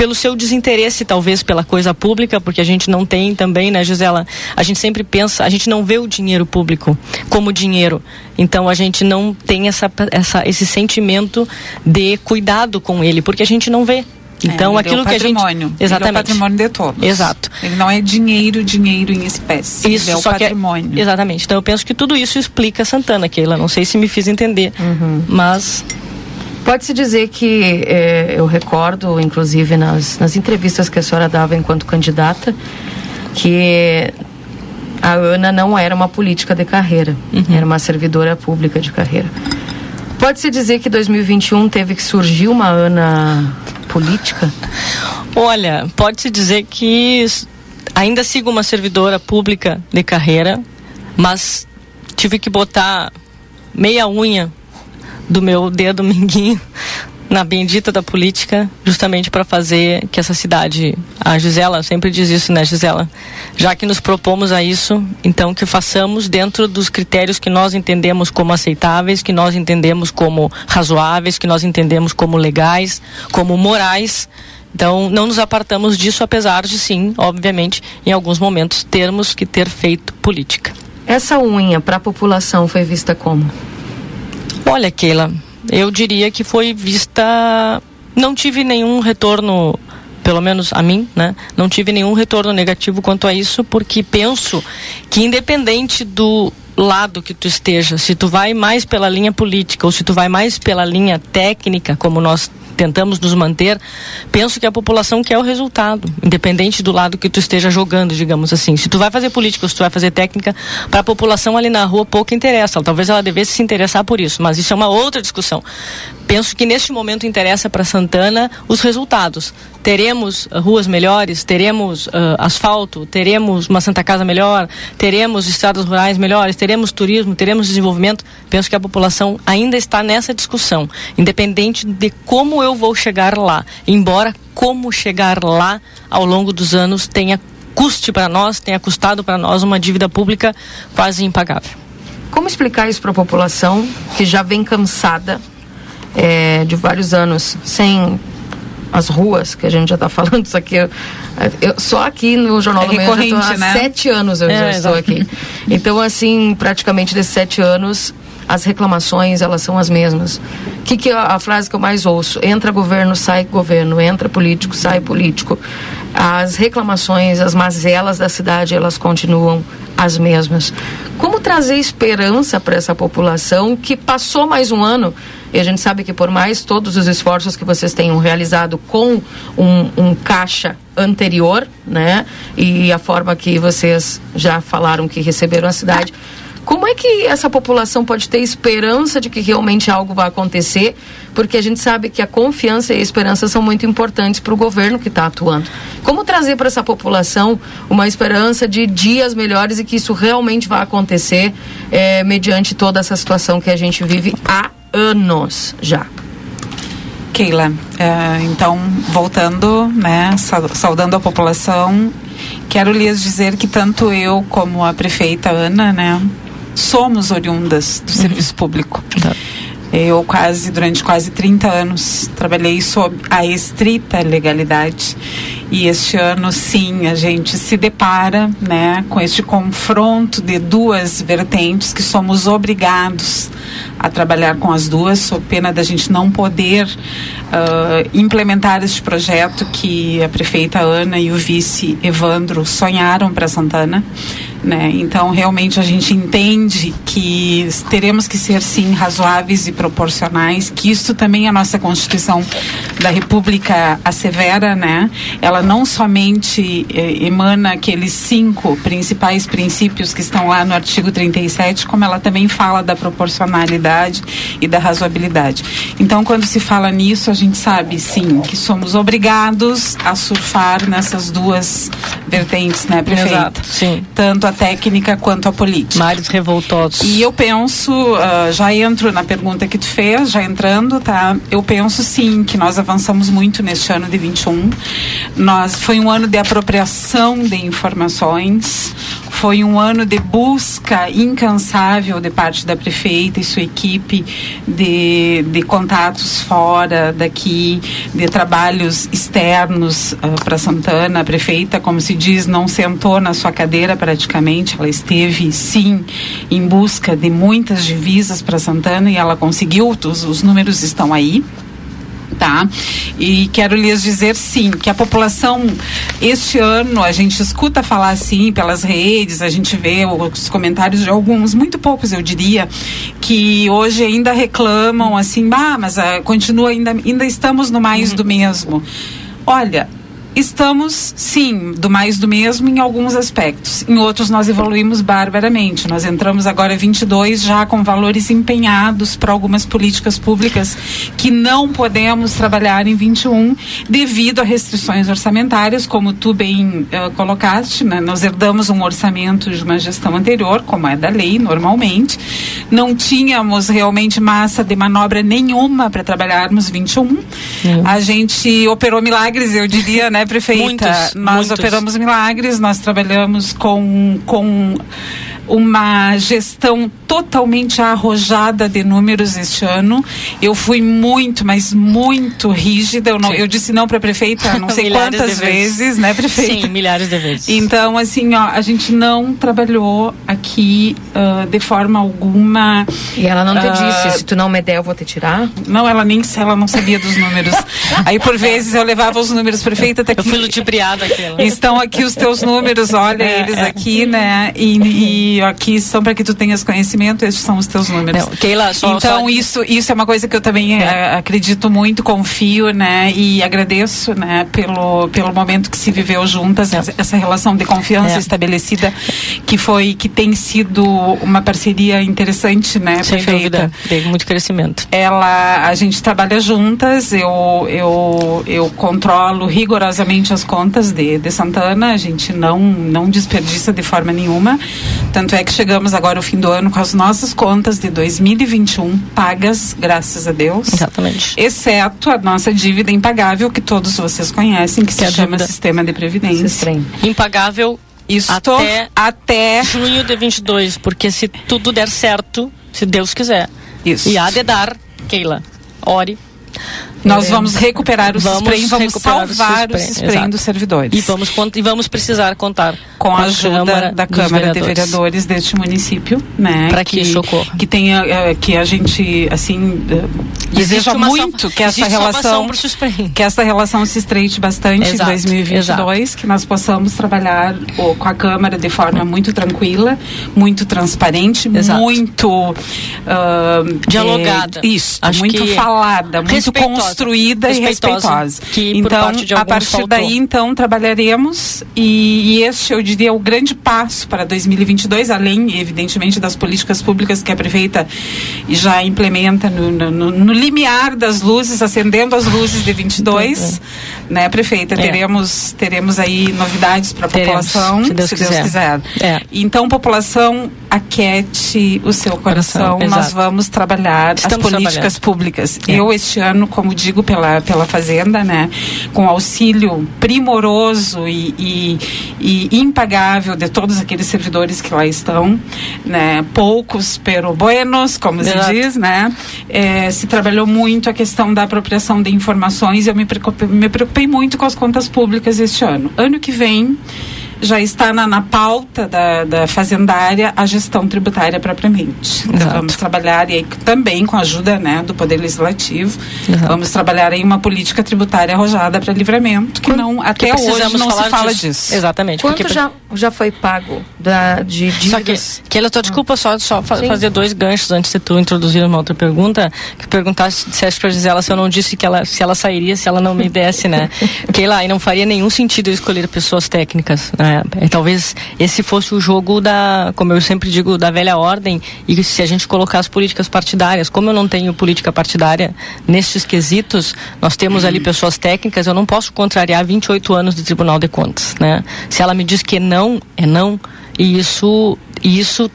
pelo seu desinteresse, talvez, pela coisa pública, porque a gente não tem também, né, Gisela? A gente sempre pensa, a gente não vê o dinheiro público como dinheiro. Então a gente não tem essa, essa, esse sentimento de cuidado com ele, porque a gente não vê. Então é, aquilo que a gente exatamente ele é o patrimônio de todos. Exato. Ele não é dinheiro, dinheiro em espécie. Isso ele é o patrimônio. É, exatamente. Então eu penso que tudo isso explica Santana, Keila. Não sei se me fiz entender, uhum. mas Pode-se dizer que eh, eu recordo, inclusive nas, nas entrevistas que a senhora dava enquanto candidata, que a Ana não era uma política de carreira, uhum. era uma servidora pública de carreira. Pode-se dizer que 2021 teve que surgir uma Ana política? Olha, pode-se dizer que ainda sigo uma servidora pública de carreira, mas tive que botar meia unha do meu dedo minguinho na bendita da política, justamente para fazer que essa cidade, a Gisela sempre diz isso, né, Gisela? Já que nos propomos a isso, então que façamos dentro dos critérios que nós entendemos como aceitáveis, que nós entendemos como razoáveis, que nós entendemos como legais, como morais. Então, não nos apartamos disso, apesar de sim, obviamente, em alguns momentos termos que ter feito política. Essa unha para a população foi vista como? Olha, Keila, eu diria que foi vista. Não tive nenhum retorno, pelo menos a mim, né? Não tive nenhum retorno negativo quanto a isso, porque penso que, independente do lado que tu esteja, se tu vai mais pela linha política ou se tu vai mais pela linha técnica, como nós tentamos nos manter, penso que a população quer o resultado, independente do lado que tu esteja jogando, digamos assim. Se tu vai fazer política se tu vai fazer técnica, para a população ali na rua pouco interessa. Talvez ela devesse se interessar por isso, mas isso é uma outra discussão. Penso que neste momento interessa para Santana os resultados. Teremos uh, ruas melhores, teremos uh, asfalto, teremos uma Santa Casa melhor, teremos estradas rurais melhores, teremos turismo, teremos desenvolvimento. Penso que a população ainda está nessa discussão, independente de como eu vou chegar lá. Embora como chegar lá ao longo dos anos tenha custe para nós, tenha custado para nós uma dívida pública quase impagável. Como explicar isso para a população que já vem cansada é, de vários anos sem as ruas, que a gente já está <laughs> falando isso aqui. Eu, eu, só aqui no Jornal é do já estou há né? sete anos eu é, já estou aqui. Então, assim, praticamente desses sete anos, as reclamações elas são as mesmas. Que, que a frase que eu mais ouço? Entra governo, sai governo, entra político, sai político. As reclamações, as mazelas da cidade, elas continuam as mesmas. Como trazer esperança para essa população que passou mais um ano e a gente sabe que por mais todos os esforços que vocês tenham realizado com um, um caixa anterior, né? E a forma que vocês já falaram que receberam a cidade. Como é que essa população pode ter esperança de que realmente algo vai acontecer? Porque a gente sabe que a confiança e a esperança são muito importantes para o governo que está atuando. Como trazer para essa população uma esperança de dias melhores e que isso realmente vai acontecer é, mediante toda essa situação que a gente vive há anos já. Keila, é, então voltando, né, saudando a população quero lhes dizer que tanto eu como a prefeita Ana, né, somos oriundas do serviço público. Eu quase, durante quase 30 anos, trabalhei sob a estrita legalidade. E este ano, sim, a gente se depara né, com este confronto de duas vertentes que somos obrigados a trabalhar com as duas, sob pena da gente não poder uh, implementar este projeto que a prefeita Ana e o vice Evandro sonharam para Santana. Né? Então, realmente, a gente entende que teremos que ser, sim, razoáveis e proporcionais, que isso também a nossa Constituição da República assevera, né? Ela não somente eh, emana aqueles cinco principais princípios que estão lá no artigo 37, como ela também fala da proporcionalidade e da razoabilidade. Então, quando se fala nisso, a gente sabe, sim, que somos obrigados a surfar nessas duas vertentes, né, prefeita? Exato, sim. Tanto a técnica quanto a política. Mares revoltosos. E eu penso, uh, já entro na pergunta que tu fez, já entrando, tá? Eu penso sim que nós avançamos muito neste ano de 21. Nós foi um ano de apropriação de informações, foi um ano de busca incansável de parte da prefeita e sua equipe de, de contatos fora daqui, de trabalhos externos uh, para Santana. A prefeita, como se diz, não sentou na sua cadeira praticamente, ela esteve sim em busca de muitas divisas para Santana e ela conseguiu, os, os números estão aí tá? E quero lhes dizer sim, que a população este ano a gente escuta falar assim pelas redes, a gente vê os comentários de alguns, muito poucos eu diria, que hoje ainda reclamam assim, ah, mas continua ainda ainda estamos no mais do mesmo. Olha, Estamos, sim, do mais do mesmo em alguns aspectos. Em outros, nós evoluímos barbaramente. Nós entramos agora 22 já com valores empenhados para algumas políticas públicas que não podemos trabalhar em 21 devido a restrições orçamentárias, como tu bem uh, colocaste. Né? Nós herdamos um orçamento de uma gestão anterior, como é da lei, normalmente. Não tínhamos realmente massa de manobra nenhuma para trabalharmos 21. A gente operou milagres, eu diria, né? Prefeita? Muitos, nós muitos. operamos milagres, nós trabalhamos com, com uma gestão totalmente arrojada de números este ano. Eu fui muito, mas muito rígida. Eu, não, eu disse não para a prefeita <laughs> não sei quantas vezes. vezes, né, prefeita? Sim, milhares de vezes. Então, assim, ó, a gente não trabalhou aqui ah, de forma alguma. E ela não te ah, disse, se tu não me der, eu vou te tirar? Não, ela nem ela não sabia dos números. <laughs> Aí, por vezes, eu levava os números, prefeita, tá aqui. Eu fui ludibriada aquela. Estão aqui os teus números, olha É, eles é. aqui, né? E, e aqui são para que tu tenhas conhecimento, esses são os teus números. Não, Keila, só- então, só- isso, isso é uma coisa que eu também eh, acredito muito, confio, né? E agradeço, né, pelo, pelo momento que se viveu juntas, essa, essa relação de confiança É. estabelecida, que foi, que tem sido uma parceria interessante, né, Sem prefeita? dúvida, teve muito crescimento. ela a gente trabalha juntas eu eu, eu controlo rigorosamente as contas de, de Santana a gente não não desperdiça de forma nenhuma tanto é que chegamos agora ao fim do ano com as nossas contas de 2021 pagas graças a Deus exatamente exceto a nossa dívida impagável que todos vocês conhecem que, Que é se a chama sistema de previdência Impagável Isto até, até junho de 22, porque se tudo der certo, se Deus quiser. Isso. E há de dar, Keila. Ore. Nós É, vamos recuperar o vamos CISPREM, vamos salvar o exato. dos servidores. E vamos, e vamos precisar contar com a ajuda da dos Câmara de Vereadores deste município, né? Pra que socorra. Que tenha, eh, que a gente, assim, eh, deseja muito salva- que essa relação, que essa relação se estreite bastante Exato, em 2022, que nós possamos trabalhar com a Câmara de forma muito tranquila, muito transparente, Exato. muito ah, Dialogada. eh, isso, Acho muito que falada, muito respeitosa. Construída e Respeitosa, respeitosa. que então, parte a partir faltou. daí, então, trabalharemos e, e este, eu diria, é o grande passo para 2022, além, evidentemente, das políticas públicas que a prefeita já implementa no, no, no- limiar das luzes, acendendo as luzes de 22, né, prefeita? É. Teremos, teremos aí novidades para a população, se Deus quiser. É. Então, população, aquete o seu coração, Coração, nós vamos trabalhar Estamos as políticas públicas. É. Eu, este ano, como digo pela, pela Fazenda, né? Com auxílio primoroso e, e, e impagável de todos aqueles servidores que lá estão, né? Poucos, pero buenos, como Exato. se diz, né? É, se trabalhou muito a questão da apropriação de informações. Eu me preocupei, me preocupei muito com as contas públicas este ano. Ano que vem já está na, na pauta da, da fazendária a gestão tributária propriamente. Então, Exato. vamos trabalhar e aí, também com a ajuda né, do Poder Legislativo. Exato. Vamos trabalhar em uma política tributária arrojada para livramento, que não até Que hoje não se fala disso. disso. Exatamente. Quanto porque- já, já foi pago da, de Só que, dívidas? que ela, tua desculpa só, só fa- Sim. fazer dois ganchos antes de tu introduzir uma outra pergunta, que perguntasse, dissesse pra Gisela se eu não disse que ela, se ela sairia, se ela não me desse, né? <laughs> que lá, e não faria nenhum sentido eu escolher pessoas técnicas, né? É, talvez esse fosse o jogo da, como eu sempre digo, da velha ordem, e se a gente colocar as políticas partidárias, como eu não tenho política partidária nestes quesitos, nós temos ali pessoas técnicas, eu não posso contrariar 28 anos de Tribunal de Contas, né? Se ela me diz que não, é não, e isso, isso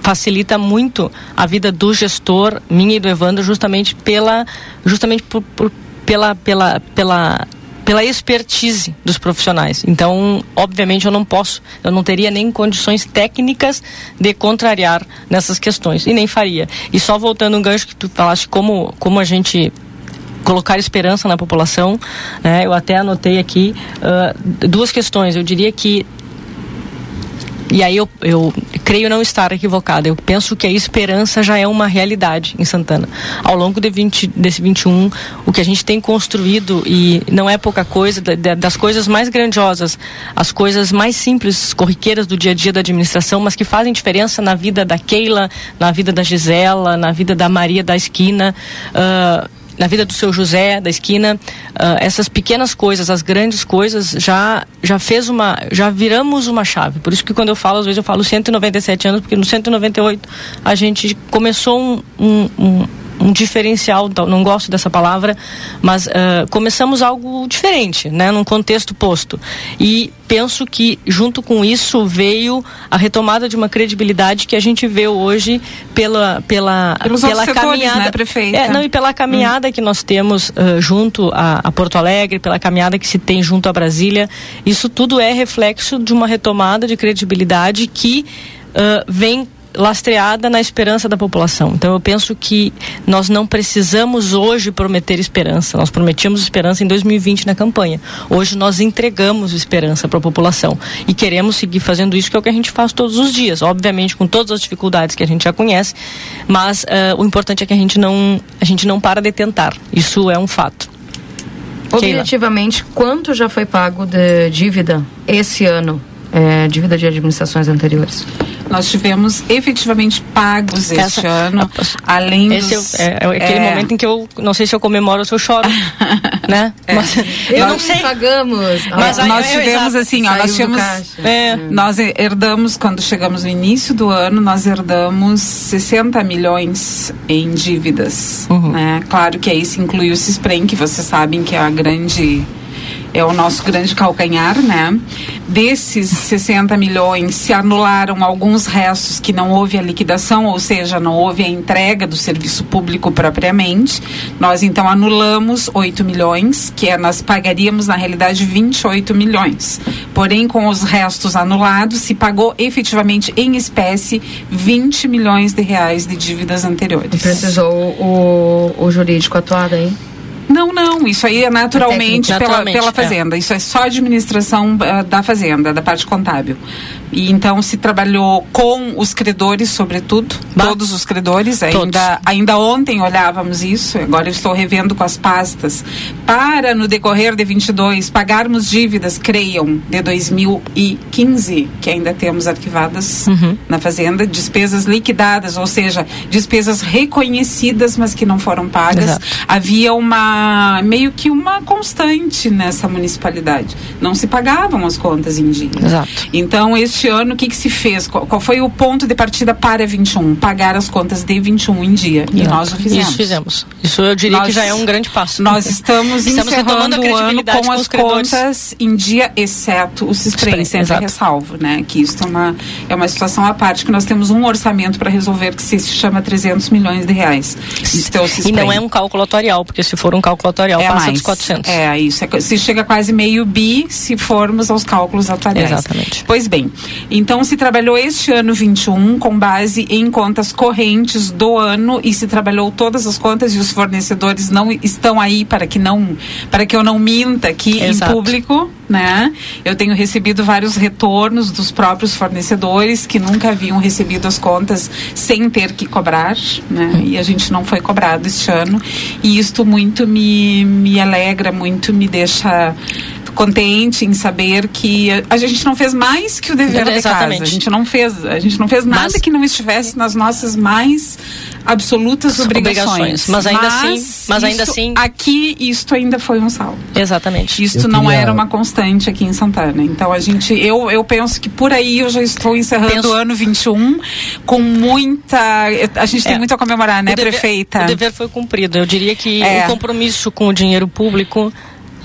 facilita muito a vida do gestor, minha e do Evandro, justamente pela, justamente por, por- pela, pela, pela, pela expertise dos profissionais. Então, obviamente, eu não posso, eu não teria nem condições técnicas de contrariar nessas questões e nem faria. E só voltando um gancho que tu falaste como, como a gente colocar esperança na população, né? Eu até anotei aqui ah, duas questões. Eu diria que e aí eu, eu creio não estar equivocada. Eu penso que a esperança já é uma realidade em Santana. Ao longo de 20, desse 21, o que a gente tem construído, e não é pouca coisa, da- da- das coisas mais grandiosas, as coisas mais simples, corriqueiras do dia a dia da administração, mas que fazem diferença na vida da Keila, na vida da Gisela, na vida da Maria da esquina. ah, na vida do seu José da esquina ah, essas pequenas coisas as grandes coisas já já fez uma já viramos uma chave. Por isso que quando eu falo às vezes eu falo 197 anos porque no 198 a gente começou um, um, um um diferencial, então, não gosto dessa palavra, mas ah, começamos algo diferente, né, num contexto posto. E penso que junto com isso veio a retomada de uma credibilidade que a gente vê hoje pela pela Pelos pela setores, caminhada, né, prefeita? É, não, e pela caminhada que nós temos ah, junto a, a Porto Alegre, pela caminhada que se tem junto a Brasília, isso tudo é reflexo de uma retomada de credibilidade que ah, vem lastreada na esperança da população. Então eu penso que nós não precisamos hoje prometer esperança. Nós prometíamos esperança em 2020 na campanha. Hoje nós entregamos esperança para a população e queremos seguir fazendo isso que é o que a gente faz todos os dias, obviamente com todas as dificuldades que a gente já conhece, mas ah, o importante é que a gente não a gente não para de tentar. Isso é um fato. Keila. Objetivamente, quanto já foi pago de dívida esse ano? É, dívida de administrações anteriores? Nós tivemos efetivamente pagos este Essa- ano, além Esse dos... é, é aquele é, momento em que eu não sei se eu comemoro ou se eu choro, <laughs> né? Mas, eu não sei. pagamos. Mas aí- nós é, tivemos assim, ó, nós tivemos, caixa. É. nós herdamos quando chegamos no início do ano, nós herdamos 60 milhões em dívidas, Uhum. né? Claro que aí se inclui o Cisprem, que vocês sabem que é a grande é o nosso grande calcanhar, né? Desses 60 milhões se anularam alguns restos que não houve a liquidação, ou seja, não houve a entrega do serviço público propriamente. Nós então anulamos 8 milhões, que é, nós pagaríamos na realidade 28 milhões. Porém, com os restos anulados, se pagou efetivamente em espécie 20 milhões de reais de dívidas anteriores. Precisou o, o jurídico atuar aí? Não, não, isso aí é naturalmente, pela, pela é. fazenda. Isso é só administração ah, da fazenda, da parte contábil. E então se trabalhou com os credores, sobretudo, todos os credores. Ainda, ainda ontem olhávamos isso, agora eu estou revendo com as pastas. Para no decorrer de 22 pagarmos dívidas, creiam, de 2015, que ainda temos arquivadas Uhum. na fazenda, despesas liquidadas, ou seja, despesas reconhecidas, mas que não foram pagas. Exato. Havia uma meio que uma constante nessa municipalidade. Não se pagavam as contas em dia. Exato. Então, este ano, o que, que se fez? Qual, qual foi o ponto de partida para 21? Pagar as contas de 21 em dia. E Exato. nós o fizemos. Isso fizemos. Isso eu diria que Nós- já é um grande passo. Nós estamos, Estamos encerrando o ano com com as credores. contas em dia, exceto o Cisprem, sempre exato. ressalvo, né? Que isso é uma, é uma situação à parte, que nós temos um orçamento para resolver que se chama 300 milhões de reais. Isso é o E não é um cálculo atuarial, porque se for um cálculo atuarial é passa mais. dos 400. É, isso. É, se chega quase meio bi se formos aos cálculos atuariais. Exatamente. Pois bem, então se trabalhou este ano 21 com base em contas correntes do ano e se trabalhou todas as contas e os fornecedores não estão aí para que não para que eu não minta aqui Exato. em público, né? Eu tenho recebido vários retornos dos próprios fornecedores que nunca haviam recebido as contas sem ter que cobrar, né? E a gente não foi cobrado este ano e isto muito me, me alegra, muito me deixa contente em saber que a, a gente não fez mais que o dever de casa. Exatamente. A gente não fez, a gente não fez nada Mas- que não estivesse nas nossas mais absolutas obrigações. Obrigações. Mas ainda assim- mas ainda assim- aqui isto ainda foi um saldo. Exatamente. Isto Eu não queria- era uma constante aqui em Santana. Então a gente, eu, eu penso que por aí eu já estou encerrando Penso- o ano 21 com muita, a gente tem É. muito a comemorar, né, O dever- prefeita? O dever foi cumprido. Eu diria que É. o compromisso com o dinheiro público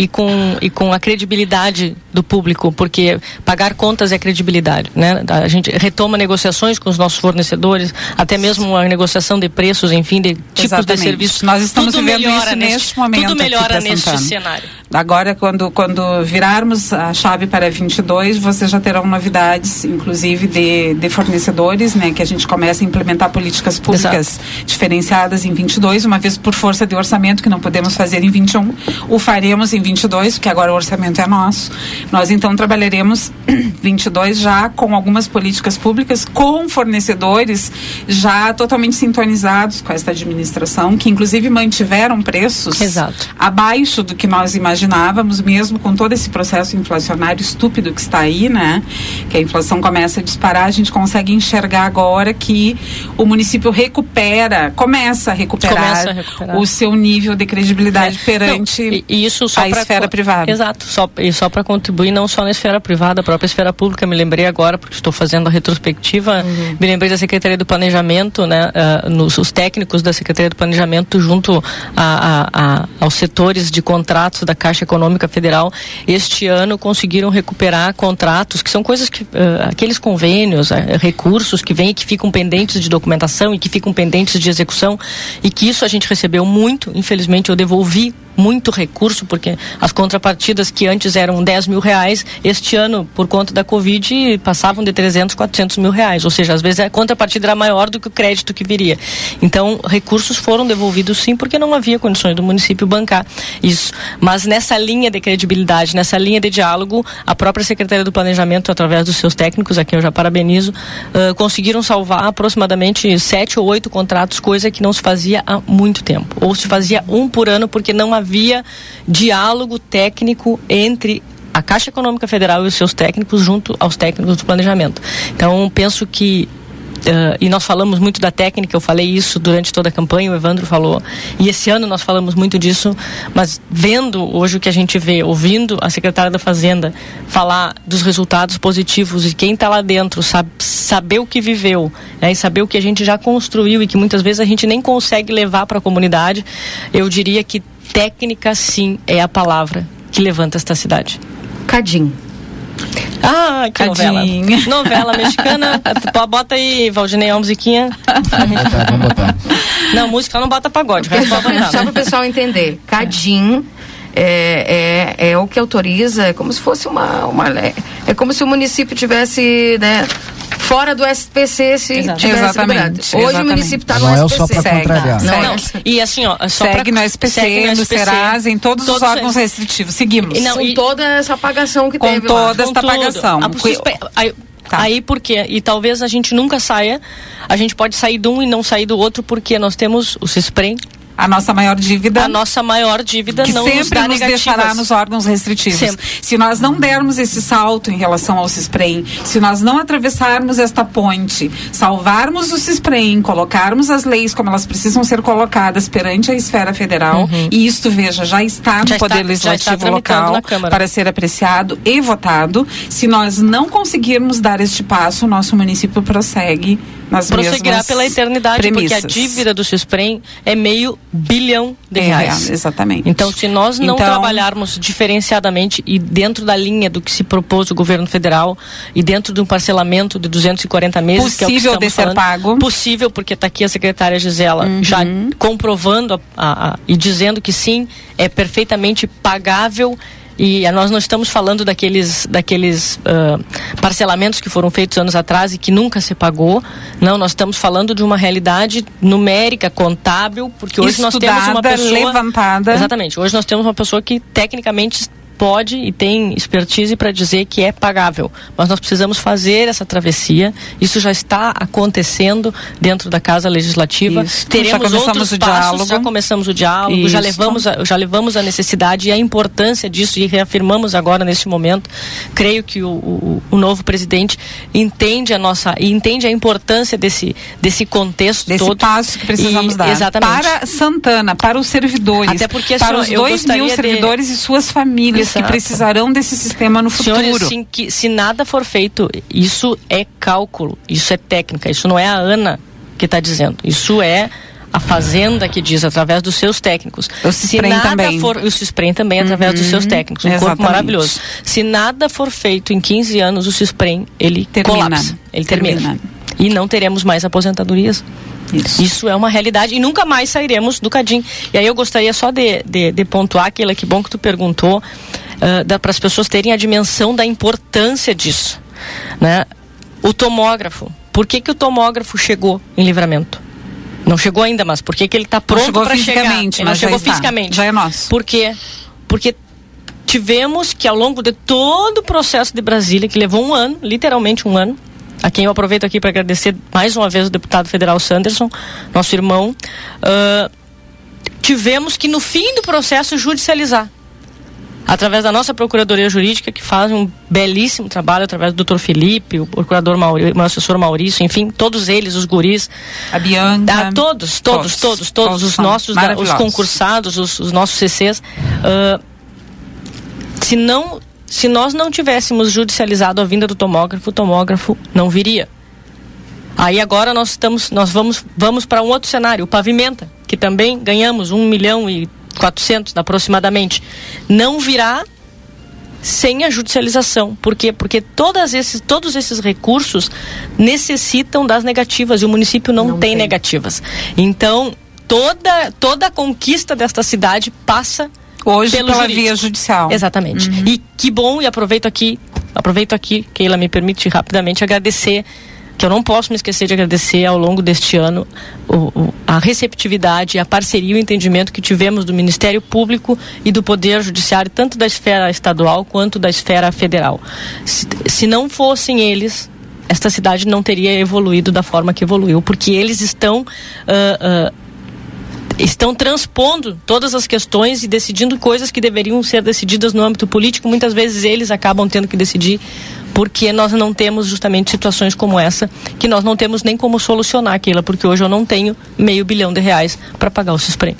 e com, e com a credibilidade do público, porque pagar contas é credibilidade, né? A gente retoma negociações com os nossos fornecedores, até mesmo a negociação de preços, enfim, de tipos de Exatamente. serviços. Nós estamos Tudo vivendo isso neste, neste momento Tudo melhora neste cenário. Agora, quando, quando virarmos a chave para 22, vocês já terão novidades, inclusive de, de fornecedores, né? Que a gente começa a implementar políticas públicas diferenciadas em 22, uma vez por força de orçamento, que não podemos fazer em 21, o faremos em 22, porque agora o orçamento é nosso. Nós, então, trabalharemos <clears throat> 22 já com algumas políticas públicas, com fornecedores já totalmente sintonizados com esta administração, que inclusive mantiveram preços Exato. abaixo do que nós imaginávamos, mesmo com todo esse processo inflacionário estúpido que está aí, né? Que a inflação começa a disparar, a gente consegue enxergar agora que o município recupera, começa a recuperar, Começa a recuperar. o seu nível de credibilidade É. perante Não, e, isso só a pra esfera privada. Exato, só, e só para contribuir não só na esfera privada, a própria esfera pública, me lembrei agora, porque estou fazendo a retrospectiva, Uhum. me lembrei da Secretaria do Planejamento, né, ah, nos, os técnicos da Secretaria do Planejamento junto a, a- a- aos setores de contratos da Caixa Econômica Federal, este ano conseguiram recuperar contratos, que são coisas que, ah, aqueles convênios, ah, recursos que vêm e que ficam pendentes de documentação e que ficam pendentes de execução, e que isso a gente recebeu muito, infelizmente eu devolvi muito recurso, porque as contrapartidas que antes eram 10 mil reais, este ano, por conta da Covid, passavam de 300, 400 mil reais. Ou seja, às vezes a contrapartida era maior do que o crédito que viria. Então, recursos foram devolvidos sim, porque não havia condições do município bancar isso. Mas nessa linha de credibilidade, nessa linha de diálogo, a própria Secretaria do Planejamento, através dos seus técnicos, a quem eu já parabenizo, ah, conseguiram salvar aproximadamente sete ou oito contratos, coisa que não se fazia há muito tempo. Ou se fazia um por ano, porque não havia diálogo técnico entre a Caixa Econômica Federal e os seus técnicos junto aos técnicos do planejamento. Então, penso que Uh, e nós falamos muito da técnica, eu falei isso durante toda a campanha, o Evandro falou, e esse ano nós falamos muito disso, mas vendo hoje o que a gente vê, ouvindo a secretária da Fazenda falar dos resultados positivos e quem está lá dentro sabe, saber o que viveu né, e saber o que a gente já construiu e que muitas vezes a gente nem consegue levar para a comunidade, eu diria que técnica sim é a palavra que levanta esta cidade. Cadim. Ah, que novela. Cadinho. Novela mexicana. Pô, Bota aí, Valdinei, uma musiquinha. Vamos botar. Não, música não bota pagode, o resto. Só para o pessoal entender. Cadim é, é, é o que autoriza, é como se fosse uma, uma. É como se o município tivesse, né? Fora do SPC se Exato. tivesse Exatamente. Hoje o exatamente. município está no Não é o SPC. só pra Segue. contrariar. Não, Não, e assim, ó, só Segue pra, no SPC, segue no Serasa, em todos, os Todos órgãos eles. restritivos. Seguimos. E não, com e- toda essa apagação que Com teve toda lá. Com tudo. apagação. Ah, suspe- Aí, Tá. aí por quê? E talvez a gente nunca saia, a gente pode sair de um e não sair do outro, porque nós temos o CISPREM, A nossa maior dívida. a nossa maior dívida que não nos sempre dá nos negativas. deixará nos órgãos restritivos. Sempre. Se nós não dermos esse salto em relação ao CISPREM, se nós não atravessarmos esta ponte, salvarmos o CISPREM, colocarmos as leis como elas precisam ser colocadas perante a esfera federal, e isto, veja, já está no Uhum. Já Poder está Legislativo local para ser apreciado e votado. Se nós não conseguirmos dar este passo, o nosso município prossegue nas prosseguirá pela eternidade, premissas. porque a dívida do Cisprem é meio bilhão de É, reais. exatamente. Então, se nós não Então- trabalharmos diferenciadamente e dentro da linha do que se propôs o governo federal e dentro de um parcelamento de 240 meses, que é o que Possível estamos de ser falando, pago. possível, porque está aqui a secretária Gisela já comprovando a- a- a- e dizendo que sim, é perfeitamente pagável. E ah, nós não estamos falando daqueles, daqueles ah, parcelamentos que foram feitos anos atrás e que nunca se pagou. Não, nós estamos falando de uma realidade numérica, contábil, porque hoje nós temos uma Estudada, pessoa. levantada. Exatamente. Hoje nós temos uma pessoa que tecnicamente pode e tem expertise para dizer que é pagável. Mas nós precisamos fazer essa travessia. Isso já está acontecendo dentro da Casa Legislativa. Isso. Já Teremos começamos outros o passos, diálogo. já começamos o diálogo, já levamos, a, já levamos a necessidade e a importância disso e reafirmamos agora neste momento. Creio que o, o, o novo presidente entende a nossa e entende a importância desse desse contexto Desse todo. passo que precisamos E- dar. Exatamente. Para Santana, para os servidores. Até porque, para assim, os dois mil gostaria de- servidores e suas famílias que Exato. precisarão desse sistema no futuro. Senhores, sim, que se nada for feito, isso é cálculo, isso é técnica, isso não é a Ana que está dizendo, isso é a Fazenda que diz através dos seus técnicos. O se Cisprem nada também. for, o Cisprem também através dos seus Uhum, técnicos, um corpo exatamente. maravilhoso. Se nada for feito em 15 anos, o Cisprem ele Termina. colapsa, ele termina. Termina. E não teremos mais aposentadorias. Isso. é uma realidade e nunca mais sairemos do Cadim. E aí eu gostaria só de, de, de pontuar, aquilo que bom que tu perguntou, para as pessoas terem a dimensão da importância disso. Né? O tomógrafo. Por que, que o tomógrafo chegou em livramento? Não chegou ainda, mas por que, que ele está pronto para chegar? Ele não chegou está. fisicamente. Já é nosso. Por quê? Porque tivemos que, ao longo de todo o processo de Brasília, que levou um ano, literalmente um ano, a quem eu aproveito aqui para agradecer mais uma vez o deputado federal Sanderson, nosso irmão, ah, tivemos que, no fim do processo, judicializar. Através da nossa Procuradoria Jurídica, que faz um belíssimo trabalho, através do doutor Felipe, o procurador Maurício, o assessor Maurício, enfim, todos eles, os guris. A Bianca. Ah, todos, todos, Todos. todos, todos, os nossos, os concursados, os, os nossos CCs. ah, se não se nós não tivéssemos judicializado a vinda do tomógrafo, o tomógrafo não viria. Aí agora nós estamos, nós vamos, vamos para um outro cenário, o pavimenta, que também ganhamos um milhão e quatrocentos aproximadamente, não virá sem a judicialização. Por quê? Porque todas esses, todos esses recursos necessitam das negativas e o município não, tem, negativas. Então toda toda a conquista desta cidade passa Hoje pelo pela jurídico. via judicial. Exatamente. E que bom, e aproveito aqui, aproveito aqui, Keila me permite rapidamente agradecer, que eu não posso me esquecer de agradecer ao longo deste ano o- o- a receptividade, a parceria e o entendimento que tivemos do Ministério Público e do Poder Judiciário, tanto da esfera estadual quanto da esfera federal. Se, se não fossem eles, esta cidade não teria evoluído da forma que evoluiu, porque eles estão. ah, ah, estão transpondo todas as questões e decidindo coisas que deveriam ser decididas no âmbito político. Muitas vezes eles acabam tendo que decidir porque nós não temos justamente situações como essa que nós não temos nem como solucionar aquilo, porque hoje eu não tenho meio bilhão de reais para pagar o CISPREM.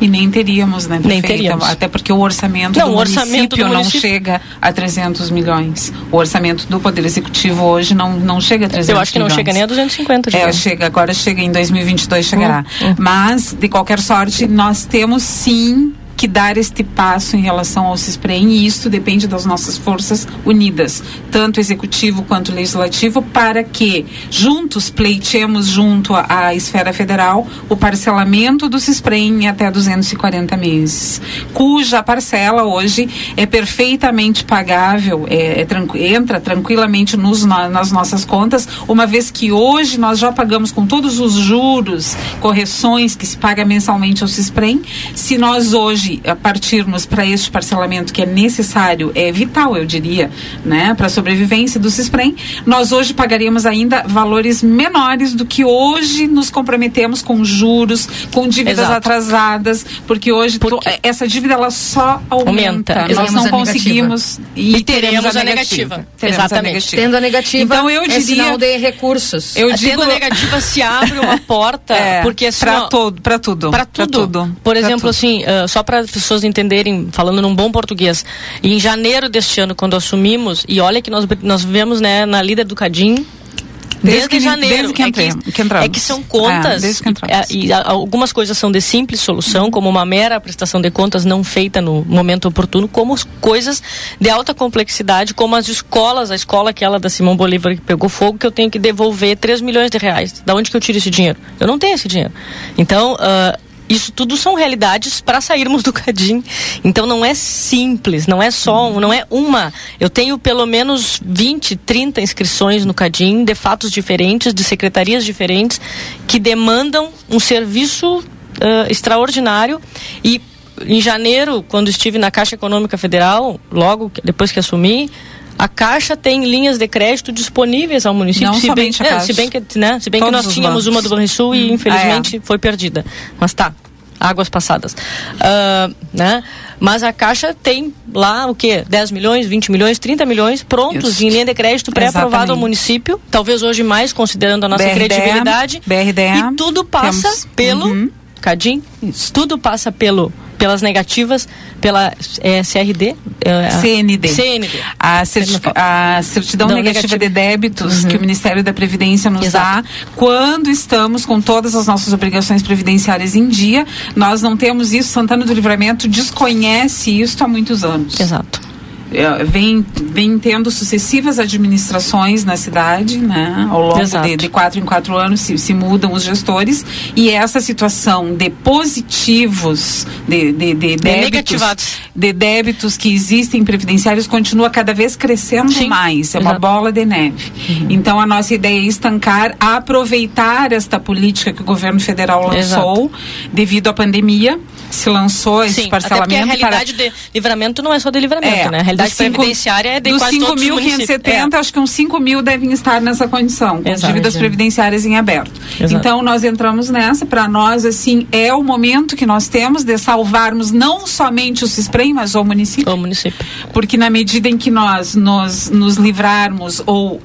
E nem teríamos, né, Nem prefeita? teríamos. Até porque o orçamento Não, do o orçamento município do não município- chega a 300 milhões. O orçamento do Poder Executivo hoje não, não chega a 300 Eu acho que não milhões. chega nem a 250. É, chega, agora chega em 2022 chegará. Hum, Mas, de qualquer sorte, nós temos sim que dar este passo em relação ao CISPREM e isso depende das nossas forças unidas, tanto executivo quanto legislativo, para que juntos pleiteemos junto à, esfera federal o parcelamento do CISPREM em até 240 meses, cuja parcela hoje é perfeitamente pagável, é, é entra tranquilamente nos, na- nas nossas contas, uma vez que hoje nós já pagamos com todos os juros, correções que se paga mensalmente ao CISPREM, se nós hoje a partirmos para este parcelamento que é necessário, é vital, eu diria, né, para a sobrevivência do CISPREM, nós hoje pagaríamos ainda valores menores do que hoje nos comprometemos com juros, com dívidas Exato. atrasadas, porque hoje to- essa dívida ela só aumenta. Aumenta. Nós Teremos não a conseguimos E teremos a negativa. Teremos a Exatamente. negativa. Tendo a negativa, Então eu é diria sinal de recursos. Eu A digo tenda negativa se abre uma <laughs> porta, É, porque assim, pra ó, todo, para tudo, Pra pra tudo. Por pra exemplo, tudo. assim, ah, só para as pessoas entenderem, falando num bom português, em janeiro deste ano, quando assumimos, e olha que nós, nós vivemos né, na líder do Cadim, Desde, que- janeiro. desde que é, entrei- que, que entramos. é que são contas. É, desde que entramos. e, e algumas coisas são de simples solução, como uma mera prestação de contas não feita no momento oportuno, como as coisas de alta complexidade, como as escolas, a escola aquela da Simão Bolívar que pegou fogo, que eu tenho que devolver 3 milhões de reais. Da onde que eu tiro esse dinheiro? Eu não tenho esse dinheiro. Então, ah, isso tudo são realidades para sairmos do Cadim. Então não é simples, não é só, um- não é uma. Eu tenho pelo menos 20, 30 inscrições no Cadim de fatos diferentes, de secretarias diferentes, que demandam um serviço ah, extraordinário e em janeiro, quando estive na Caixa Econômica Federal, logo depois que assumi, a Caixa tem linhas de crédito disponíveis ao município. Não se bem, somente a é, Caixa. se bem que, né, se bem que nós os tínhamos bancos. uma do Banrisul e Hum. infelizmente Ah, foi perdida. Mas tá, águas passadas. Ah, né? Mas a Caixa tem lá o quê? 10 milhões, 20 milhões, 30 milhões prontos Isso. em linha de crédito pré-aprovado ao município, talvez hoje mais considerando a nossa BRDE, credibilidade. BRDE, e tudo passa temos- pelo Uhum. Cadim, tudo passa pelo pelas negativas, pela é, CRD, é, CND. CND. A, certifi- a certidão Não, negativa negativa. de débitos Uhum. que o Ministério da Previdência nos Exato. dá quando estamos com todas as nossas obrigações previdenciárias em dia. Nós não temos isso. Santana do Livramento desconhece isso há muitos anos. Exato. É, Vem, vem tendo sucessivas administrações na cidade, né? Ao longo Exato. de, de quatro em quatro anos se, se mudam os gestores e essa situação de positivos, de, de, de débitos, negativados. de débitos que existem previdenciários continua cada vez crescendo mais. É uma Exato. bola de neve. Então a nossa ideia é estancar, aproveitar esta política que o governo federal lançou devido à pandemia. Se lançou esse Sim, até porque a parcelamento para realidade de livramento não é só de livramento, é, né? A realidade dos cinco- previdenciária é de dos quase todos os municípios. 5.570, acho que uns 5 mil devem estar nessa condição, com Exato. dívidas previdenciárias em aberto. Exato. Então, nós entramos nessa. Para nós, assim, é o momento que nós temos de salvarmos não somente o CISPREM, mas o município. O município. Porque na medida em que nós nos, nos livrarmos ou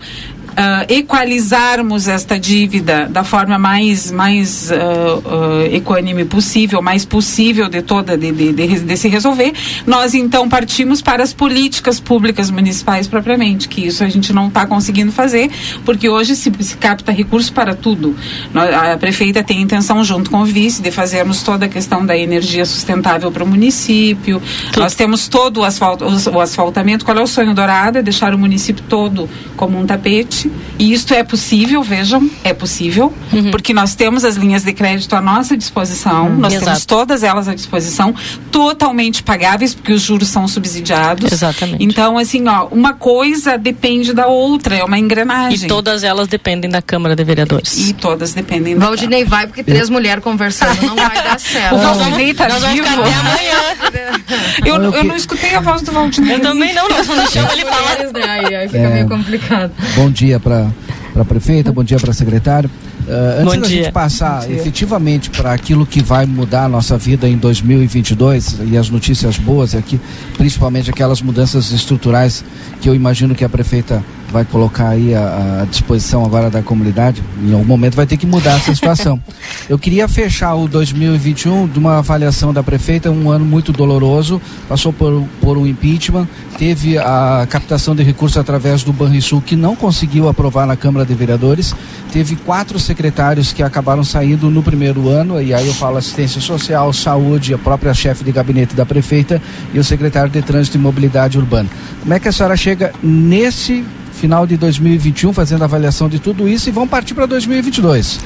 ah, equalizarmos esta dívida da forma mais mais ah, ah, equânime possível, mais possível de toda de, de, de, de se resolver, nós então partimos para as políticas públicas municipais propriamente, que isso a gente não está conseguindo fazer, porque hoje se, se capta recurso para tudo. A prefeita tem intenção, junto com o vice, de fazermos toda a questão da energia sustentável para o município. Nós temos todo o, asfalto, os- o asfaltamento. Qual é o sonho dourado? É deixar o município todo como um tapete. E isto é possível, vejam, é possível, porque nós temos as linhas de crédito à nossa disposição, nós temos Exato. todas elas à disposição, totalmente pagáveis, porque os juros são subsidiados. Exatamente. Então, assim, ó, uma coisa depende da outra, é uma engrenagem. E todas elas dependem da Câmara de Vereadores. E todas dependem da Valdinei vai porque três mulheres conversando não vai dar certo. O Valdinei tá Nós vivo. ficar até amanhã. Eu, <laughs> eu eu não escutei a voz do Valdinei. Eu também não, nós não deixamos ele falar. Né? Aí, aí fica É. meio complicado. Bom dia para a prefeita, bom dia para a secretária. Ah, antes Bom da dia. gente passar dia. efetivamente para aquilo que vai mudar a nossa vida em 2022 e as notícias boas aqui, principalmente aquelas mudanças estruturais que eu imagino que a prefeita vai colocar aí à, disposição agora da comunidade, em algum momento vai ter que mudar essa situação. <laughs> Eu queria fechar o 2021 de uma avaliação da prefeita, um ano muito doloroso, passou por, por um impeachment, teve a captação de recursos através do Banrisul que não conseguiu aprovar na Câmara de Vereadores, teve quatro secretários que acabaram saindo no primeiro ano, e aí eu falo assistência social, saúde, a própria chefe de gabinete da prefeita e o secretário de Trânsito e Mobilidade Urbana. Como é que a senhora chega nesse final de 2021 fazendo avaliação de tudo isso e vão partir para 2022?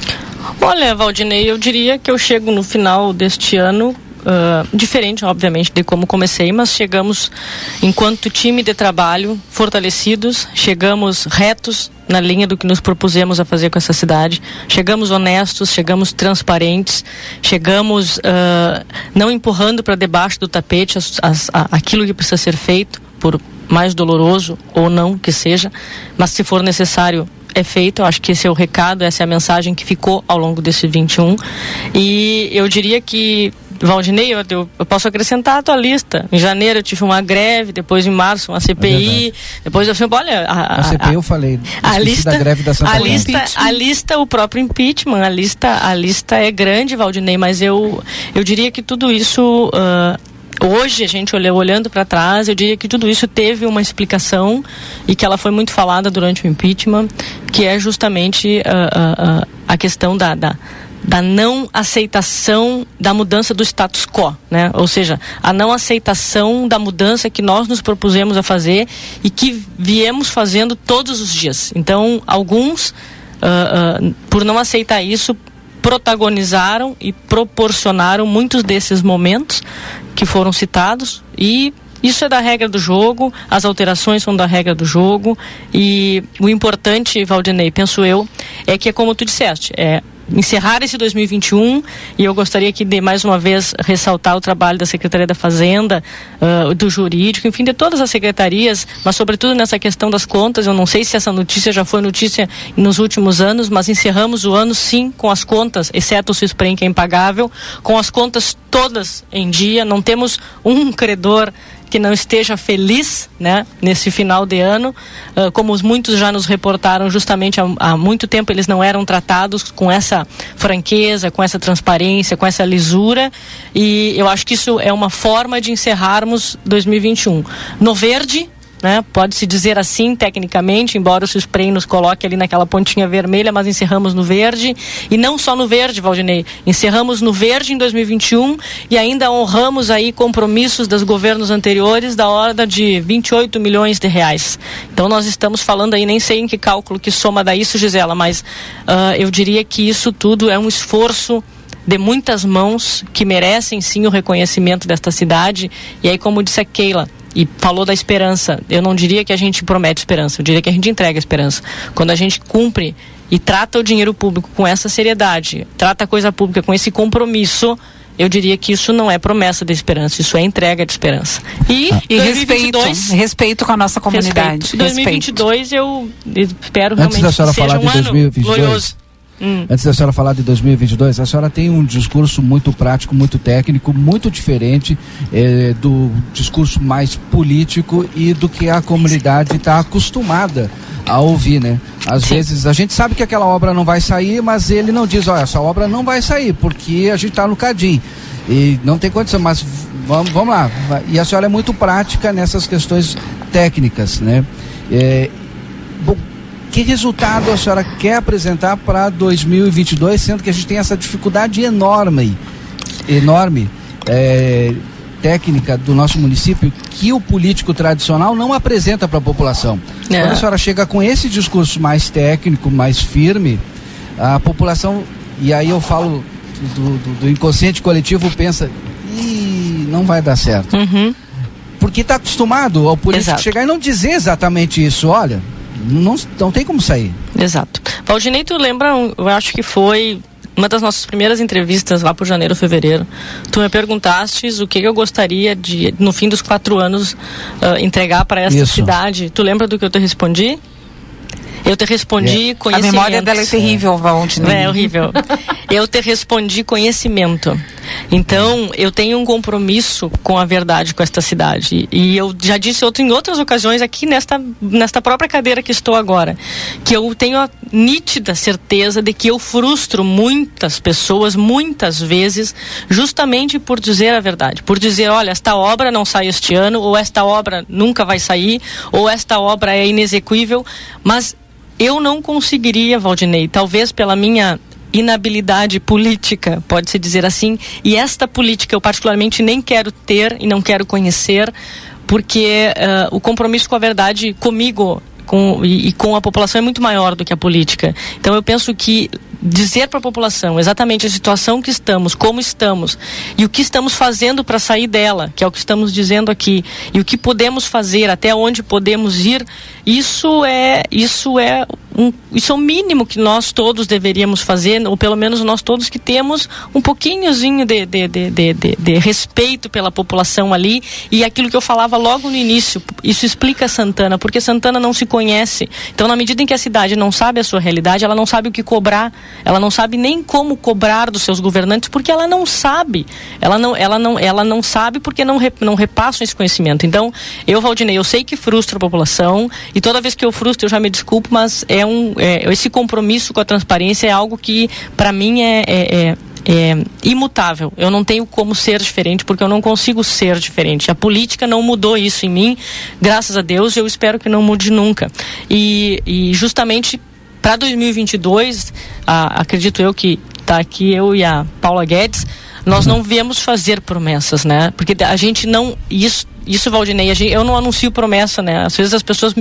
Olha, Valdinei, eu diria que eu chego no final deste ano. ah, diferente, obviamente, de como comecei, mas chegamos enquanto time de trabalho fortalecidos, chegamos retos na linha do que nos propusemos a fazer com essa cidade, chegamos honestos, chegamos transparentes, chegamos ah, não empurrando para debaixo do tapete as- as- a- aquilo que precisa ser feito, por mais doloroso ou não que seja, mas se for necessário é feito. Eu acho que esse é o recado, essa é a mensagem que ficou ao longo desse 21. E eu diria que Valdinei, eu, eu- posso acrescentar a tua lista. Em janeiro eu tive uma greve, depois em março uma CPI, depois eu falei, olha, a, A CPI eu falei, a lista, da greve da Santa a lista, a lista, o próprio impeachment, a lista, a lista é grande, Valdinei, mas eu, eu diria que tudo isso ah, hoje, a gente olhando para trás, eu diria que tudo isso teve uma explicação e que ela foi muito falada durante o impeachment, que é justamente uh, uh, a questão da, da da não aceitação da mudança do status quo, né? Ou seja, a não aceitação da mudança que nós nos propusemos a fazer e que viemos fazendo todos os dias. Então, alguns, uh, uh, por não aceitar isso, protagonizaram e proporcionaram muitos desses momentos que foram citados e isso é da regra do jogo, as alterações são da regra do jogo e o importante, Valdinei, penso eu, é que é como tu disseste, é encerrar esse 2021 e eu gostaria aqui de mais uma vez ressaltar o trabalho da Secretaria da Fazenda, uh, do Jurídico, enfim, de todas as secretarias, mas sobretudo nessa questão das contas. Eu não sei se essa notícia já foi notícia nos últimos anos, mas encerramos o ano sim com as contas, exceto o Cisprem que é impagável, com as contas todas em dia. Não temos um credor que não esteja feliz né, nesse final de ano. Uh, como os muitos já nos reportaram, justamente há, há, muito tempo eles não eram tratados com essa franqueza, com essa transparência, com essa lisura. E eu acho que isso é uma forma de encerrarmos 2021. No verde, né? Pode-se dizer assim tecnicamente, embora o Suspray nos coloque ali naquela pontinha vermelha, mas encerramos no verde. E não só no verde, Valdinei. Encerramos no verde em 2021 e ainda honramos aí compromissos dos governos anteriores da ordem de 28 milhões de reais. Então nós estamos falando aí, nem sei em que cálculo que soma daí isso, Gisela, mas uh, eu diria que isso tudo é um esforço de muitas mãos que merecem sim o reconhecimento desta cidade. E aí, como disse a Keila, e falou da esperança. Eu não diria que a gente promete esperança, eu diria que a gente entrega esperança. Quando a gente cumpre e trata o dinheiro público com essa seriedade, trata a coisa pública com esse compromisso, eu diria que isso não é promessa de esperança, isso é entrega de esperança. E, e 2022, respeito, respeito com a nossa comunidade. Respeito. 2022 eu espero Antes realmente da senhora que seja falar um de ano 2022, glorioso. Hum. Antes da senhora falar de 2022, a senhora tem um discurso muito prático, muito técnico, muito diferente eh, do discurso mais político e do que a comunidade está acostumada a ouvir, né? Às Sim. vezes a gente sabe que aquela obra não vai sair, mas ele não diz, olha, essa obra não vai sair, porque a gente está no Cadim. E não tem condição, mas vamos, vamos lá. E a senhora é muito prática nessas questões técnicas, né? Eh, bom, que resultado a senhora quer apresentar para 2022, sendo que a gente tem essa dificuldade enorme, enorme é, técnica do nosso município que o político tradicional não apresenta para a população. É. Quando a senhora chega com esse discurso mais técnico, mais firme, a população, e aí eu falo do, do, do inconsciente coletivo, pensa, Ih, não vai dar certo. Porque está acostumado ao político Exato. chegar e não dizer exatamente isso, olha, não, não tem como sair. Exato. Valdinei, tu lembra, eu acho que foi uma das nossas primeiras entrevistas lá por janeiro, fevereiro. Tu me perguntastes o que eu gostaria de, no fim dos quatro anos, ah, entregar para esta Isso. cidade. Tu lembra do que eu te respondi? Eu te respondi É. A conhecimento. memória dela é terrível, Valdinei. É horrível. <laughs> Eu te respondi conhecimento. Então, eu tenho um compromisso com a verdade com esta cidade. E eu já disse outro, em outras ocasiões aqui nesta, nesta própria cadeira que estou agora, que eu tenho a nítida certeza de que eu frustro muitas pessoas, muitas vezes, justamente por dizer a verdade. Por dizer, olha, esta obra não sai este ano, ou esta obra nunca vai sair, ou esta obra é inexequível, mas eu não conseguiria, Valdinei, talvez pela minha inabilidade política, pode-se dizer assim, e esta política eu particularmente nem quero ter e não quero conhecer, porque ah, o compromisso com a verdade comigo com, e, e com a população é muito maior do que a política. Então eu penso que dizer para a população exatamente a situação que estamos, como estamos e o que estamos fazendo para sair dela, que é o que estamos dizendo aqui, e o que podemos fazer, até onde podemos ir, isso é isso é um, isso é o mínimo que nós todos deveríamos fazer, ou pelo menos nós todos que temos um pouquinhozinho de, de, de, de, de- de respeito pela população ali e aquilo que eu falava logo no início, isso explica Santana, porque Santana não se conhece. Então, na medida em que a cidade não sabe a sua realidade, ela não sabe o que cobrar, ela não sabe nem como cobrar dos seus governantes, porque ela não sabe. Ela não, ela não, ela não sabe porque não, re- não repassam esse conhecimento. Então, eu, Valdinei, eu sei que frustra a população e toda vez que eu frustro, eu já me desculpo, mas é um, é, esse compromisso com a transparência é algo que, para mim, é, é, é é, imutável. Eu não tenho como ser diferente porque eu não consigo ser diferente. A política não mudou isso em mim, graças a Deus. Eu espero que não mude nunca. E, e justamente para 2022, ah, acredito eu que está aqui eu e a Paula Guedes, nós não viemos fazer promessas, né? Porque a gente não isso isso, Valdinei, gente, eu não anuncio promessa, né? Às vezes as pessoas.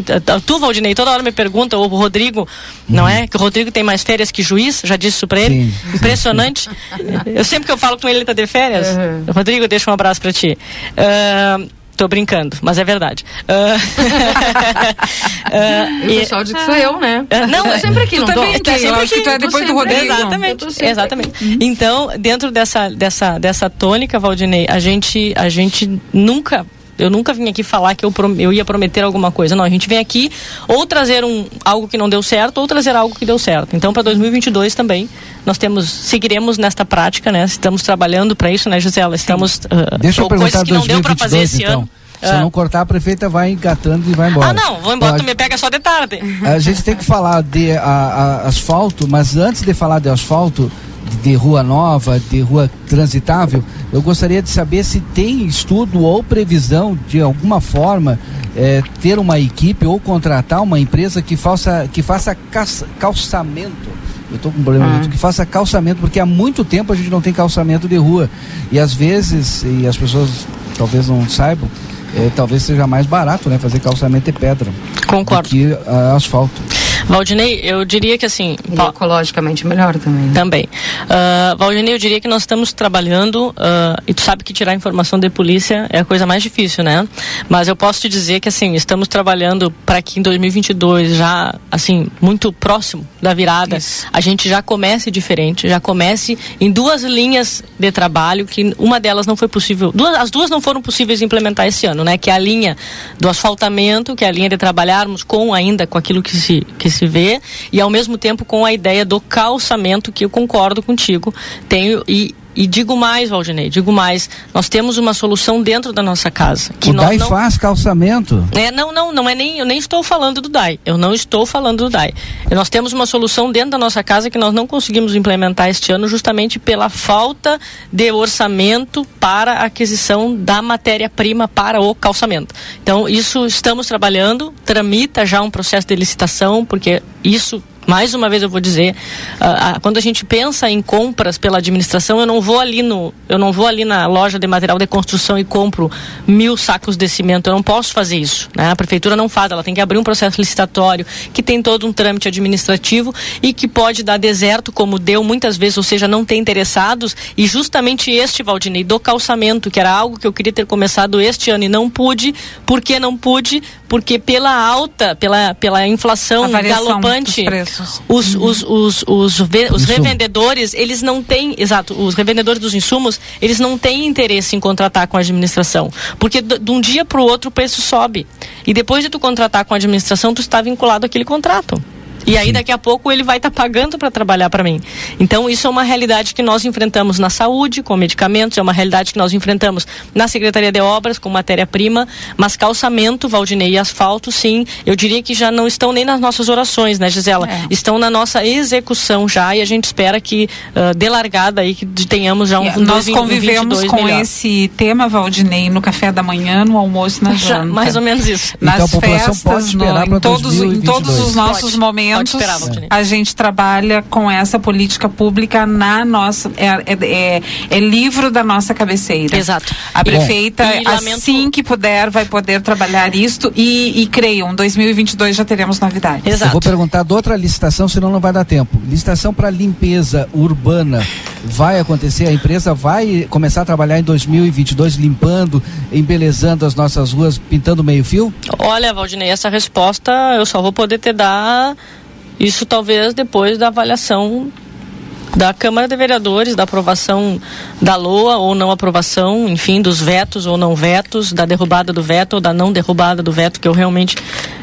Tu, Valdinei, toda hora me pergunta, ou o Rodrigo, não é? Que o Rodrigo tem mais férias que juiz, já disse isso pra ele. Sim. Impressionante. <laughs> eu sempre que eu falo com ele, ele tá de férias. Uhum. Rodrigo, deixa um abraço pra ti. Uh, Tô brincando, mas é verdade. Uh... uh, <laughs> o pessoal diz que sou eu, né? Uh, não, é sempre aqui, não também, sempre eu acho que tu é depois do Rodrigo. Exatamente, exatamente. Uhum. Então, dentro dessa, dessa, dessa tônica, Valdinei, a gente, a gente nunca eu nunca vim aqui falar que eu, eu ia prometer alguma coisa. Não, a gente vem aqui ou trazer um, algo que não deu certo ou trazer algo que deu certo. Então, para 2022 também, nós temos seguiremos nesta prática, né? Estamos trabalhando para isso, né, Gisela? Estamos uh, Deixa eu perguntar coisas que 2022, não deu para fazer esse então. ano. Se ah. não cortar, a prefeita vai engatando e vai embora. Ah, não, vou embora, tu me pega só de tarde. A gente tem que falar de a, a, asfalto, mas antes de falar de asfalto, de rua nova, de rua transitável, eu gostaria de saber se tem estudo ou previsão de alguma forma é, ter uma equipe ou contratar uma empresa que faça, que faça calçamento. Eu estou com um problema ah. que faça calçamento, porque há muito tempo a gente não tem calçamento de rua. E às vezes, e as pessoas talvez não saibam, é, talvez seja mais barato né, fazer calçamento de pedra. Concordo. Do que uh, asfalto. Valdinei, eu diria que assim. E ecologicamente melhor também. Né? Também. Uh, Valdinei, eu diria que nós estamos trabalhando, uh, e tu sabe que tirar informação de polícia é a coisa mais difícil, né? Mas eu posso te dizer que assim, estamos trabalhando para que em 2022, já assim, muito próximo da virada, Isso. a gente já comece diferente, já comece em duas linhas de trabalho, que uma delas não foi possível, duas, as duas não foram possíveis implementar esse ano, né? Que é a linha do asfaltamento, que é a linha de trabalharmos com ainda com aquilo que se, que se vê e ao mesmo tempo com a ideia do calçamento que eu concordo contigo. Tenho e e digo mais, Valdinei, digo mais, nós temos uma solução dentro da nossa casa. Que o DAI não... faz calçamento? É, não, não, não é nem, eu nem estou falando do DAI. Eu não estou falando do DAI. Nós temos uma solução dentro da nossa casa que nós não conseguimos implementar este ano justamente pela falta de orçamento para a aquisição da matéria-prima para o calçamento. Então, isso estamos trabalhando, tramita já um processo de licitação, porque isso mais uma vez eu vou dizer, uh, uh, quando a gente pensa em compras pela administração, eu não vou ali no, eu não vou ali na loja de material de construção e compro mil sacos de cimento. Eu não posso fazer isso. Né? A prefeitura não faz, ela tem que abrir um processo licitatório que tem todo um trâmite administrativo e que pode dar deserto, como deu muitas vezes, ou seja, não ter interessados. E justamente este, Valdinei, do calçamento, que era algo que eu queria ter começado este ano e não pude. Por que não pude? Porque pela alta, pela, pela inflação galopante os, os, os, os, os revendedores, eles não têm, exato, os revendedores dos insumos, eles não têm interesse em contratar com a administração. Porque de um dia para o outro o preço sobe. E depois de tu contratar com a administração, tu está vinculado àquele contrato. E aí daqui a pouco ele vai estar tá pagando para trabalhar para mim. Então isso é uma realidade que nós enfrentamos na saúde com medicamentos, é uma realidade que nós enfrentamos na Secretaria de Obras com matéria-prima, mas calçamento, Valdinei e asfalto, sim, eu diria que já não estão nem nas nossas orações, né, Gisela? É. Estão na nossa execução já e a gente espera que uh, de largada aí que tenhamos já um, um Nós convivemos com melhor. esse tema, Valdinei, no café da manhã, no almoço, na janta. Mais ou menos isso. Nas então, festas, no, em, todos, em todos os nossos pode. momentos momentos esperar, a gente trabalha com essa política pública na nossa é, é, é, é livro da nossa cabeceira. Exato. A prefeita assim que puder vai poder trabalhar isto e, e creiam, 2022 já teremos novidades. Exato. Eu vou perguntar de outra licitação, senão não vai dar tempo. Licitação para limpeza urbana vai acontecer? A empresa vai começar a trabalhar em 2022 limpando, embelezando as nossas ruas, pintando meio fio? Olha, Valdinei, essa resposta eu só vou poder te dar isso talvez depois da avaliação da Câmara de Vereadores, da aprovação da LOA ou não aprovação, enfim, dos vetos ou não vetos, da derrubada do veto ou da não derrubada do veto, que eu realmente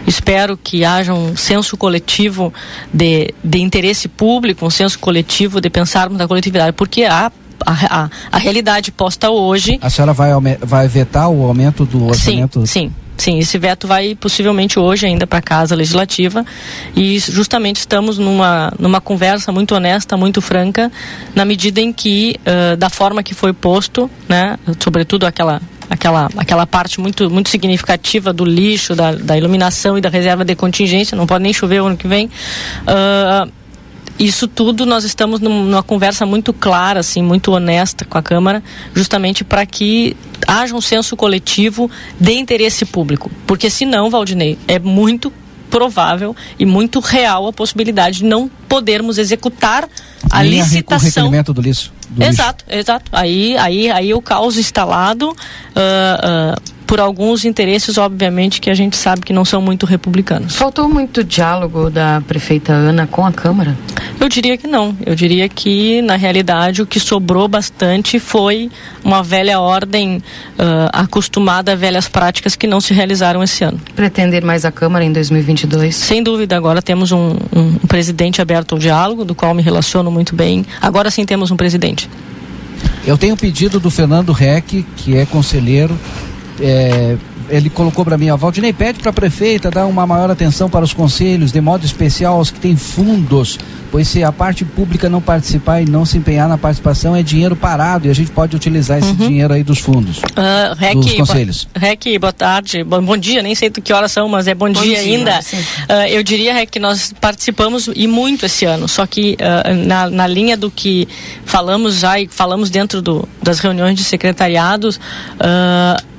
espero que haja um senso coletivo de, de interesse público, um senso coletivo de pensarmos na coletividade, porque há a, a, a realidade posta hoje. A senhora vai, vai vetar o aumento do orçamento? Sim, sim. Sim, esse veto vai possivelmente hoje ainda para a Casa Legislativa e justamente estamos numa, numa conversa muito honesta, muito franca, na medida em que, uh, da forma que foi posto, né, sobretudo aquela aquela, aquela parte muito, muito significativa do lixo, da, da iluminação e da reserva de contingência, não pode nem chover o ano que vem. Uh, isso tudo nós estamos num, numa conversa muito clara, assim, muito honesta com a Câmara, justamente para que haja um senso coletivo de interesse público. Porque senão, Valdinei, é muito provável e muito real a possibilidade de não podermos executar a Nem a licitação. Recolhimento do lixo. do lixo. Exato, exato. Aí, aí, aí o caos instalado ah, ah, por alguns interesses, obviamente, que a gente sabe que não são muito republicanos. Faltou muito diálogo da prefeita Ana com a Câmara? Eu diria que não. Eu diria que, na realidade, o que sobrou bastante foi uma velha ordem ah, acostumada a velhas práticas que não se realizaram esse ano. Pretender mais a Câmara em 2022? Sem dúvida, agora temos um, um presidente aberto ao diálogo, do qual me relaciono muito bem. Agora sim temos um presidente. Eu tenho um pedido do Fernando Reck, que é conselheiro. É, ele colocou para mim, a Valdinei pede para a prefeita dar uma maior atenção para os conselhos, de modo especial aos que têm fundos, pois se a parte pública não participar e não se empenhar na participação, é dinheiro parado e a gente pode utilizar esse dinheiro aí dos fundos. Uh, Rec, Dos conselhos. bo- Rec, boa tarde. Bom, bom dia, nem sei do que horas são, mas é bom, Bom dia, dia, ainda. Ah, eu diria, Rec, que nós participamos e muito esse ano, só que ah, na, na linha do que falamos já e falamos dentro do, das reuniões de secretariados, fo-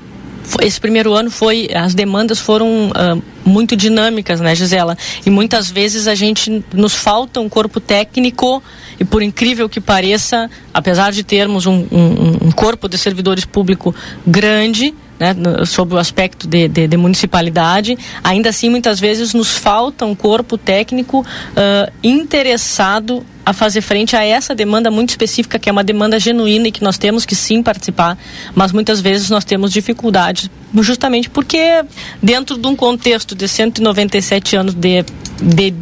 esse primeiro ano foi as demandas foram ah, muito dinâmicas, né, Gisela? E muitas vezes a gente nos falta um corpo técnico e por incrível que pareça, apesar de termos um, um- um corpo de servidores público grande, né, no- sob o aspecto de, de- de municipalidade, ainda assim muitas vezes nos falta um corpo técnico ah, interessado a fazer frente a essa demanda muito específica, que é uma demanda genuína e que nós temos que sim participar, mas muitas vezes nós temos dificuldades, justamente porque dentro de um contexto de 197 anos de, de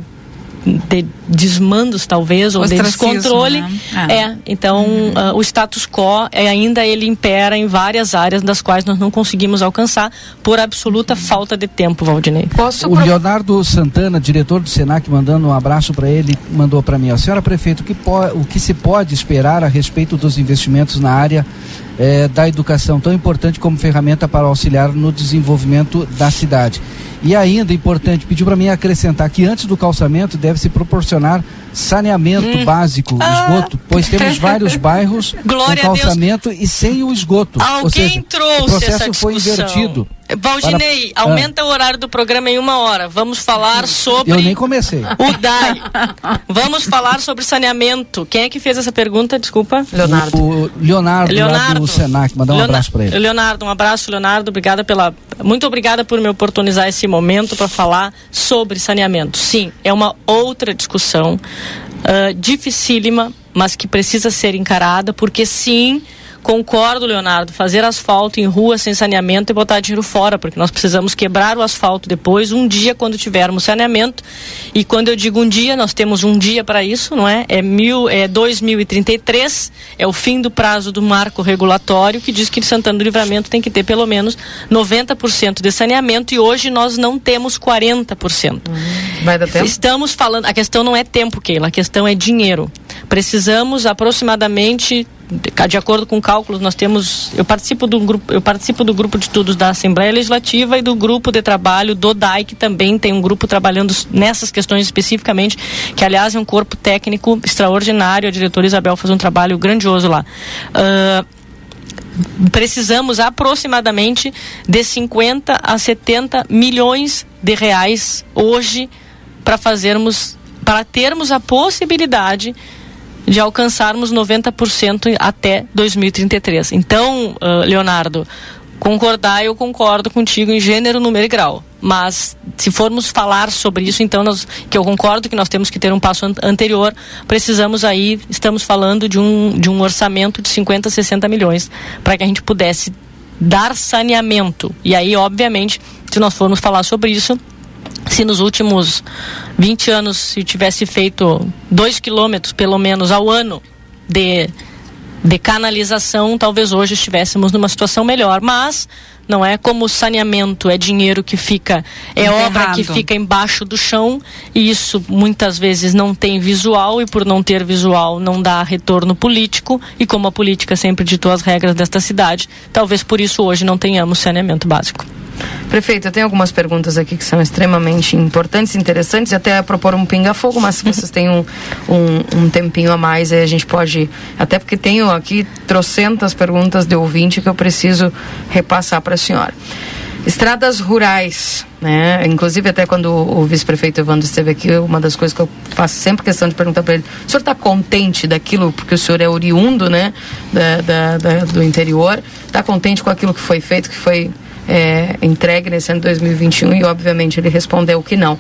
de desmandos talvez ou de descontrole né? é, É. então ah, o status quo é, ainda ele impera em várias áreas das quais nós não conseguimos alcançar por absoluta falta de tempo Valdinei O Leonardo Santana, diretor do Senac, mandando um abraço para ele, mandou para mim, a senhora prefeito, o que, po- o que se pode esperar a respeito dos investimentos na área eh, da educação, tão importante como ferramenta para auxiliar no desenvolvimento da cidade? E ainda importante, pediu para mim acrescentar que antes do calçamento deve-se proporcionar saneamento Hum. básico, esgoto, pois temos vários <laughs> bairros Glória com calçamento e sem o esgoto. Ou Alguém seja, trouxe o processo essa foi discussão. invertido. Valdinei, Para- aumenta o horário do programa em uma hora. Vamos falar sobre Eu nem comecei. o DAI. Vamos falar sobre saneamento. Quem é que fez essa pergunta? Desculpa. Leonardo. O Leonardo, lá Leonardo. do Senac, mandar um abraço para ele. Leonardo, um abraço, Leonardo. Obrigada pela. Muito obrigada por me oportunizar esse momento para falar sobre saneamento. Sim, é uma outra discussão ah, dificílima, mas que precisa ser encarada, porque sim. Concordo, Leonardo. Fazer asfalto em rua sem saneamento e botar dinheiro fora, porque nós precisamos quebrar o asfalto depois, um dia quando tivermos saneamento. E quando eu digo um dia, nós temos um dia para isso, não é? É, mil, é 2033, é o fim do prazo do marco regulatório, que diz que Santana do Livramento tem que ter pelo menos 90% de saneamento e hoje nós não temos 40%. Vai dar tempo? Estamos falando, a questão não é tempo, Keila, a questão é dinheiro. Precisamos aproximadamente de- acordo com cálculos, nós temos. Eu participo do grupo, eu participo do grupo de estudos da Assembleia Legislativa e do grupo de trabalho do DAI, que também tem um grupo trabalhando nessas questões especificamente, que aliás é um corpo técnico extraordinário. A diretora Isabel faz um trabalho grandioso lá. Ah, precisamos aproximadamente de 50 a 70 milhões de reais hoje para fazermos para termos a possibilidade de alcançarmos 90% até 2033. Então, ah, Leonardo, concordar eu concordo contigo em gênero, número e grau. Mas se formos falar sobre isso, então nós, que eu concordo que nós temos que ter um passo an- anterior, precisamos aí, estamos falando de um, de um orçamento de 50, 60 milhões para que a gente pudesse dar saneamento. E aí, obviamente, se nós formos falar sobre isso, se nos últimos 20 anos se tivesse feito 2 quilômetros, pelo menos, ao ano de de canalização, talvez hoje estivéssemos numa situação melhor, mas não é como saneamento, é dinheiro que fica, é Enterrado. obra que fica embaixo do chão e isso muitas vezes não tem visual e por não ter visual não dá retorno político e como a política sempre ditou as regras desta cidade, talvez por isso hoje não tenhamos saneamento básico. Prefeito, eu tenho algumas perguntas aqui que são extremamente importantes, interessantes, até propor um pinga-fogo, mas se <laughs> vocês têm um, um, um tempinho a mais, aí a gente pode. Até porque tenho aqui trocentas perguntas de ouvinte que eu preciso repassar para a senhora. Estradas rurais, né? Inclusive até quando o, o vice-prefeito Evandro esteve aqui, uma das coisas que eu faço sempre questão de perguntar para ele, o senhor está contente daquilo, porque o senhor é oriundo, né, da, da- da- do interior, está contente com aquilo que foi feito, que foi é, entregue nesse ano de 2021 e obviamente ele respondeu que não.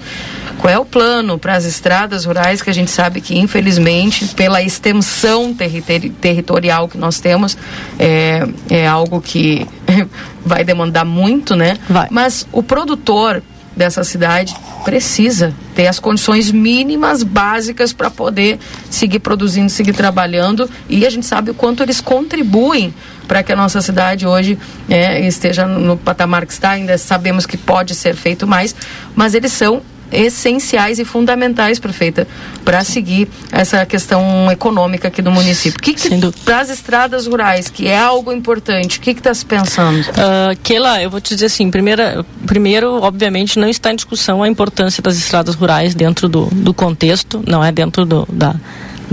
Qual é o plano para as estradas rurais que a gente sabe que infelizmente pela extensão territeri- territorial que nós temos é, é algo que <laughs> vai demandar muito, né? Mas o produtor dessa cidade precisa ter as condições mínimas básicas para poder seguir produzindo, seguir trabalhando e a gente sabe o quanto eles contribuem para que a nossa cidade hoje é, esteja no patamar que está. Ainda sabemos que pode ser feito mais, mas eles são essenciais e fundamentais, prefeita, para seguir essa questão econômica aqui do município. O que, que para as estradas rurais, que é algo importante, o que está se pensando? Uh, Keila, eu vou te dizer assim, primeira, primeiro, obviamente, não está em discussão a importância das estradas rurais dentro do, do contexto, não é dentro do, da,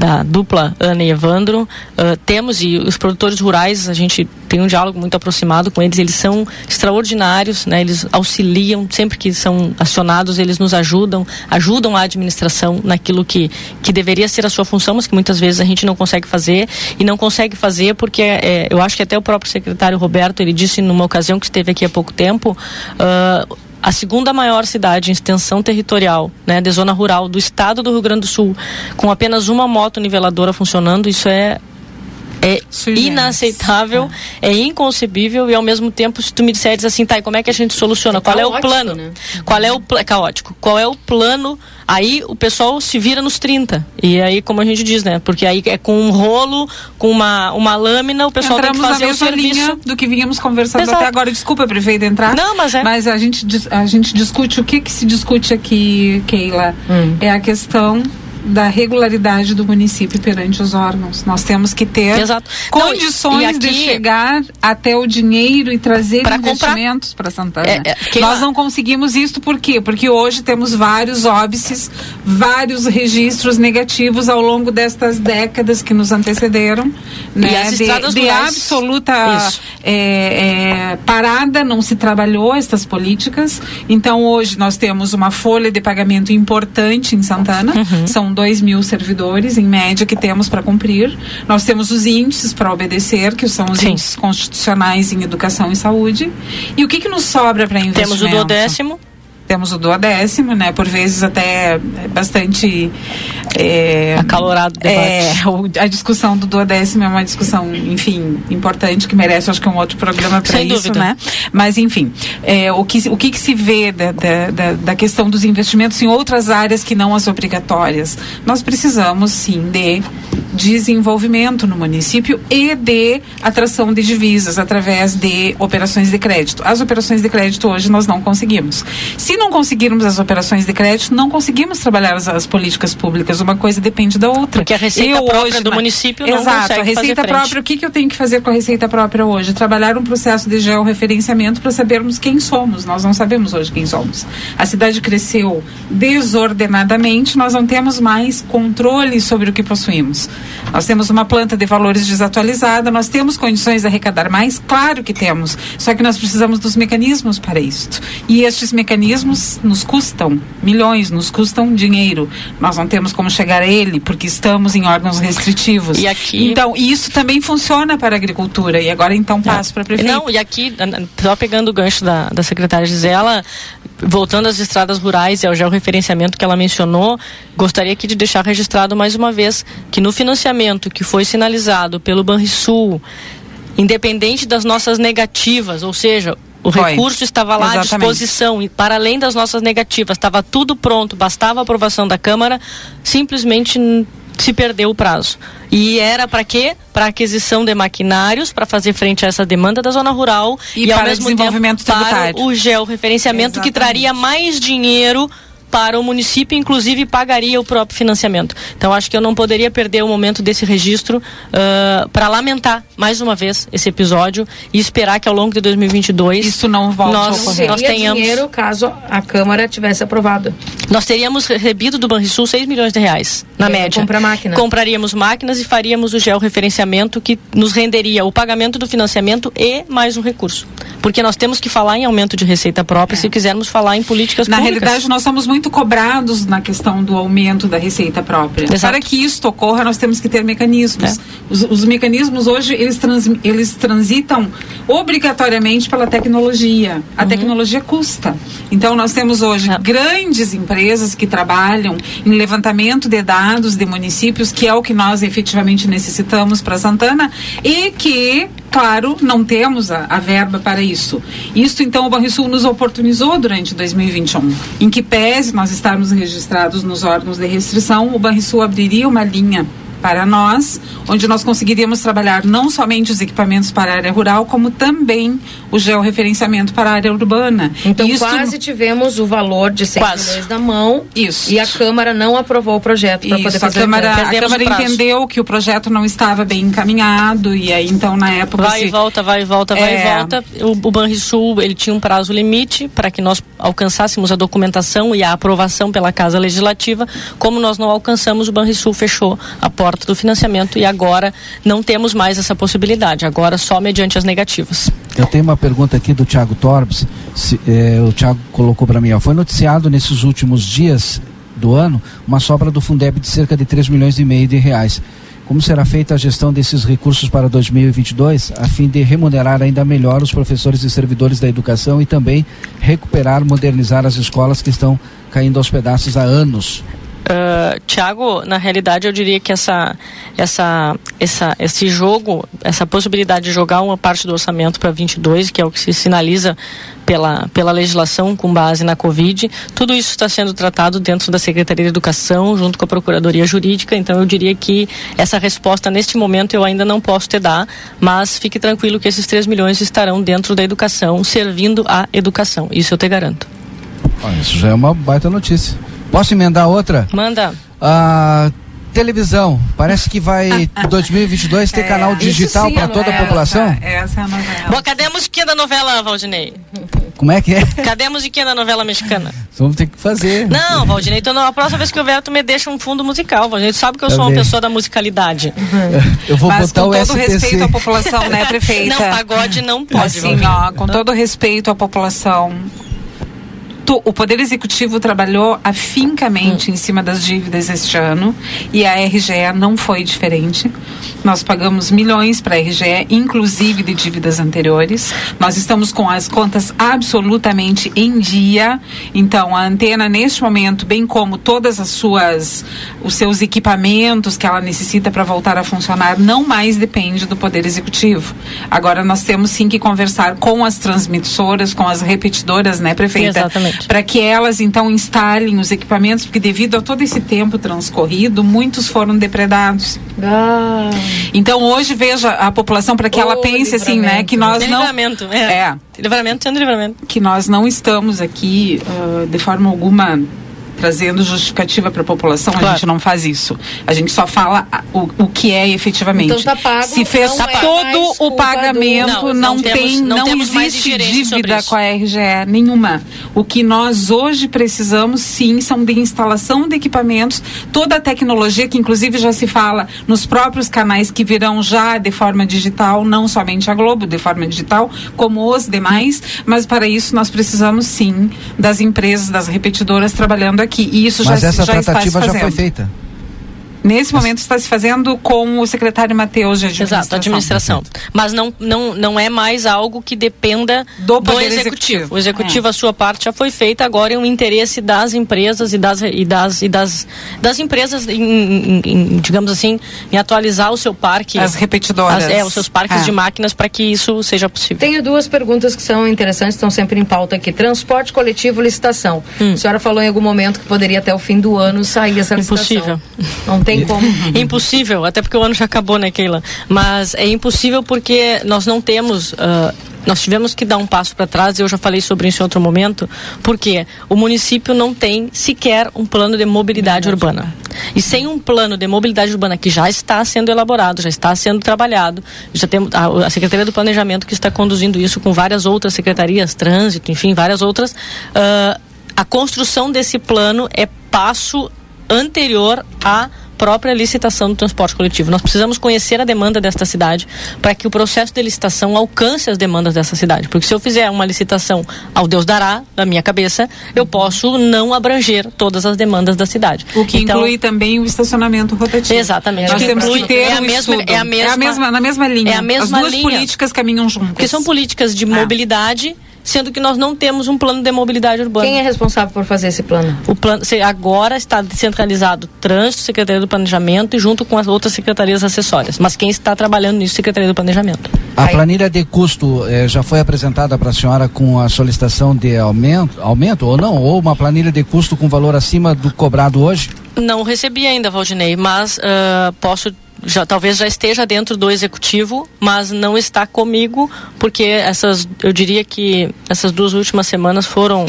da dupla Ana e Evandro. Uh, temos, e os produtores rurais, a gente tem um diálogo muito aproximado com eles, eles são extraordinários, né? eles auxiliam, sempre que são acionados, eles nos ajudam, ajudam a administração naquilo que, que deveria ser a sua função, mas que muitas vezes a gente não consegue fazer, e não consegue fazer porque é, eu acho que até o próprio secretário Roberto, ele disse numa ocasião que esteve aqui há pouco tempo, uh, a segunda maior cidade em extensão territorial, né, de zona rural do estado do Rio Grande do Sul, com apenas uma moto niveladora funcionando, isso é é inaceitável, é. inconcebível e ao mesmo tempo se tu me disseres assim, tá, e como é que a gente soluciona? Qual é o plano? né? Qual é o pla- caótico? Qual é o plano? Aí o pessoal se vira nos 30. E aí, como a gente diz, né? Porque aí é com um rolo, com uma, uma lâmina, o pessoal Entramos tem que fazer na o serviço. linha do que vínhamos conversando Exato. até agora. Desculpa, prefeito, entrar. Não, mas é. Mas a gente, a gente discute, o que que se discute aqui, Keila? Hum. É a questão da regularidade do município perante os órgãos. Nós temos que ter Exato. Condições aqui- de chegar até o dinheiro e trazer investimentos para Santana. É, é, Nós não conseguimos isso por quê? Porque hoje temos vários óbices, vários registros negativos ao longo destas décadas que nos antecederam. Né? de, de absoluta é, é, parada, não se trabalhou estas políticas. Então, hoje nós temos uma folha de pagamento importante em Santana. Uhum. São 2 mil servidores, em média, que temos para cumprir. Nós temos os índices para obedecer, que são os índices constitucionais em educação e saúde. E o que, que nos sobra para investimento? Temos o duodécimo. Temos o duodécimo, né? Por vezes até é bastante é, acalorado É, o- a discussão do duodécimo é uma discussão, enfim, importante que merece, acho que um outro programa para isso, dúvida. né? Mas enfim, é, o que o que, que se vê da, da, da, da questão dos investimentos em outras áreas que não as obrigatórias? Nós precisamos sim de desenvolvimento no município e de atração de divisas através de operações de crédito. As operações de crédito hoje nós não conseguimos. Se não conseguirmos as operações de crédito, não conseguimos trabalhar as, as políticas públicas. Uma coisa depende da outra. Porque a receita própria do na- município não Exato, consegue a receita própria. O que, que eu tenho que fazer com a receita própria hoje? Trabalhar um processo de georreferenciamento para sabermos quem somos. Nós não sabemos hoje quem somos. A cidade cresceu desordenadamente, nós não temos mais controle sobre o que possuímos. Nós temos uma planta de valores desatualizada, nós temos condições de arrecadar mais? Claro que temos. Só que nós precisamos dos mecanismos para isto. E estes mecanismos nos custam milhões, nos custam dinheiro. Nós não temos como chegar a ele porque estamos em órgãos restritivos. E aqui- Então, isso também funciona para a agricultura. E agora então passo para a prefeita. Não, e aqui, só pegando o gancho da, da secretária Gisela, voltando às estradas rurais e ao georreferenciamento que ela mencionou, gostaria aqui de deixar registrado mais uma vez que no financiamento que foi sinalizado pelo Banrisul, independente das nossas negativas, ou seja, o Foi. recurso estava lá à Exatamente. disposição e para além das nossas negativas, estava tudo pronto, bastava a aprovação da Câmara, simplesmente se perdeu o prazo. E era para quê? Para aquisição de maquinários, para fazer frente a essa demanda da zona rural E e, ao para mesmo desenvolvimento tempo para tributário. o georreferenciamento que traria mais dinheiro para o município, inclusive pagaria o próprio financiamento. Então acho que eu não poderia perder o momento desse registro para lamentar mais uma vez esse episódio e esperar que ao longo de 2022 isso não volte nós, a nós tenhamos dinheiro caso a Câmara tivesse aprovado. nós teríamos recebido do Banrisul 6 milhões de reais, na É, média. comprar máquina. Compraríamos máquinas e faríamos o georreferenciamento que nos renderia o pagamento do financiamento e mais um recurso. Porque nós temos que falar em aumento de receita própria se quisermos falar em políticas Na públicas. realidade, nós somos muito cobrados na questão do aumento da receita própria. Exato. Para que isso ocorra, nós temos que ter mecanismos. É. Os, os mecanismos hoje, eles, trans, eles transitam obrigatoriamente pela tecnologia. Uhum. A tecnologia custa. Então, nós temos hoje É. grandes empresas que trabalham em levantamento de dados de municípios, que é o que nós efetivamente necessitamos para Santana, e que, claro, não temos a, a verba para isso. Isso, então, o Banrisul nos oportunizou durante 2021, em que pese nós estarmos registrados nos órgãos de restrição, o Banrisul abriria uma linha para nós, onde nós conseguiríamos trabalhar não somente os equipamentos para a área rural, como também o georreferenciamento para a área urbana. Então Isso- quase tivemos o valor de 6 Quase. milhões na mão. Isso. E a Câmara não aprovou o projeto para poder Isso, a fazer Câmara, a Câmara entendeu que o projeto não estava bem encaminhado e aí então na época Vai se- e volta, vai e volta, vai É. e volta. O, o Banrisul ele tinha um prazo limite para que nós alcançássemos a documentação e a aprovação pela Casa Legislativa. Como nós não alcançamos, o Banrisul fechou a porta do financiamento e agora não temos mais essa possibilidade. Agora só mediante as negativas. Eu tenho uma pergunta aqui do Thiago Torbes. Se, eh, o Thiago colocou para mim, ó, foi noticiado nesses últimos dias do ano uma sobra do Fundeb de cerca de 3 milhões e meio de reais. Como será feita a gestão desses recursos para 2022, a fim de remunerar ainda melhor os professores e servidores da educação e também recuperar, modernizar as escolas que estão caindo aos pedaços há anos? Uh, Tiago, na realidade eu diria que essa, essa, essa, esse jogo, essa possibilidade de jogar uma parte do orçamento para 22, que é o que se sinaliza pela, pela legislação com base na Covid, tudo isso está sendo tratado dentro da Secretaria de Educação, junto com a Procuradoria Jurídica, então eu diria que essa resposta neste momento eu ainda não posso te dar, mas fique tranquilo que esses 3 milhões estarão dentro da educação, servindo à educação, isso eu te garanto. Ó, isso já é uma baita notícia. Posso emendar outra? Manda. A televisão, parece que vai <laughs> 2022 ter canal digital para toda a população? Essa é a novela. Bom, cadê a musiquinha da novela, Valdinei? Como é que é? <laughs> Cadê a musiquinha da novela mexicana? Vamos ter que fazer. Não, Valdinei, então, a próxima vez que eu vier, tu me deixa um fundo musical, Valdinei. Tu sabe que eu Tá sou uma pessoa da musicalidade. <laughs> Eu vou Mas botar com o todo SPC. respeito à população, né, prefeita? Não, pagode não pode. Assim, Valdinei. ó, com todo respeito à população, o Poder Executivo trabalhou afincamente em cima das dívidas este ano e a RGE não foi diferente. Nós pagamos milhões para a RGE, inclusive de dívidas anteriores. Nós estamos com as contas absolutamente em dia. Então, a antena, neste momento, bem como todas as suas, os seus equipamentos que ela necessita para voltar a funcionar, não mais depende do Poder Executivo. Agora, nós temos sim que conversar com as transmissoras, com as repetidoras, né, prefeita? Exatamente. Para que elas, então, instalem os equipamentos, porque devido a todo esse tempo transcorrido, muitos foram depredados. Então hoje veja a população para que ela Ô, pense assim, né, livramento. que nós não livramento, é. Livramento sendo livramento. que nós não estamos aqui ah, de forma alguma trazendo justificativa para a população, a Claro. gente não faz isso. A gente só fala o, o que é efetivamente. Então tá pago, Se fez não é todo o pagamento, do- não, Não, não tem, temos- não não, mais existe dívida com a RGE nenhuma. O que nós hoje precisamos sim são de instalação de equipamentos, toda a tecnologia que inclusive já se fala nos próprios canais que virão já de forma digital, não somente a Globo de forma digital, como os demais, mas para isso nós precisamos sim das empresas, das repetidoras trabalhando aqui. E isso Mas já, essa já se tratativa já foi feita. Nesse momento está se fazendo com o secretário Mateus de administração. Exato, administração. Mas não, não, não é mais algo que dependa Do do, Poder executivo. Executivo. O executivo, É. a sua parte já foi feita, agora é um interesse das empresas e das, e das, e das, das empresas, em, em- em, digamos assim, em atualizar o seu parque. As repetidoras. As- é, os seus parques É. de máquinas para que isso seja possível. Tenho duas perguntas que são interessantes, estão sempre em pauta aqui. Transporte coletivo, licitação. Hum. A senhora falou em algum momento que poderia até o fim do ano sair essa licitação. Impossível. Não tem como. <laughs> impossível, até porque o ano já acabou, né, Keila? Mas é impossível porque nós não temos. Uh, nós tivemos que dar um passo para trás, eu já falei sobre isso em outro momento, porque o município não tem sequer um plano de mobilidade urbana. E sem um plano de mobilidade urbana que já está sendo elaborado, já está sendo trabalhado, já temos a, a Secretaria do Planejamento que está conduzindo isso com várias outras secretarias, trânsito, enfim, várias outras. Uh, a construção desse plano é passo anterior à própria licitação do transporte coletivo. Nós precisamos conhecer a demanda desta cidade para que o processo de licitação alcance as demandas dessa cidade. Porque se eu fizer uma licitação ao Deus dará, na minha cabeça, eu posso não abranger todas as demandas da cidade. O que então, inclui também o estacionamento rotativo. Exatamente. Nós temos que ter é a, um mesma, estudo. é a mesma, é a mesma, na mesma linha. É a mesma As duas linha. políticas caminham juntas. Porque são políticas de mobilidade sendo que nós não temos um plano de mobilidade urbana. Quem é responsável por fazer esse plano? O plano agora está descentralizado trânsito, Secretaria do Planejamento e junto com as outras secretarias acessórias. Mas quem está trabalhando nisso, é Secretaria do Planejamento. A planilha de custo eh, já foi apresentada para a senhora com a solicitação de aumento, aumento ou não? Ou uma planilha de custo com valor acima do cobrado hoje? Não recebi ainda, Valdinei, mas ah, posso já talvez já esteja dentro do executivo, mas não está comigo porque essas eu diria que essas duas últimas semanas foram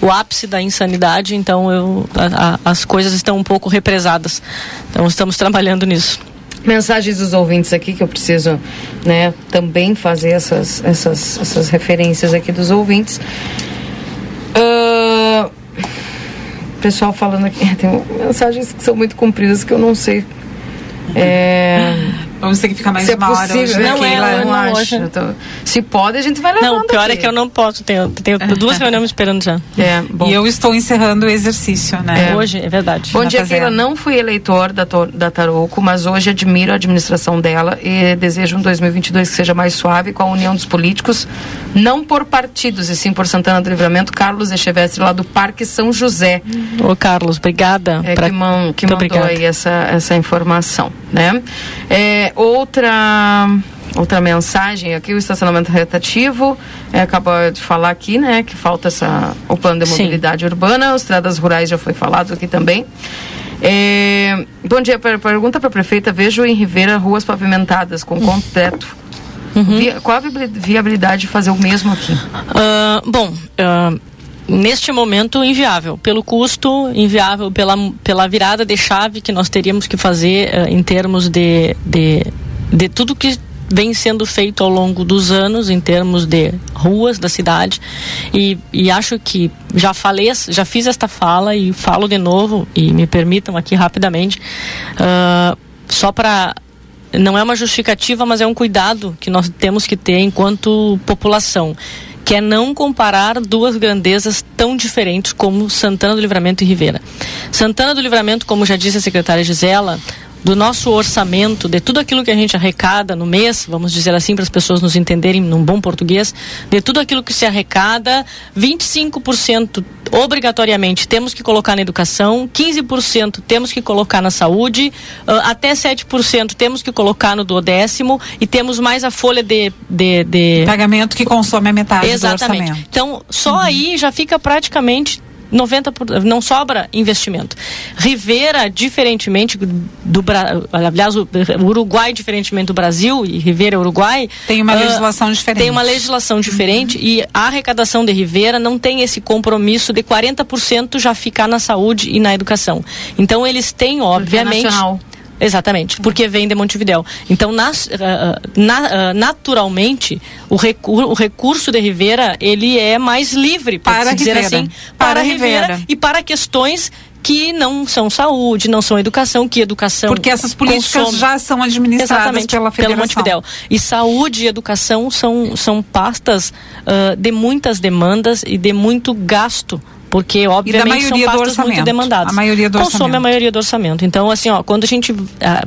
o ápice da insanidade, então eu a- a- as coisas estão um pouco represadas. Então estamos trabalhando nisso. Mensagens dos ouvintes aqui que eu preciso, né, também fazer essas, essas, essas referências aqui dos ouvintes. Ah, pessoal falando aqui, <laughs> tem mensagens que são muito compridas que eu não sei. É, Vamos ter que ficar mais se é uma hora possível. hoje, né, não, é, eu não Não, acho. hoje- Eu tô- se pode, a gente vai levando Não, o pior aqui. é que eu não posso, tenho, tenho duas reuniões esperando já. É, bom. E eu estou encerrando o exercício, né? Hoje, é verdade. Bom dia. Keila. Não fui eleitor da, da Tarouco, mas hoje admiro a administração dela e desejo um 2022 que seja mais suave com a união dos políticos, não por partidos, e sim por Santana do Livramento. Carlos Echevestre, lá do Parque São José. Ô Carlos, obrigada. É, pra- que, man, que mandou obrigada. aí essa, essa informação, né? É, outra outra mensagem aqui, o estacionamento rotativo, é, acabou de falar aqui, né, que falta essa, o plano de Sim. mobilidade urbana, as estradas rurais já foi falado aqui também. É, bom dia, per- pergunta para a prefeita, vejo em Ribeira ruas pavimentadas com concreto. Uhum. Vi- qual a viabilidade de fazer o mesmo aqui? Ah, bom, ah, neste momento inviável, pelo custo, inviável. Pela, pela virada de chave que nós teríamos que fazer ah, em termos de, de, de tudo que vem sendo feito ao longo dos anos em termos de ruas da cidade. E, e acho que já falei já fiz esta fala e falo de novo e me permitam aqui rapidamente ah, só para não é uma justificativa, mas é um cuidado que nós temos que ter enquanto população, que é não comparar duas grandezas tão diferentes como Santana do Livramento e Ribeira. Santana do Livramento, como já disse a secretária Gisela, do nosso orçamento, de tudo aquilo que a gente arrecada no mês, vamos dizer assim para as pessoas nos entenderem num bom português, de tudo aquilo que se arrecada, 25% obrigatoriamente temos que colocar na educação, 15% temos que colocar na saúde, ah, até 7% temos que colocar no duodécimo e temos mais a folha de, de, de... Pagamento que consome a metade Exatamente. do orçamento. Então, só aí já fica praticamente 90 por, não sobra investimento. Rivera, diferentemente do aliás, o Uruguai diferentemente do Brasil e Rivera Uruguai Tem uma ah, legislação diferente. Tem uma legislação diferente e a arrecadação de Rivera não tem esse compromisso de 40% já ficar na saúde e na educação. Então eles têm obviamente nacional. Exatamente, porque vem de Montevidéu. Então, nas- ah, ah, na- ah, naturalmente, o, recu- o recurso de Rivera, ele é mais livre, Para se dizer Rivera. assim, Para para, Rivera. Rivera. e para questões que não são saúde, não são educação, que educação Porque essas políticas consome. já são administradas Exatamente, pela pelo federação. Montevidéu. E saúde e educação são, são pastas ah, de muitas demandas e de muito gasto. Porque, obviamente, são pastas muito orçamento. demandadas. A maioria do Consome orçamento. a maioria do orçamento. Então, assim, ó, quando a gente. ah,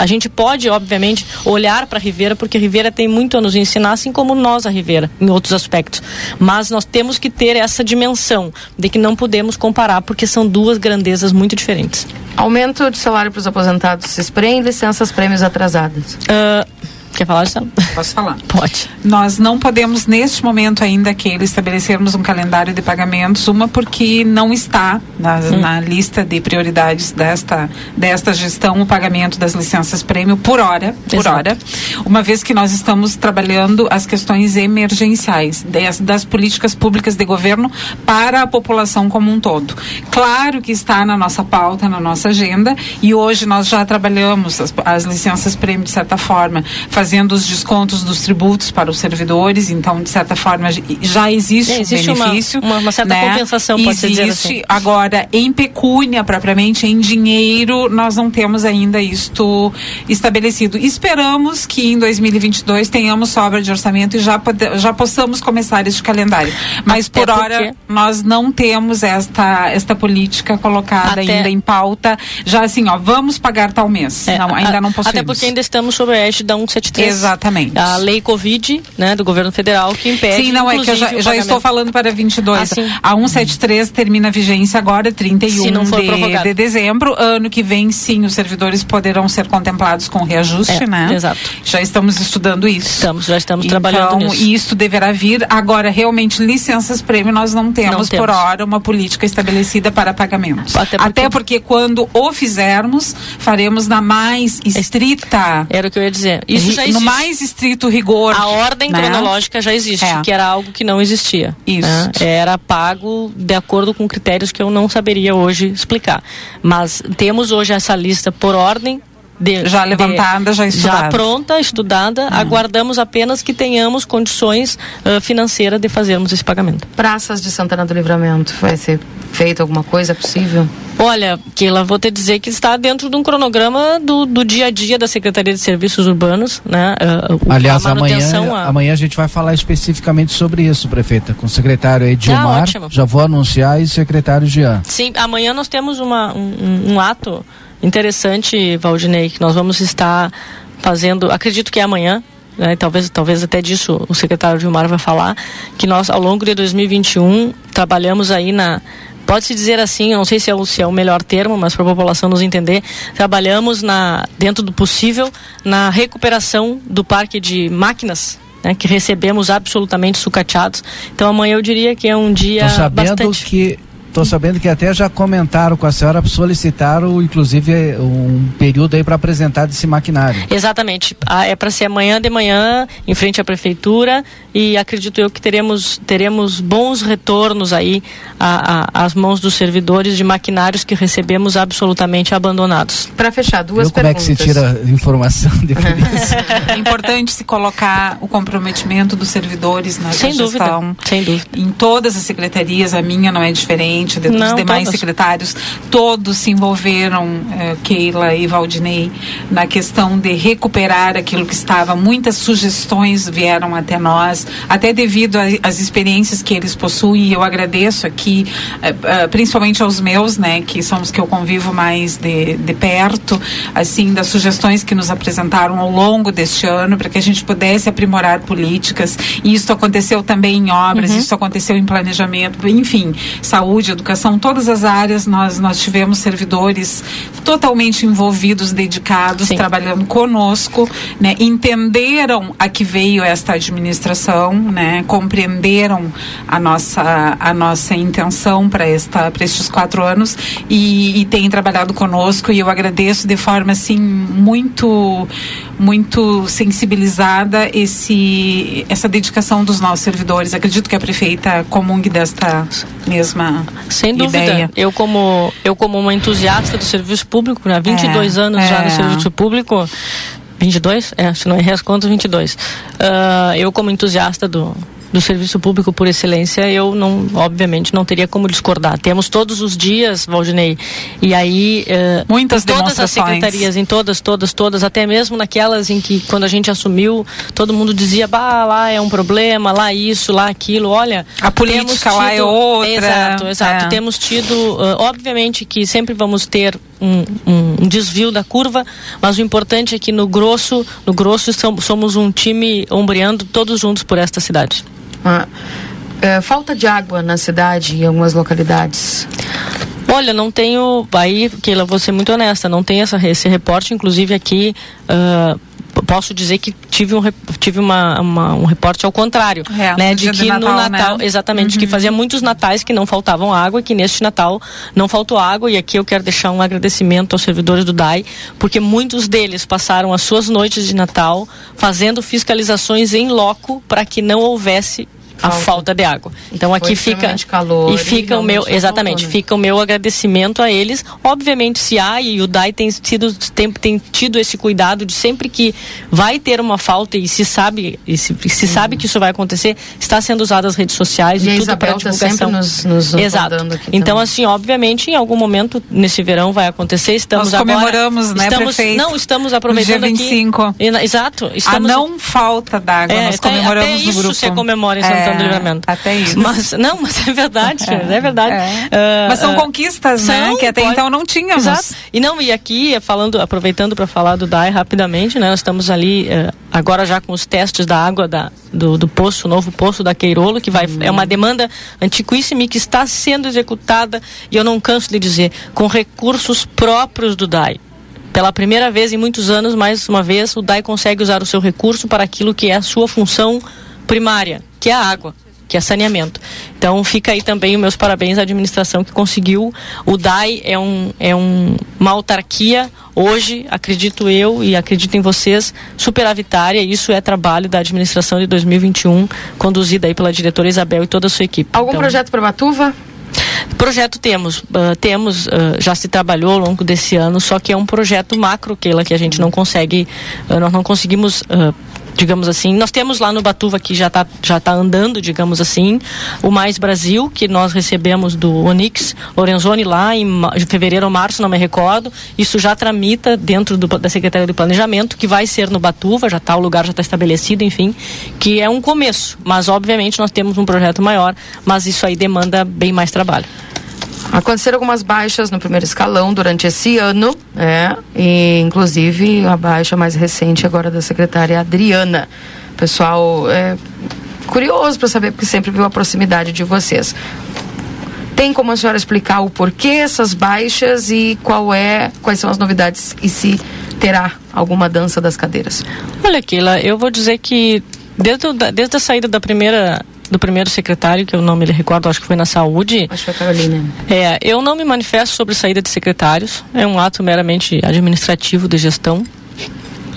a gente pode, obviamente, olhar para a Rivera, porque a Rivera tem muito a nos ensinar, assim como nós, a Rivera, em outros aspectos. Mas nós temos que ter essa dimensão de que não podemos comparar, porque são duas grandezas muito diferentes. Aumento de salário para os aposentados se esprem, licenças prêmios atrasadas. Ah, Quer falar, Gisela? Posso falar? <laughs> Pode. Nós não podemos, neste momento ainda, que estabelecermos um calendário de pagamentos, uma porque não está na, Hum. na lista de prioridades desta, desta gestão o pagamento das licenças prêmio por hora, por Exato. hora, uma vez que nós estamos trabalhando as questões emergenciais das, das políticas públicas de governo para a população como um todo. Claro que está na nossa pauta, na nossa agenda, e hoje nós já trabalhamos as, as licenças prêmio de certa forma, fazendo os descontos dos tributos para os servidores, então de certa forma já existe, É, existe um benefício, uma- uma certa né? compensação, dizer Existe. assim. Agora, em pecúnia propriamente, em dinheiro, nós não temos ainda isto estabelecido. Esperamos que em 2022 tenhamos sobra de orçamento e já, pode, já possamos começar este calendário. Mas Até por hora porque- nós não temos esta, esta política colocada Até- ainda em pauta. Já assim, ó, vamos pagar tal mês. não, ainda É, A- não possuímos. Até porque ainda estamos sob a égide da 173. Exatamente. A lei Covid, né, do governo federal, que impede. Sim, não, é que eu já, já estou falando para 22. Ah, sim. a 173 termina a vigência agora, 31 Se não for de, de dezembro. Ano que vem, sim, os servidores poderão ser contemplados com reajuste, É, né? exato. Já estamos estudando isso. Estamos, já estamos então, trabalhando nisso. isso deverá vir. Agora, realmente, licenças prêmio, nós não temos, Não por temos. hora uma política estabelecida para pagamentos. Até Até porque- porque, quando o fizermos, faremos na mais estrita. Era o que eu ia dizer. Isso já no existe. mais estrito rigor. A ordem né? cronológica já existe, É. que era algo que não existia. Isso. né? Era pago de acordo com critérios que eu não saberia hoje explicar. Mas temos hoje essa lista por ordem. De, Já levantada, já estudada. Já pronta, estudada. Aguardamos apenas que tenhamos condições ah, financeiras de fazermos esse pagamento. Praças de Santana do Livramento, vai ser feito alguma coisa É possível? Olha, Keila, vou te dizer que está dentro de um cronograma do, do dia a dia da Secretaria de Serviços Urbanos, né? O- Aliás, amanhã, a- amanhã a gente vai falar especificamente sobre isso, prefeita, com o secretário Edilmar. ótimo. já vou anunciar e o secretário Jean. Sim, amanhã nós temos uma, um, um- um ato interessante, Valdinei, que nós vamos estar fazendo, acredito que é amanhã, né, talvez, talvez até disso o secretário Gilmar vai falar, que nós ao longo de 2021 trabalhamos aí na Pode-se dizer assim, não sei se é, o, se é o melhor termo, mas para a população nos entender, trabalhamos na, dentro do possível na recuperação do parque de máquinas, né, que recebemos absolutamente sucateados. Então amanhã eu diria que é um dia Tô sabendo bastante... que Tô sabendo que até já comentaram com a senhora, solicitaram inclusive um período aí para apresentar desse maquinário. Exatamente. Ah, é para ser amanhã de manhã, em frente à prefeitura, e acredito eu que teremos, teremos bons retornos aí a- a- às mãos dos servidores de maquinários que recebemos absolutamente abandonados. Para fechar, duas Viu como é que se tira informação de <laughs> É importante se colocar o comprometimento dos servidores na Sem dúvida, gestão. sem dúvida. Em todas as secretarias, a minha não é diferente, de, dos Não, demais todas. secretários, todos se envolveram, eh, Keila e Valdinei, na questão de recuperar aquilo que estava. Muitas sugestões vieram até nós, até devido às experiências que eles possuem. E eu agradeço aqui, eh, eh, principalmente aos meus, né, que são os que eu convivo mais de, de perto, assim, das sugestões que nos apresentaram ao longo deste ano, para que a gente pudesse aprimorar políticas. E isso aconteceu também em obras, Uhum. isso aconteceu em planejamento, enfim, saúde, educação, todas as áreas nós, nós tivemos servidores totalmente envolvidos, dedicados, trabalhando conosco, né, entenderam a que veio esta administração, né, compreenderam a nossa, a nossa intenção para estes quatro anos e, e têm trabalhado conosco e eu agradeço de forma assim muito muito sensibilizada esse essa dedicação dos nossos servidores. Acredito que a prefeita comungue desta mesma Sem dúvida. ideia. Eu como eu como uma entusiasta do serviço público, né, 22 É, anos já é. no serviço público, 22, é, se não errei as contas, 22. Ah, eu como entusiasta do do serviço público por excelência, eu não, obviamente, não teria como discordar. Temos todos os dias, Valdinei, e aí eh, Muitas em todas as secretarias, em todas, todas, todas, até mesmo naquelas em que quando a gente assumiu, todo mundo dizia, bah, lá é um problema, lá isso, lá aquilo. Olha, A política temos lá é outra. Exato, exato. É. Temos tido, uh, obviamente que sempre vamos ter um, um- um desvio da curva, mas o importante é que no grosso, no grosso som- somos um time ombreando todos juntos por esta cidade. Ah, é, falta de água na cidade em algumas localidades. Olha, não tenho. Aí, Keila, vou ser muito honesta, não tem essa, esse reporte, inclusive aqui. p- posso dizer que tive um, tive uma, uma- um reporte ao contrário, É, né? De que no Natal, Natal, né? exatamente, que fazia muitos natais que não faltavam água e que neste Natal não faltou água e aqui eu quero deixar um agradecimento aos servidores do DAI, porque muitos deles passaram as suas noites de Natal fazendo fiscalizações em loco para que não houvesse a falta de água. Então aqui fica calor e e fica o realmente meu exatamente, né? fica o meu agradecimento a eles. Obviamente se há e o DAI tem sido tem, tem tido esse cuidado de sempre que vai ter uma falta e se sabe e se, e se sabe que isso vai acontecer, está sendo usado as redes sociais E a e, tudo para tá divulgação. sempre nos- nos Exato. Então também. assim, obviamente em algum momento nesse verão vai acontecer. Estamos Nós agora comemoramos, né, estamos, prefeito? Não, estamos aproveitando dia 25. aqui. E Exato. A Estamos não falta d'água, é, nós comemoramos até no isso grupo. você comemora em É, Santana do Livramento. Até isso. Mas, não, mas é verdade, é, verdade. É. Ah, Mas são conquistas, né? são, Que até pode- então não tínhamos. Exato. E não, e aqui, falando, aproveitando para falar do DAI rapidamente, né? Nós estamos ali eh, agora já com os testes da água da, do, do poço, o novo poço da Queirolo, que vai, é uma demanda antiquíssima e que está sendo executada, e eu não canso de dizer, com recursos próprios do DAI. Pela primeira vez em muitos anos, mais uma vez, o DAI consegue usar o seu recurso para aquilo que é a sua função primária, que é a água, que é saneamento. Então fica aí também os meus parabéns à administração que conseguiu. O DAI é, um, é um, uma autarquia, hoje, acredito eu e acredito em vocês, superavitária. Isso é trabalho da administração de 2021, conduzida aí pela diretora Isabel e toda a sua equipe. Algum Então, projeto para Batuva? Projeto temos, ah, temos, ah, já se trabalhou ao longo desse ano, só que é um projeto macro, Keila, que a gente não consegue, ah, nós não conseguimos, digamos assim, nós temos lá no Batuva que já está já tá andando, digamos assim, o Mais Brasil, que nós recebemos do Onix Lorenzoni lá em fevereiro ou março, não me recordo, isso já tramita dentro do, da Secretaria de Planejamento, que vai ser no Batuva, já está, o lugar já está estabelecido, enfim, que é um começo, mas obviamente nós temos um projeto maior, mas isso aí demanda bem mais trabalho. Aconteceram algumas baixas no primeiro escalão durante esse ano, é, e inclusive a baixa mais recente agora da secretária Adriana. Pessoal, é curioso para saber, porque sempre viu a proximidade de vocês. Tem como a senhora explicar o porquê essas baixas e qual é, quais são as novidades e se terá alguma dança das cadeiras? Olha, Keila, eu vou dizer que desde, desde a saída da primeira do primeiro secretário, que eu não me recordo, acho que foi na saúde. Acho que foi a Carolina. É, eu não me manifesto sobre saída de secretários. É um ato meramente administrativo de gestão.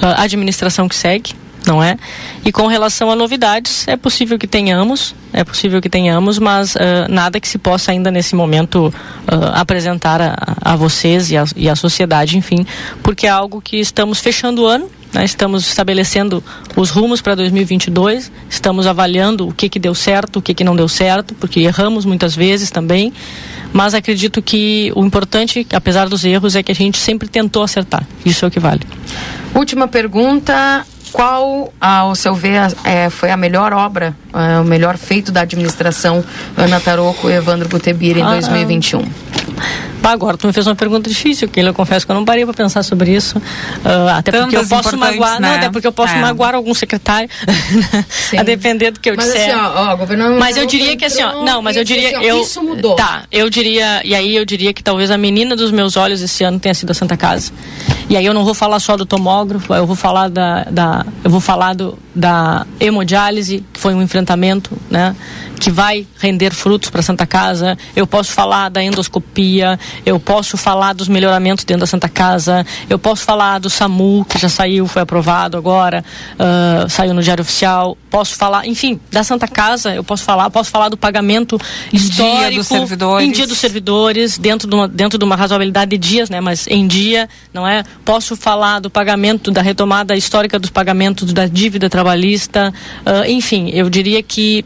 A administração que segue, não é? E com relação a novidades, é possível que tenhamos, é possível que tenhamos, mas ah, nada que se possa ainda nesse momento ah, apresentar a, a vocês e a, e a sociedade, enfim, porque é algo que estamos fechando o ano, né? estamos estabelecendo os rumos para 2022, estamos avaliando o que, que deu certo, o que, que não deu certo, porque erramos muitas vezes também, mas acredito que o importante, apesar dos erros, é que a gente sempre tentou acertar. Isso é o que vale. Última pergunta. Qual, ao seu ver, é, foi a melhor obra, é, o melhor feito da administração Ana Taroco e Evandro Butebira em Ah, 2021? Agora tu me fez uma pergunta difícil, que eu confesso que eu não parei para pensar sobre isso. Ah, até porque eu Tantas posso magoar, não, né? até porque eu posso É. magoar algum secretário, <laughs> a depender do que eu Mas disser. assim, ó, ó, governador mas eu diria que assim, ó, não, mas eu diria, assim, ó, eu isso mudou. Tá, eu diria, e aí eu diria que talvez a menina dos meus olhos esse ano tenha sido a Santa Casa. E aí eu não vou falar só do tomógrafo, eu vou falar da, da eu vou falar do, da hemodiálise, que foi um enfrentamento, né, que vai render frutos para Santa Casa. Eu posso falar da endoscopia, eu posso falar dos melhoramentos dentro da Santa Casa, eu posso falar do SAMU, que já saiu, foi aprovado agora, ah, saiu no Diário Oficial. Posso falar, enfim, da Santa Casa, eu posso falar, posso falar do pagamento Em dia histórico dos servidores. em dia dos servidores, dentro de uma, dentro de uma razoabilidade de dias, né, mas em dia, não é? Posso falar do pagamento, da retomada histórica dos pagamentos da dívida trabalhista, ah, enfim, eu diria que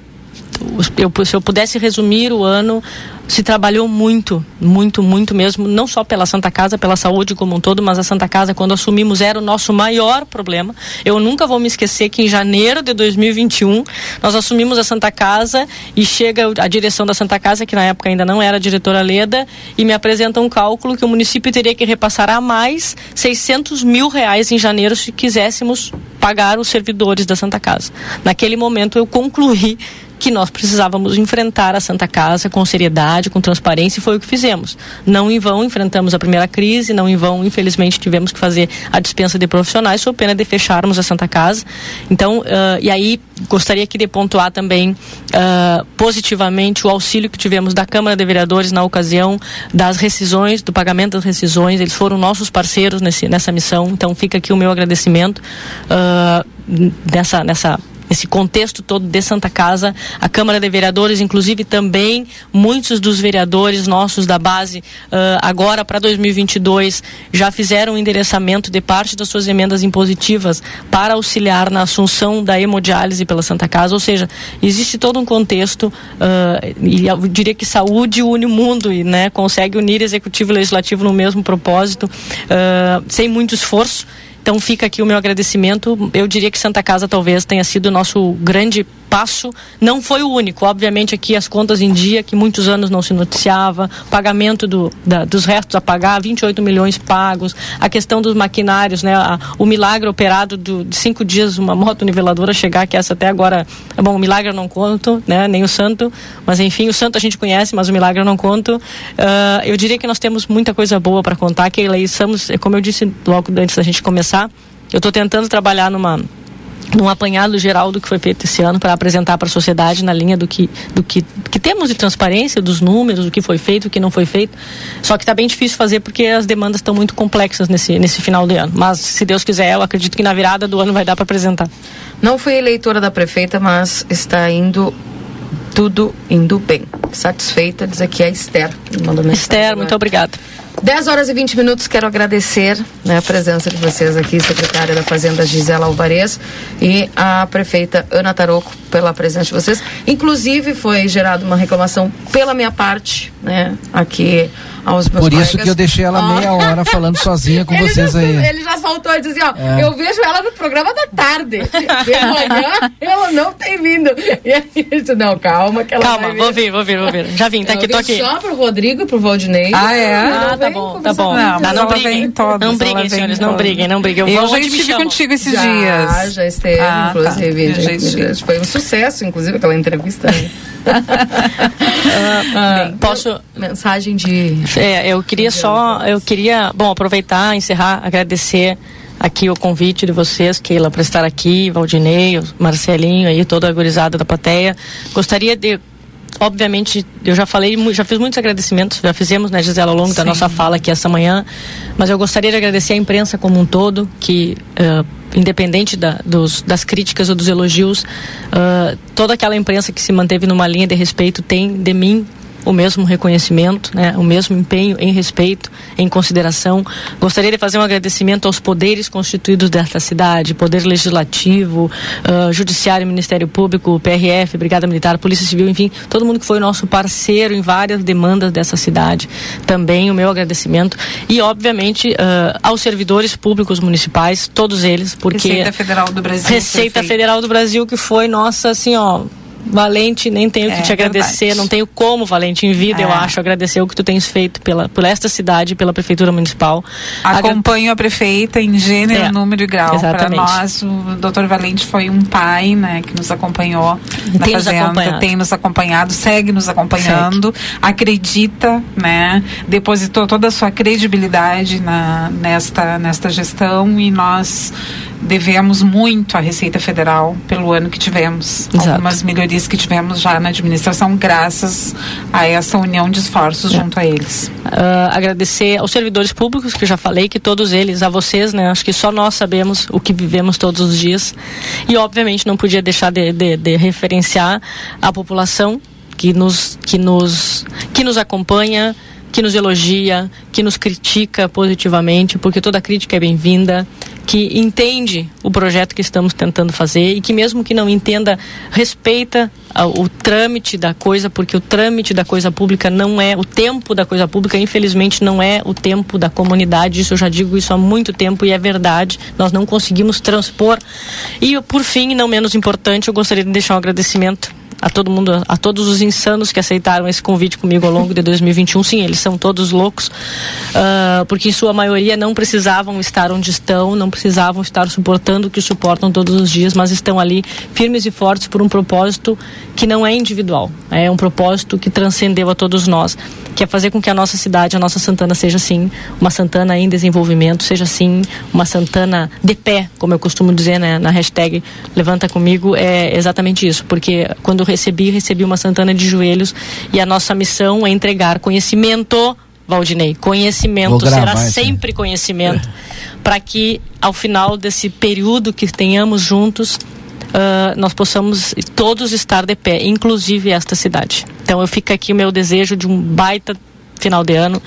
eu, se eu pudesse resumir o ano, se trabalhou muito, muito, muito mesmo, não só pela Santa Casa, pela saúde como um todo, mas a Santa Casa, quando assumimos, era o nosso maior problema. Eu nunca vou me esquecer que em janeiro de 2021 nós assumimos a Santa Casa e chega a direção da Santa Casa, que na época ainda não era a diretora Leda, e me apresenta um cálculo que o município teria que repassar a mais 600 mil reais em janeiro se quiséssemos pagar os servidores da Santa Casa. Naquele momento eu concluí que nós precisávamos enfrentar a Santa Casa com seriedade, com transparência, e foi o que fizemos. Não em vão enfrentamos a primeira crise, não em vão, infelizmente, tivemos que fazer a dispensa de profissionais, sob pena de fecharmos a Santa Casa. Então, uh, e aí gostaria aqui de pontuar também uh, positivamente o auxílio que tivemos da Câmara de Vereadores na ocasião das rescisões, do pagamento das rescisões. Eles foram nossos parceiros nesse, nessa missão. Então fica aqui o meu agradecimento uh, nessa, nessa esse contexto todo de Santa Casa, a Câmara de Vereadores, inclusive também muitos dos vereadores nossos da base, uh, agora para 2022, já fizeram o endereçamento de parte das suas emendas impositivas para auxiliar na assunção da hemodiálise pela Santa Casa, ou seja, existe todo um contexto, uh, e eu diria que saúde une o mundo e né, consegue unir executivo e legislativo no mesmo propósito, uh, sem muito esforço. Então fica aqui o meu agradecimento. Eu diria que Santa Casa talvez tenha sido o nosso grande passo. Não foi o único. Obviamente aqui as contas em dia, que muitos anos não se noticiava, pagamento do, da, dos restos a pagar, 28 milhões pagos, a questão dos maquinários, né? A, o milagre operado do, de cinco dias, uma moto niveladora chegar, que essa até agora, bom, o milagre eu não conto, né? Nem o santo, mas enfim, o santo a gente conhece, mas o milagre eu não conto. Uh, eu diria que nós temos muita coisa boa para contar, que estamos, como eu disse logo antes da gente começar, eu estou tentando trabalhar numa num apanhado geral do que foi feito esse ano para apresentar para a sociedade na linha do que do que, que temos de transparência dos números do que foi feito o que não foi feito. Só que está bem difícil fazer porque as demandas estão muito complexas nesse nesse final de ano. Mas se Deus quiser eu acredito que na virada do ano vai dar para apresentar. Não fui eleitora da prefeita mas está indo tudo indo bem. Satisfeita diz aqui a Esther Esther muito obrigada 10 horas e 20 minutos, quero agradecer né, a presença de vocês aqui, secretária da Fazenda Gisela Alvarez e a prefeita Ana Taroco pela presença de vocês. Inclusive foi gerada uma reclamação pela minha parte, né, aqui aos meus Por colegas. isso que eu deixei ela meia hora falando sozinha com ele vocês já, aí. Ele já saltou e disse assim, ó, É. eu vejo ela no programa da tarde. De manhã, ela não tem vindo. E aí ele disse, não, calma que ela calma vai vou vir vou vir vou vir já vim tá Eu aqui tô aqui só pro Rodrigo e pro Valdinei. Ah, é? Ela Ah, tá bom, conversar tá bom. Não, mas não briguem. vem em todas, Não briguem, senhores, não briguem, não briguem. Eu Eu vou já estive contigo esses já, dias. Já esteve, Ah, tá. inclusive. Já estive. Foi um sucesso, inclusive, aquela entrevista. né? <laughs> Ah, posso mensagem de é, eu queria só eu queria bom aproveitar encerrar agradecer aqui o convite de vocês Keila para estar aqui Valdinei Marcelinho aí toda a gurizada da plateia gostaria de Obviamente, eu já falei, já fiz muitos agradecimentos, já fizemos, né, Gisela, ao longo da Sim. nossa fala aqui essa manhã, mas eu gostaria de agradecer a imprensa como um todo, que, eh, independente da- dos- das críticas ou dos elogios, ah, toda aquela imprensa que se manteve numa linha de respeito tem de mim o mesmo reconhecimento, né, o mesmo empenho em respeito, em consideração. Gostaria de fazer um agradecimento aos poderes constituídos desta cidade, Poder Legislativo, ah, Judiciário, Ministério Público, PRF, Brigada Militar, Polícia Civil, enfim, todo mundo que foi nosso parceiro em várias demandas dessa cidade. Também o meu agradecimento. E, obviamente, ah, aos servidores públicos municipais, todos eles, porque... Receita Federal do Brasil. Receita. Federal do Brasil, que foi nossa, assim, ó. Valente, nem tenho que É te agradecer, verdade. não tenho como, Valente, em vida, eu É. acho, agradecer o que tu tens feito pela, por esta cidade, pela Prefeitura Municipal. Acompanho a prefeita em gênero, É, número e grau. Para nós, o doutor Valente foi um pai, né, que nos acompanhou na Tem nos fazenda, acompanhado. tem nos acompanhado, segue nos acompanhando, acredita, né, depositou toda a sua credibilidade na, nesta, nesta gestão e nós devemos muito à Receita Federal pelo ano que tivemos. Exato. Algumas melhorias que tivemos já na administração, graças a essa união de esforços junto a eles. Ah, agradecer aos servidores públicos, que eu já falei, que todos eles, a vocês, né? Acho que só nós sabemos o que vivemos todos os dias. E, obviamente, não podia deixar de, de- de referenciar a população que nos, que, nos, que nos acompanha, que nos elogia, que nos critica positivamente, porque toda crítica é bem-vinda, que entende o projeto que estamos tentando fazer e que mesmo que não entenda, respeita ah, o trâmite da coisa, porque o trâmite da coisa pública não é o tempo da coisa pública, infelizmente não é o tempo da comunidade. Isso eu já digo isso há muito tempo e é verdade. Nós não conseguimos transpor. E por fim, não menos importante, eu gostaria de deixar um agradecimento a todo mundo, a todos os insanos que aceitaram esse convite comigo ao longo de 2021. Sim, eles são todos loucos, uh, porque em sua maioria não precisavam estar onde estão, não precisavam estar suportando o que suportam todos os dias, mas estão ali firmes e fortes por um propósito que não é individual, é um propósito que transcendeu a todos nós, que é fazer com que a nossa cidade, a nossa Santana seja sim uma Santana em desenvolvimento, seja sim uma Santana de pé, como eu costumo dizer né, na hashtag Levanta Comigo, é exatamente isso, porque quando recebi, recebi uma Santana de joelhos e a nossa missão é entregar conhecimento Valdinei, conhecimento será sempre conhecimento, para que ao final desse período que tenhamos juntos, uh, nós possamos todos estar de pé, inclusive esta cidade. Então eu fico aqui o meu desejo de um baita final de ano,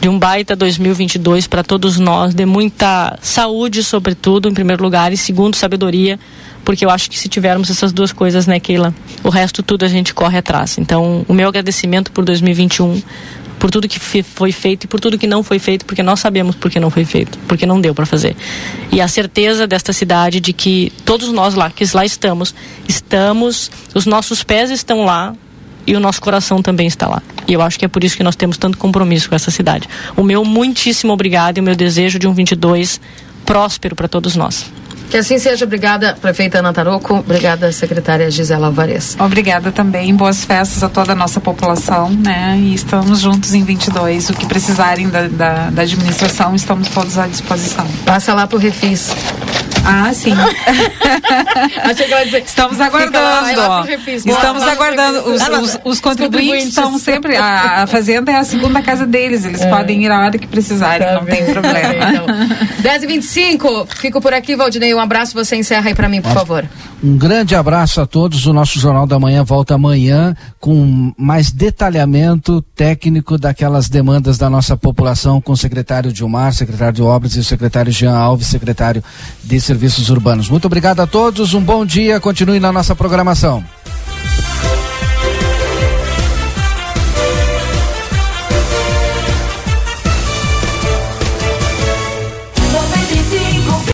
de um baita 2022 para todos nós, de muita saúde, sobretudo, em primeiro lugar, e segundo, sabedoria, porque eu acho que se tivermos essas duas coisas, né, Keila, o resto tudo a gente corre atrás. Então, o meu agradecimento por 2021 por tudo que foi feito e por tudo que não foi feito, porque nós sabemos por que não foi feito, porque não deu para fazer. E a certeza desta cidade de que todos nós lá, que lá estamos, estamos, os nossos pés estão lá e o nosso coração também está lá. E eu acho que é por isso que nós temos tanto compromisso com essa cidade. O meu muitíssimo obrigado e o meu desejo de um 22 próspero para todos nós. Que assim seja. Obrigada, prefeita Ana Taroco. Obrigada, secretária Gisela Alvarez. Obrigada também. Boas festas a toda a nossa população, né? E estamos juntos em 22. O que precisarem da, da, da administração, estamos todos à disposição. Passa lá pro Refis. Ah, sim. <laughs> Achei que ela dizer, Estamos aguardando. Lá, Estamos aguardando. Os, os, os, contribuintes estão sempre. A, a, Fazenda é a segunda casa deles. Eles é. podem ir a hora que precisarem, tá não bem. tem problema. Então. 10h25, fico por aqui, Valdinei. Um abraço, você encerra aí para mim, por favor. Um grande abraço a todos. O nosso Jornal da Manhã volta amanhã com mais detalhamento técnico daquelas demandas da nossa população com o secretário Dilmar, secretário de Obras e o secretário Jean Alves, secretário de Serviços Urbanos. Muito obrigado a todos, um bom dia, continue na nossa programação.